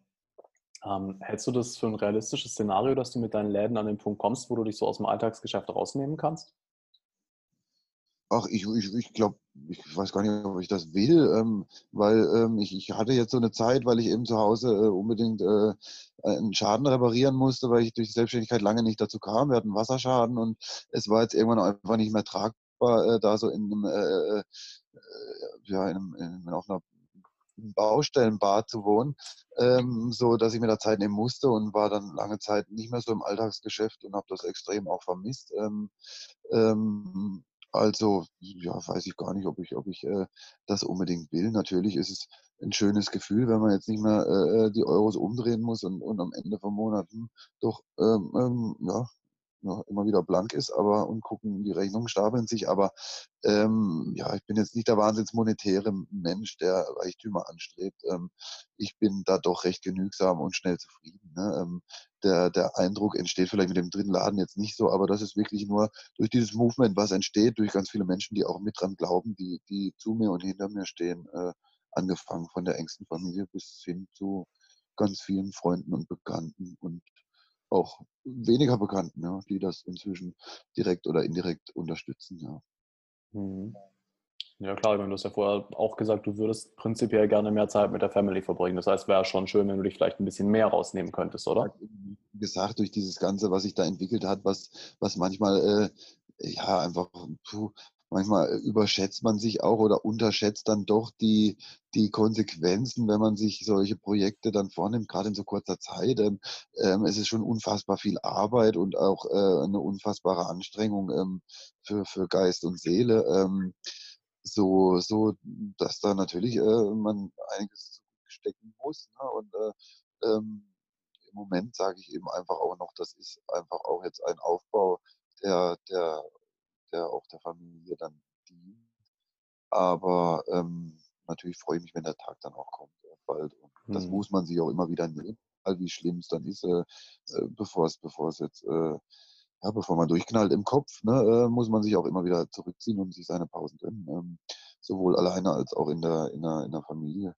Ähm, hältst du das für ein realistisches Szenario, dass du mit deinen Läden an den Punkt kommst, wo du dich so aus dem Alltagsgeschäft rausnehmen kannst? Ach, ich, ich, ich glaube, ich weiß gar nicht, ob ich das will, ähm, weil ähm, ich, ich hatte jetzt so eine Zeit, weil ich eben zu Hause äh, unbedingt äh, einen Schaden reparieren musste, weil ich durch die Selbstständigkeit lange nicht dazu kam. Wir hatten Wasserschaden und es war jetzt irgendwann einfach nicht mehr tragbar, äh, da so in einem, äh, äh, ja, in einem, in, auf einer Baustellenbad zu wohnen, ähm, so dass ich mir da Zeit nehmen musste und war dann lange Zeit nicht mehr so im Alltagsgeschäft und habe das extrem auch vermisst. Ähm, ähm, also, ja, weiß ich gar nicht, ob ich, ob ich äh, das unbedingt will. Natürlich ist es ein schönes Gefühl, wenn man jetzt nicht mehr äh, die Euros umdrehen muss und, und am Ende von Monaten doch ähm, ähm, ja, ja, immer wieder blank ist, aber und gucken, die Rechnungen stapeln sich. Aber ähm, ja, ich bin jetzt nicht der wahnsinns monetäre Mensch, der Reichtümer anstrebt. Ähm, ich bin da doch recht genügsam und schnell zufrieden. Ne? Ähm, der, der Eindruck entsteht vielleicht mit dem dritten Laden jetzt nicht so, aber das ist wirklich nur durch dieses Movement, was entsteht, durch ganz viele Menschen, die auch mit dran glauben, die, die zu mir und hinter mir stehen, äh, angefangen von der engsten Familie bis hin zu ganz vielen Freunden und Bekannten und auch weniger Bekannten, ja, die das inzwischen direkt oder indirekt unterstützen. Ja. Mhm. Ja klar, du hast ja vorher auch gesagt, du würdest prinzipiell gerne mehr Zeit mit der Family verbringen. Das heißt, wäre schon schön, wenn du dich vielleicht ein bisschen mehr rausnehmen könntest, oder? Wie gesagt, durch dieses Ganze, was sich da entwickelt hat, was, was manchmal äh, ja einfach puh, manchmal äh, überschätzt man sich auch oder unterschätzt dann doch die, die Konsequenzen, wenn man sich solche Projekte dann vornimmt, gerade in so kurzer Zeit. Ähm, ähm, es ist schon unfassbar viel Arbeit und auch äh, eine unfassbare Anstrengung ähm, für, für Geist und Seele. Ähm, so, so, dass da natürlich äh, man einiges stecken muss. Ne? Und äh, ähm, im Moment sage ich eben einfach auch noch, das ist einfach auch jetzt ein Aufbau, der, der der auch der Familie dann dient. Aber ähm, natürlich freue ich mich, wenn der Tag dann auch kommt, äh, bald. Und mhm. das muss man sich auch immer wieder nehmen, wie schlimm es dann ist, äh, äh, bevor es, bevor es jetzt, äh, ja, bevor man durchknallt im Kopf, ne, äh, muss man sich auch immer wieder zurückziehen und sich seine Pausen gönnen. Ähm, sowohl alleine als auch in der, in der, in der Familie.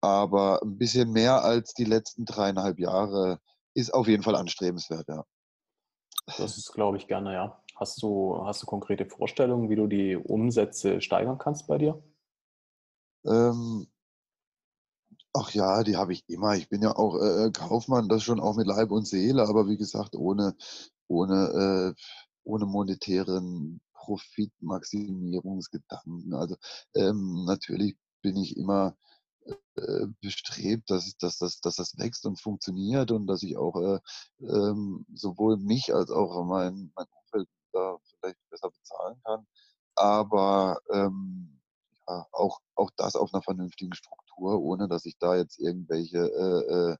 Aber ein bisschen mehr als die letzten dreieinhalb Jahre ist auf jeden Fall anstrebenswert, ja. Das ist, glaube ich, gerne, ja. Hast du, hast du konkrete Vorstellungen, wie du die Umsätze steigern kannst bei dir? Ähm, ach ja, die habe ich immer. Ich bin ja auch äh, äh, Kaufmann, das schon auch mit Leib und Seele, aber wie gesagt, ohne, ohne, äh, ohne monetären Profitmaximierungsgedanken. Also ähm, natürlich bin ich immer äh, bestrebt, dass, dass, dass, dass das wächst und funktioniert und dass ich auch äh, ähm, sowohl mich als auch mein, mein da vielleicht besser bezahlen kann. Aber ähm, ja, auch, auch das auf einer vernünftigen Struktur, ohne dass ich da jetzt irgendwelche, äh, äh,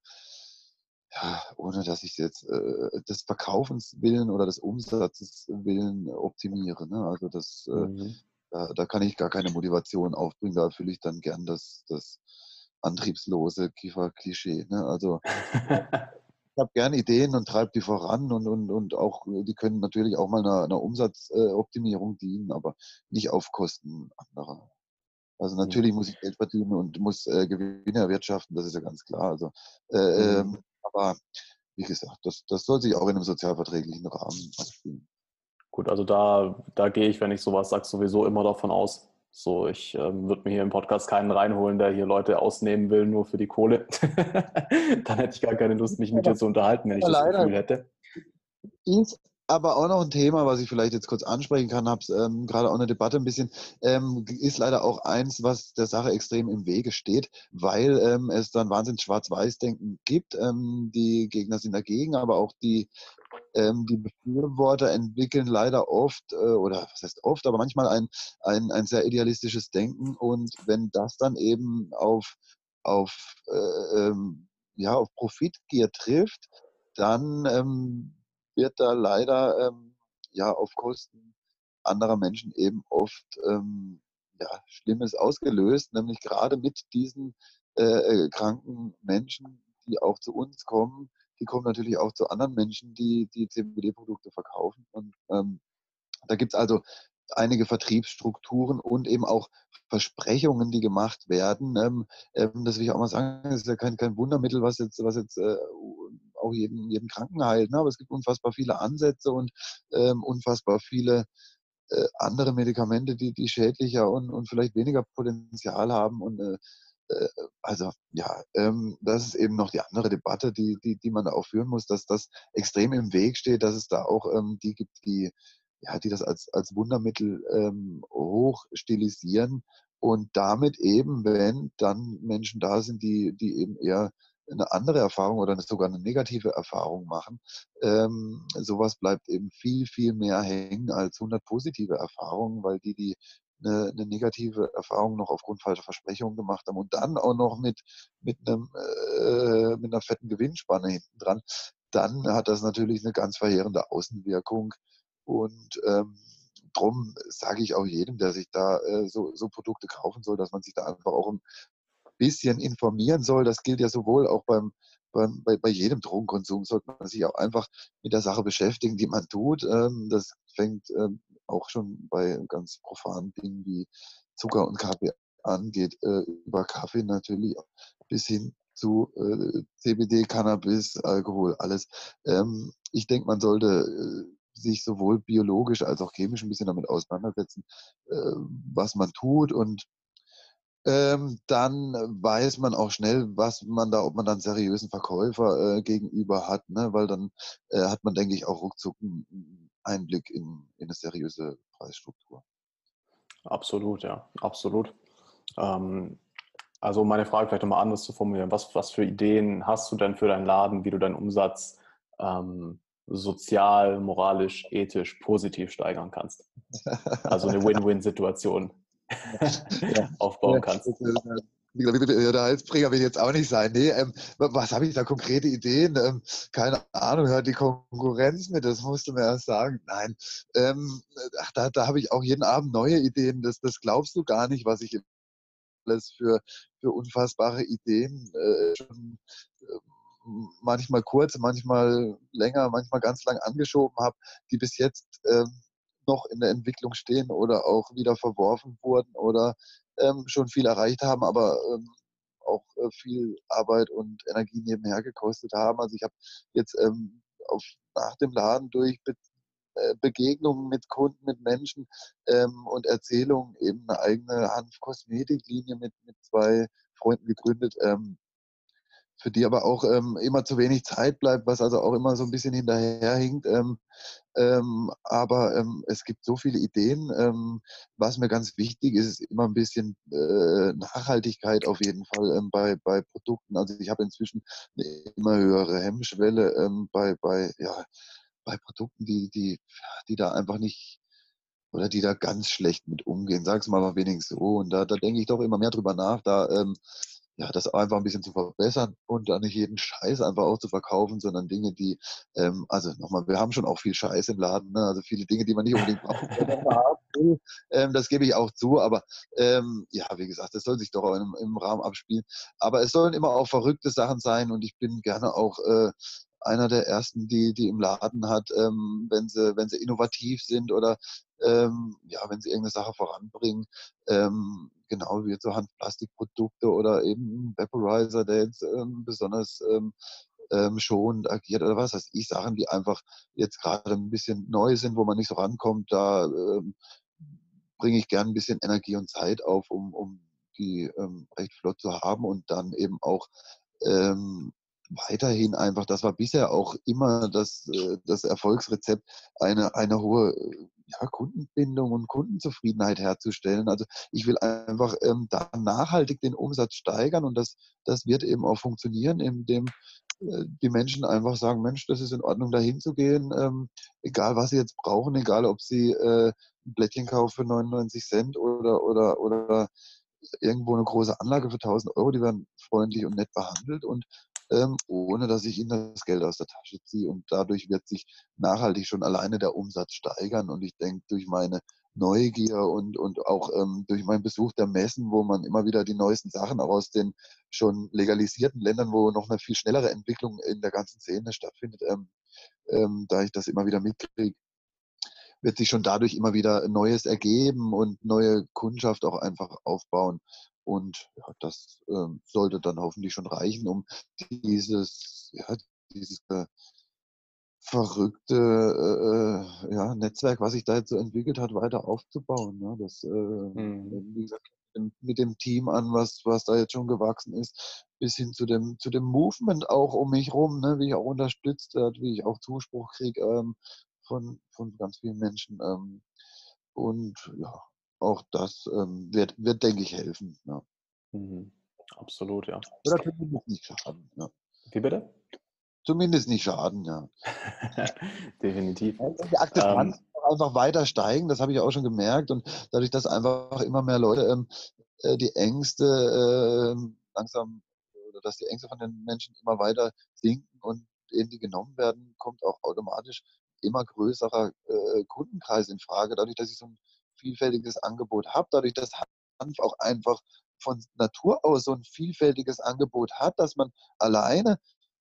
ja, ohne dass ich jetzt äh, des Verkaufens willen oder des Umsatzes willen optimiere. Ne? Also das, äh, mhm. da, da kann ich gar keine Motivation aufbringen. Da fühle ich dann gern das, das antriebslose Kiefer-Klischee. Ne? Also ich habe gerne Ideen und treibe die voran und, und, und auch, die können natürlich auch mal einer, einer Umsatzoptimierung äh, dienen, aber nicht auf Kosten anderer. Also natürlich muss ich Geld verdienen und muss äh, Gewinne erwirtschaften, das ist ja ganz klar. Also, äh, mhm. ähm, aber wie gesagt, das, das soll sich auch in einem sozialverträglichen Rahmen abspielen. Gut, also da, da gehe ich, wenn ich sowas sage, sowieso immer davon aus. So, ich ähm, würde mir hier im Podcast keinen reinholen, der hier Leute ausnehmen will, nur für die Kohle. Dann hätte ich gar keine Lust, mich mit dir zu unterhalten, wenn ich das Gefühl hätte. Ist aber auch noch ein Thema, was ich vielleicht jetzt kurz ansprechen kann, habe ähm, gerade auch eine Debatte ein bisschen, ähm, ist leider auch eins, was der Sache extrem im Wege steht, weil ähm, es dann wahnsinnig Schwarz-Weiß-Denken gibt. Ähm, die Gegner sind dagegen, aber auch die, ähm, die Befürworter entwickeln leider oft, äh, oder was heißt oft, aber manchmal ein, ein, ein sehr idealistisches Denken. Und wenn das dann eben auf, auf, äh, ähm, ja, auf Profitgier trifft, dann wird da leider ähm, ja auf Kosten anderer Menschen eben oft ähm, ja, Schlimmes ausgelöst, nämlich gerade mit diesen äh, äh kranken Menschen, die auch zu uns kommen, die kommen natürlich auch zu anderen Menschen, die die CBD-Produkte verkaufen. Und ähm, da gibt es also einige Vertriebsstrukturen und eben auch Versprechungen, die gemacht werden. Ähm, ähm, das will ich auch mal sagen, das ist ja kein, kein Wundermittel, was jetzt, was jetzt äh, auch jeden, jeden Kranken heilt. Ne? Aber es gibt unfassbar viele Ansätze und ähm, unfassbar viele äh, andere Medikamente, die, die schädlicher und, und vielleicht weniger Potenzial haben. Und äh, also ja, ähm, das ist eben noch die andere Debatte, die, die, die man da auch führen muss, dass das extrem im Weg steht, dass es da auch ähm, die gibt, die ja, die das als, als Wundermittel ähm, hoch und damit eben, wenn dann Menschen da sind, die, die eben eher eine andere Erfahrung oder sogar eine negative Erfahrung machen, ähm, sowas bleibt eben viel, viel mehr hängen als 100 positive Erfahrungen, weil die, die eine, eine negative Erfahrung noch aufgrund falscher Versprechungen gemacht haben und dann auch noch mit, mit, einem, äh, mit einer fetten Gewinnspanne hinten dran, dann hat das natürlich eine ganz verheerende Außenwirkung und ähm, drum sage ich auch jedem, der sich da äh, so, so Produkte kaufen soll, dass man sich da einfach auch ein bisschen informieren soll. Das gilt ja sowohl auch beim, beim bei, bei jedem Drogenkonsum, sollte man sich auch einfach mit der Sache beschäftigen, die man tut. Ähm, das fängt ähm, auch schon bei ganz profanen Dingen wie Zucker und Kaffee an, geht äh, über Kaffee natürlich bis hin zu äh, CBD, Cannabis, Alkohol, alles. Ähm, ich denke, man sollte äh, sich sowohl biologisch als auch chemisch ein bisschen damit auseinandersetzen, äh, was man tut und ähm, dann weiß man auch schnell, was man da, ob man dann seriösen Verkäufer äh, gegenüber hat, ne? weil dann äh, hat man, denke ich, auch ruckzuck einen Einblick in, in eine seriöse Preisstruktur. Absolut, ja, absolut. Ähm, also meine Frage vielleicht nochmal anders zu formulieren. Was, was für Ideen hast du denn für deinen Laden, wie du deinen Umsatz ähm, sozial, moralisch, ethisch positiv steigern kannst. Also eine Win-Win-Situation ja. aufbauen kannst. Der Halsbringer will jetzt auch nicht sein. Nee, ähm, was habe ich da konkrete Ideen? Ähm, keine Ahnung, hört die Konkurrenz mit, das musst du mir erst sagen. Nein, ähm, ach, da, da habe ich auch jeden Abend neue Ideen. Das, das glaubst du gar nicht, was ich alles für, für unfassbare Ideen äh, schon äh, manchmal kurz, manchmal länger, manchmal ganz lang angeschoben habe, die bis jetzt ähm, noch in der Entwicklung stehen oder auch wieder verworfen wurden oder ähm, schon viel erreicht haben, aber ähm, auch äh, viel Arbeit und Energie nebenher gekostet haben. Also ich habe jetzt ähm, auf, nach dem Laden durch Be äh, Begegnungen mit Kunden, mit Menschen ähm, und Erzählungen eben eine eigene Hanf-Kosmetiklinie mit, mit zwei Freunden gegründet, ähm, für die aber auch ähm, immer zu wenig Zeit bleibt, was also auch immer so ein bisschen hinterherhinkt. Ähm, ähm, aber ähm, es gibt so viele Ideen. Ähm, was mir ganz wichtig ist, ist immer ein bisschen äh, Nachhaltigkeit auf jeden Fall ähm, bei, bei Produkten. Also ich habe inzwischen eine immer höhere Hemmschwelle bei, bei, ja, bei Produkten, die, die, die da einfach nicht oder die da ganz schlecht mit umgehen. Sag's mal wenigstens so. Und da, da denke ich doch immer mehr drüber nach. Da ja, das einfach ein bisschen zu verbessern und da nicht jeden Scheiß einfach auch zu verkaufen, sondern Dinge, die, ähm, also nochmal, wir haben schon auch viel Scheiß im Laden, ne? also viele Dinge, die man nicht unbedingt braucht, ähm, das gebe ich auch zu, aber ähm, ja, wie gesagt, das soll sich doch auch im, im Rahmen abspielen. Aber es sollen immer auch verrückte Sachen sein und ich bin gerne auch äh, einer der ersten, die, die im Laden hat, ähm, wenn sie, wenn sie innovativ sind oder ähm, ja, wenn sie irgendeine Sache voranbringen, ähm, genau wie so Handplastikprodukte oder eben Vaporizer, der jetzt ähm, besonders ähm, ähm, schonend agiert oder was weiß ich, Sachen, die einfach jetzt gerade ein bisschen neu sind, wo man nicht so rankommt, da ähm, bringe ich gern ein bisschen Energie und Zeit auf, um, um die ähm, recht flott zu haben und dann eben auch ähm, weiterhin einfach, das war bisher auch immer das, äh, das Erfolgsrezept, eine, eine hohe ja, Kundenbindung und Kundenzufriedenheit herzustellen. Also ich will einfach ähm, da nachhaltig den Umsatz steigern und das, das wird eben auch funktionieren, indem äh, die Menschen einfach sagen, Mensch, das ist in Ordnung, da hinzugehen, ähm, egal was sie jetzt brauchen, egal ob sie äh, ein Blättchen kaufen für 99 Cent oder, oder, oder irgendwo eine große Anlage für 1000 Euro, die werden freundlich und nett behandelt und ähm, ohne dass ich ihnen das Geld aus der Tasche ziehe. Und dadurch wird sich nachhaltig schon alleine der Umsatz steigern. Und ich denke, durch meine Neugier und, und auch ähm, durch meinen Besuch der Messen, wo man immer wieder die neuesten Sachen auch aus den schon legalisierten Ländern, wo noch eine viel schnellere Entwicklung in der ganzen Szene stattfindet, ähm, ähm, da ich das immer wieder mitkriege, wird sich schon dadurch immer wieder Neues ergeben und neue Kundschaft auch einfach aufbauen. Und ja, das ähm, sollte dann hoffentlich schon reichen, um dieses, ja, dieses äh, verrückte äh, äh, ja, Netzwerk, was sich da jetzt so entwickelt hat, weiter aufzubauen. Ne? Das, äh, mhm. wie gesagt, mit dem Team an, was, was da jetzt schon gewachsen ist, bis hin zu dem, zu dem Movement auch um mich rum, ne? wie ich auch unterstützt wird, wie ich auch Zuspruch kriege ähm, von, von ganz vielen Menschen. Ähm, und ja, auch das ähm, wird, wird, denke ich, helfen. Ja. Mhm. Absolut, ja. Oder zumindest nicht schaden. Ja. Wie bitte? Zumindest nicht schaden, ja. Definitiv. Die Akzeptanz ähm, einfach weiter steigen, das habe ich auch schon gemerkt. Und dadurch, dass einfach immer mehr Leute ähm, äh, die Ängste äh, langsam, oder dass die Ängste von den Menschen immer weiter sinken und irgendwie genommen werden, kommt auch automatisch immer größerer äh, Kundenkreis in Frage. Dadurch, dass ich so ein vielfältiges Angebot habe, dadurch, dass Hanf auch einfach von Natur aus so ein vielfältiges Angebot hat, dass man alleine,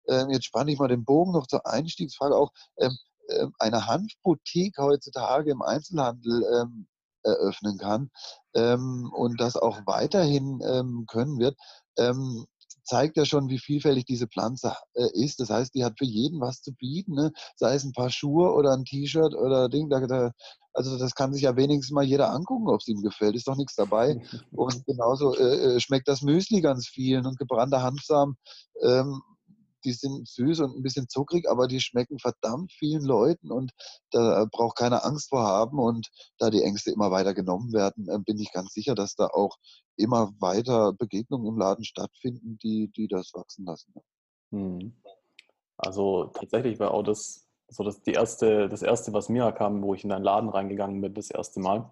ähm, jetzt spanne ich mal den Bogen noch zur Einstiegsfrage auch, ähm, ähm, eine Hanfboutique heutzutage im Einzelhandel ähm, eröffnen kann ähm, und das auch weiterhin ähm, können wird, zeigt ja schon, wie vielfältig diese Pflanze äh, ist. Das heißt, die hat für jeden was zu bieten, ne? sei es ein paar Schuhe oder ein T-Shirt oder Ding. Da, da, also das kann sich ja wenigstens mal jeder angucken, ob es ihm gefällt. Ist doch nichts dabei. Und genauso äh, äh, schmeckt das Müsli ganz vielen und gebrannter Hanfsamen. Ähm, die sind süß und ein bisschen zuckrig, aber die schmecken verdammt vielen Leuten und da braucht keiner Angst vor haben. Und da die Ängste immer weiter genommen werden, äh, bin ich ganz sicher, dass da auch immer weiter Begegnungen im Laden stattfinden, die, die das wachsen lassen. Hm. Also tatsächlich war auch das so das, die erste, das erste, was mir kam, wo ich in deinen Laden reingegangen bin, das erste Mal.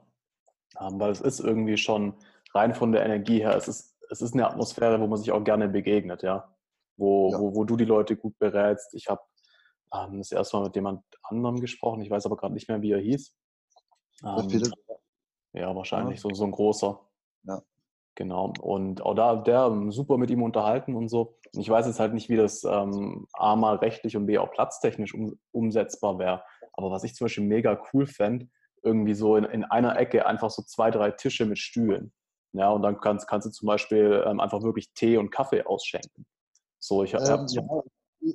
Ähm, weil es ist irgendwie schon rein von der Energie her, es ist, es ist eine Atmosphäre, wo man sich auch gerne begegnet, ja wo, ja. wo, wo du die Leute gut berätst. Ich habe ähm, das erste Mal mit jemand anderem gesprochen, ich weiß aber gerade nicht mehr, wie er hieß. Ähm, ja, wahrscheinlich, ja. So, so ein großer. Ja. Genau. Und auch da, der ähm, super mit ihm unterhalten und so. Und ich weiß jetzt halt nicht, wie das ähm, A mal rechtlich und B auch platztechnisch um, umsetzbar wäre. Aber was ich zum Beispiel mega cool fände, irgendwie so in, in einer Ecke einfach so zwei, drei Tische mit Stühlen. Ja, und dann kannst, kannst du zum Beispiel ähm, einfach wirklich Tee und Kaffee ausschenken. So, ich, ähm, ja,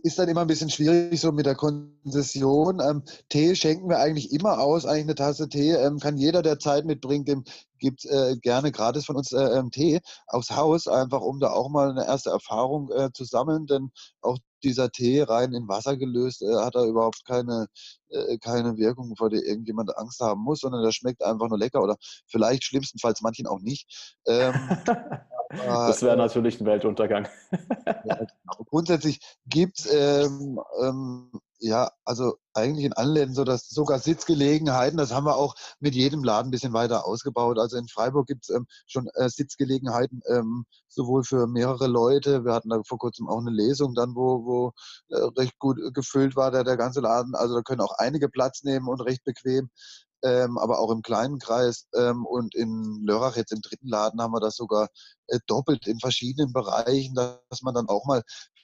ist dann immer ein bisschen schwierig so mit der Konzession. Ähm, Tee schenken wir eigentlich immer aus, eigentlich eine Tasse Tee. Ähm, kann jeder, der Zeit mitbringt, dem gibt äh, gerne gratis von uns äh, ähm, Tee aufs Haus, einfach um da auch mal eine erste Erfahrung äh, zu sammeln. Denn auch dieser Tee rein in Wasser gelöst, äh, hat da überhaupt keine, äh, keine Wirkung, vor der irgendjemand Angst haben muss, sondern der schmeckt einfach nur lecker oder vielleicht schlimmstenfalls manchen auch nicht. Ähm, das wäre natürlich ein Weltuntergang. ja, genau. Grundsätzlich gibt es ähm, ähm, ja, also eigentlich in allen Läden so, dass sogar Sitzgelegenheiten, das haben wir auch mit jedem Laden ein bisschen weiter ausgebaut. Also in Freiburg gibt es ähm, schon äh, Sitzgelegenheiten, ähm, sowohl für mehrere Leute. Wir hatten da vor kurzem auch eine Lesung dann, wo, wo äh, recht gut gefüllt war, der, der ganze Laden. Also da können auch einige Platz nehmen und recht bequem. Ähm, aber auch im kleinen Kreis ähm, und in Lörrach jetzt im dritten Laden haben wir das sogar äh, doppelt in verschiedenen Bereichen, dass man dann auch mal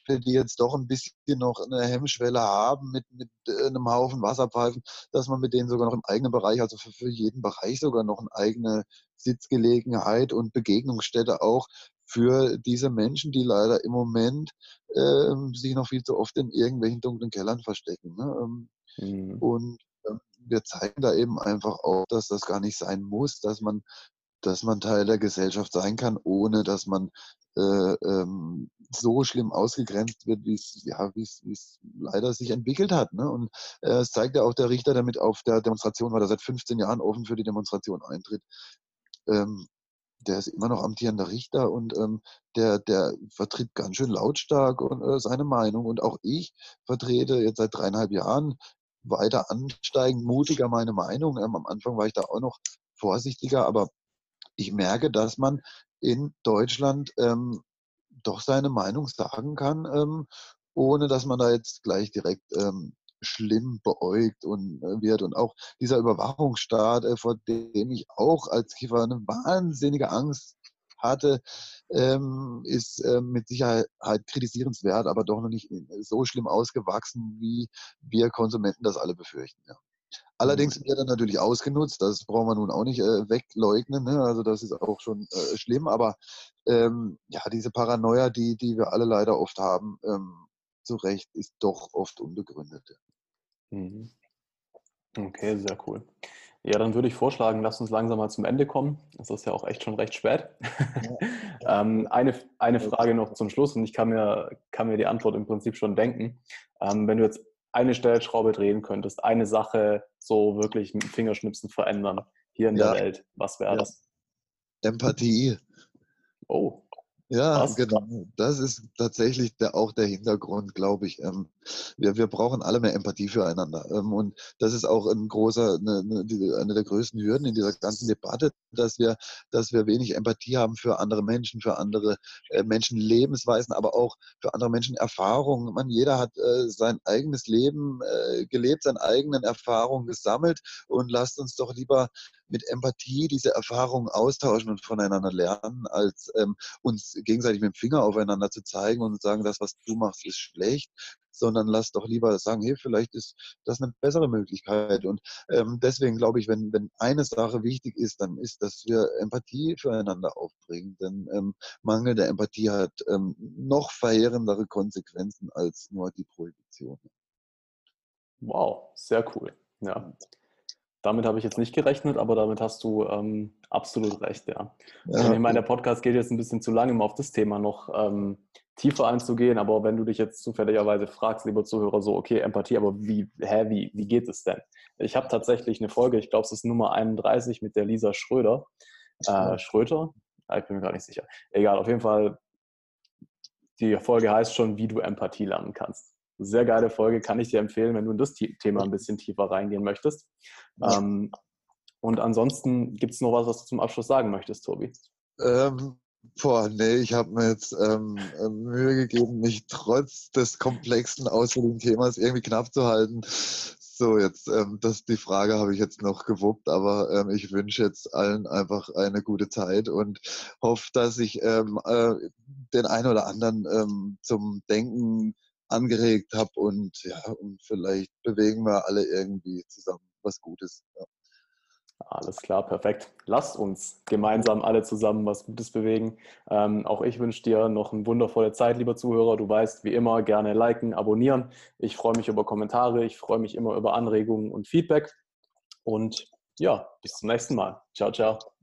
die jetzt doch ein bisschen noch eine Hemmschwelle haben mit, mit äh, einem Haufen Wasserpfeifen, dass man mit denen sogar noch im eigenen Bereich, also für, für jeden Bereich sogar noch eine eigene Sitzgelegenheit und Begegnungsstätte auch für diese Menschen, die leider im Moment äh, sich noch viel zu oft in irgendwelchen dunklen Kellern verstecken. Ne? Ähm, mhm. Und wir zeigen da eben einfach auch, dass das gar nicht sein muss, dass man dass man Teil der Gesellschaft sein kann, ohne dass man äh, ähm, so schlimm ausgegrenzt wird, wie es ja, wie's, leider sich entwickelt hat. Ne? Und äh, es zeigt ja auch der Richter damit auf der Demonstration, weil er seit 15 Jahren offen für die Demonstration eintritt. Ähm, der ist immer noch amtierender Richter und ähm, der, der vertritt ganz schön lautstark und, äh, seine Meinung. Und auch ich vertrete jetzt seit dreieinhalb Jahren weiter ansteigend, mutiger meine Meinung. Ähm, am Anfang war ich da auch noch vorsichtiger, aber ich merke, dass man in Deutschland ähm, doch seine Meinung sagen kann, ähm, ohne dass man da jetzt gleich direkt ähm, schlimm beäugt und äh, wird. Und auch dieser Überwachungsstaat, äh, vor dem ich auch als Kiefer eine wahnsinnige Angst hatte, ähm, ist äh, mit Sicherheit kritisierenswert, aber doch noch nicht so schlimm ausgewachsen, wie wir Konsumenten das alle befürchten. Ja. Allerdings wird er natürlich ausgenutzt, das brauchen wir nun auch nicht äh, wegleugnen, ne? also das ist auch schon äh, schlimm, aber ähm, ja, diese Paranoia, die, die wir alle leider oft haben, ähm, zu Recht, ist doch oft unbegründet. Mhm. Okay, sehr cool. Ja, dann würde ich vorschlagen, lass uns langsam mal zum Ende kommen. Es ist ja auch echt schon recht spät. Ja. ähm, eine, eine Frage noch zum Schluss und ich kann mir, kann mir die Antwort im Prinzip schon denken. Ähm, wenn du jetzt eine Stellschraube drehen könntest, eine Sache so wirklich mit Fingerschnipsen verändern hier in ja. der Welt, was wäre ja. das? Empathie. Oh, ja, Was? genau. Das ist tatsächlich der, auch der Hintergrund, glaube ich. Ähm, wir, wir brauchen alle mehr Empathie füreinander. Ähm, und das ist auch ein großer, eine, eine, eine der größten Hürden in dieser ganzen Debatte, dass wir, dass wir wenig Empathie haben für andere Menschen, für andere äh, Menschen Lebensweisen, aber auch für andere Menschen Erfahrungen. Man, jeder hat äh, sein eigenes Leben äh, gelebt, seine eigenen Erfahrungen gesammelt und lasst uns doch lieber mit Empathie diese Erfahrungen austauschen und voneinander lernen, als ähm, uns gegenseitig mit dem Finger aufeinander zu zeigen und sagen, das, was du machst, ist schlecht, sondern lass doch lieber sagen, hey, vielleicht ist das eine bessere Möglichkeit. Und ähm, deswegen glaube ich, wenn, wenn eine Sache wichtig ist, dann ist, dass wir Empathie füreinander aufbringen. Denn ähm, Mangel der Empathie hat ähm, noch verheerendere Konsequenzen als nur die Prohibition. Wow, sehr cool. Ja. Damit habe ich jetzt nicht gerechnet, aber damit hast du ähm, absolut recht, ja. ja. Ich meine, der Podcast geht jetzt ein bisschen zu lange, um auf das Thema noch ähm, tiefer einzugehen, aber wenn du dich jetzt zufälligerweise fragst, lieber Zuhörer, so, okay, Empathie, aber wie, hä, wie, wie geht es denn? Ich habe tatsächlich eine Folge, ich glaube, es ist Nummer 31 mit der Lisa Schröder. Äh, Schröter? Ich bin mir gar nicht sicher. Egal, auf jeden Fall, die Folge heißt schon, wie du Empathie lernen kannst. Sehr geile Folge, kann ich dir empfehlen, wenn du in das Thema ein bisschen tiefer reingehen möchtest. Ähm, und ansonsten gibt es noch was, was du zum Abschluss sagen möchtest, Tobi? Ähm, boah, nee, ich habe mir jetzt ähm, äh, Mühe gegeben, mich trotz des komplexen ausführlichen Themas irgendwie knapp zu halten. So, jetzt, ähm, das, die Frage habe ich jetzt noch gewuppt, aber ähm, ich wünsche jetzt allen einfach eine gute Zeit und hoffe, dass ich ähm, äh, den einen oder anderen ähm, zum Denken angeregt habe und ja, und vielleicht bewegen wir alle irgendwie zusammen was Gutes. Ja. Alles klar, perfekt. Lasst uns gemeinsam alle zusammen was Gutes bewegen. Ähm, auch ich wünsche dir noch eine wundervolle Zeit, lieber Zuhörer. Du weißt, wie immer, gerne liken, abonnieren. Ich freue mich über Kommentare, ich freue mich immer über Anregungen und Feedback. Und ja, bis zum nächsten Mal. Ciao, ciao.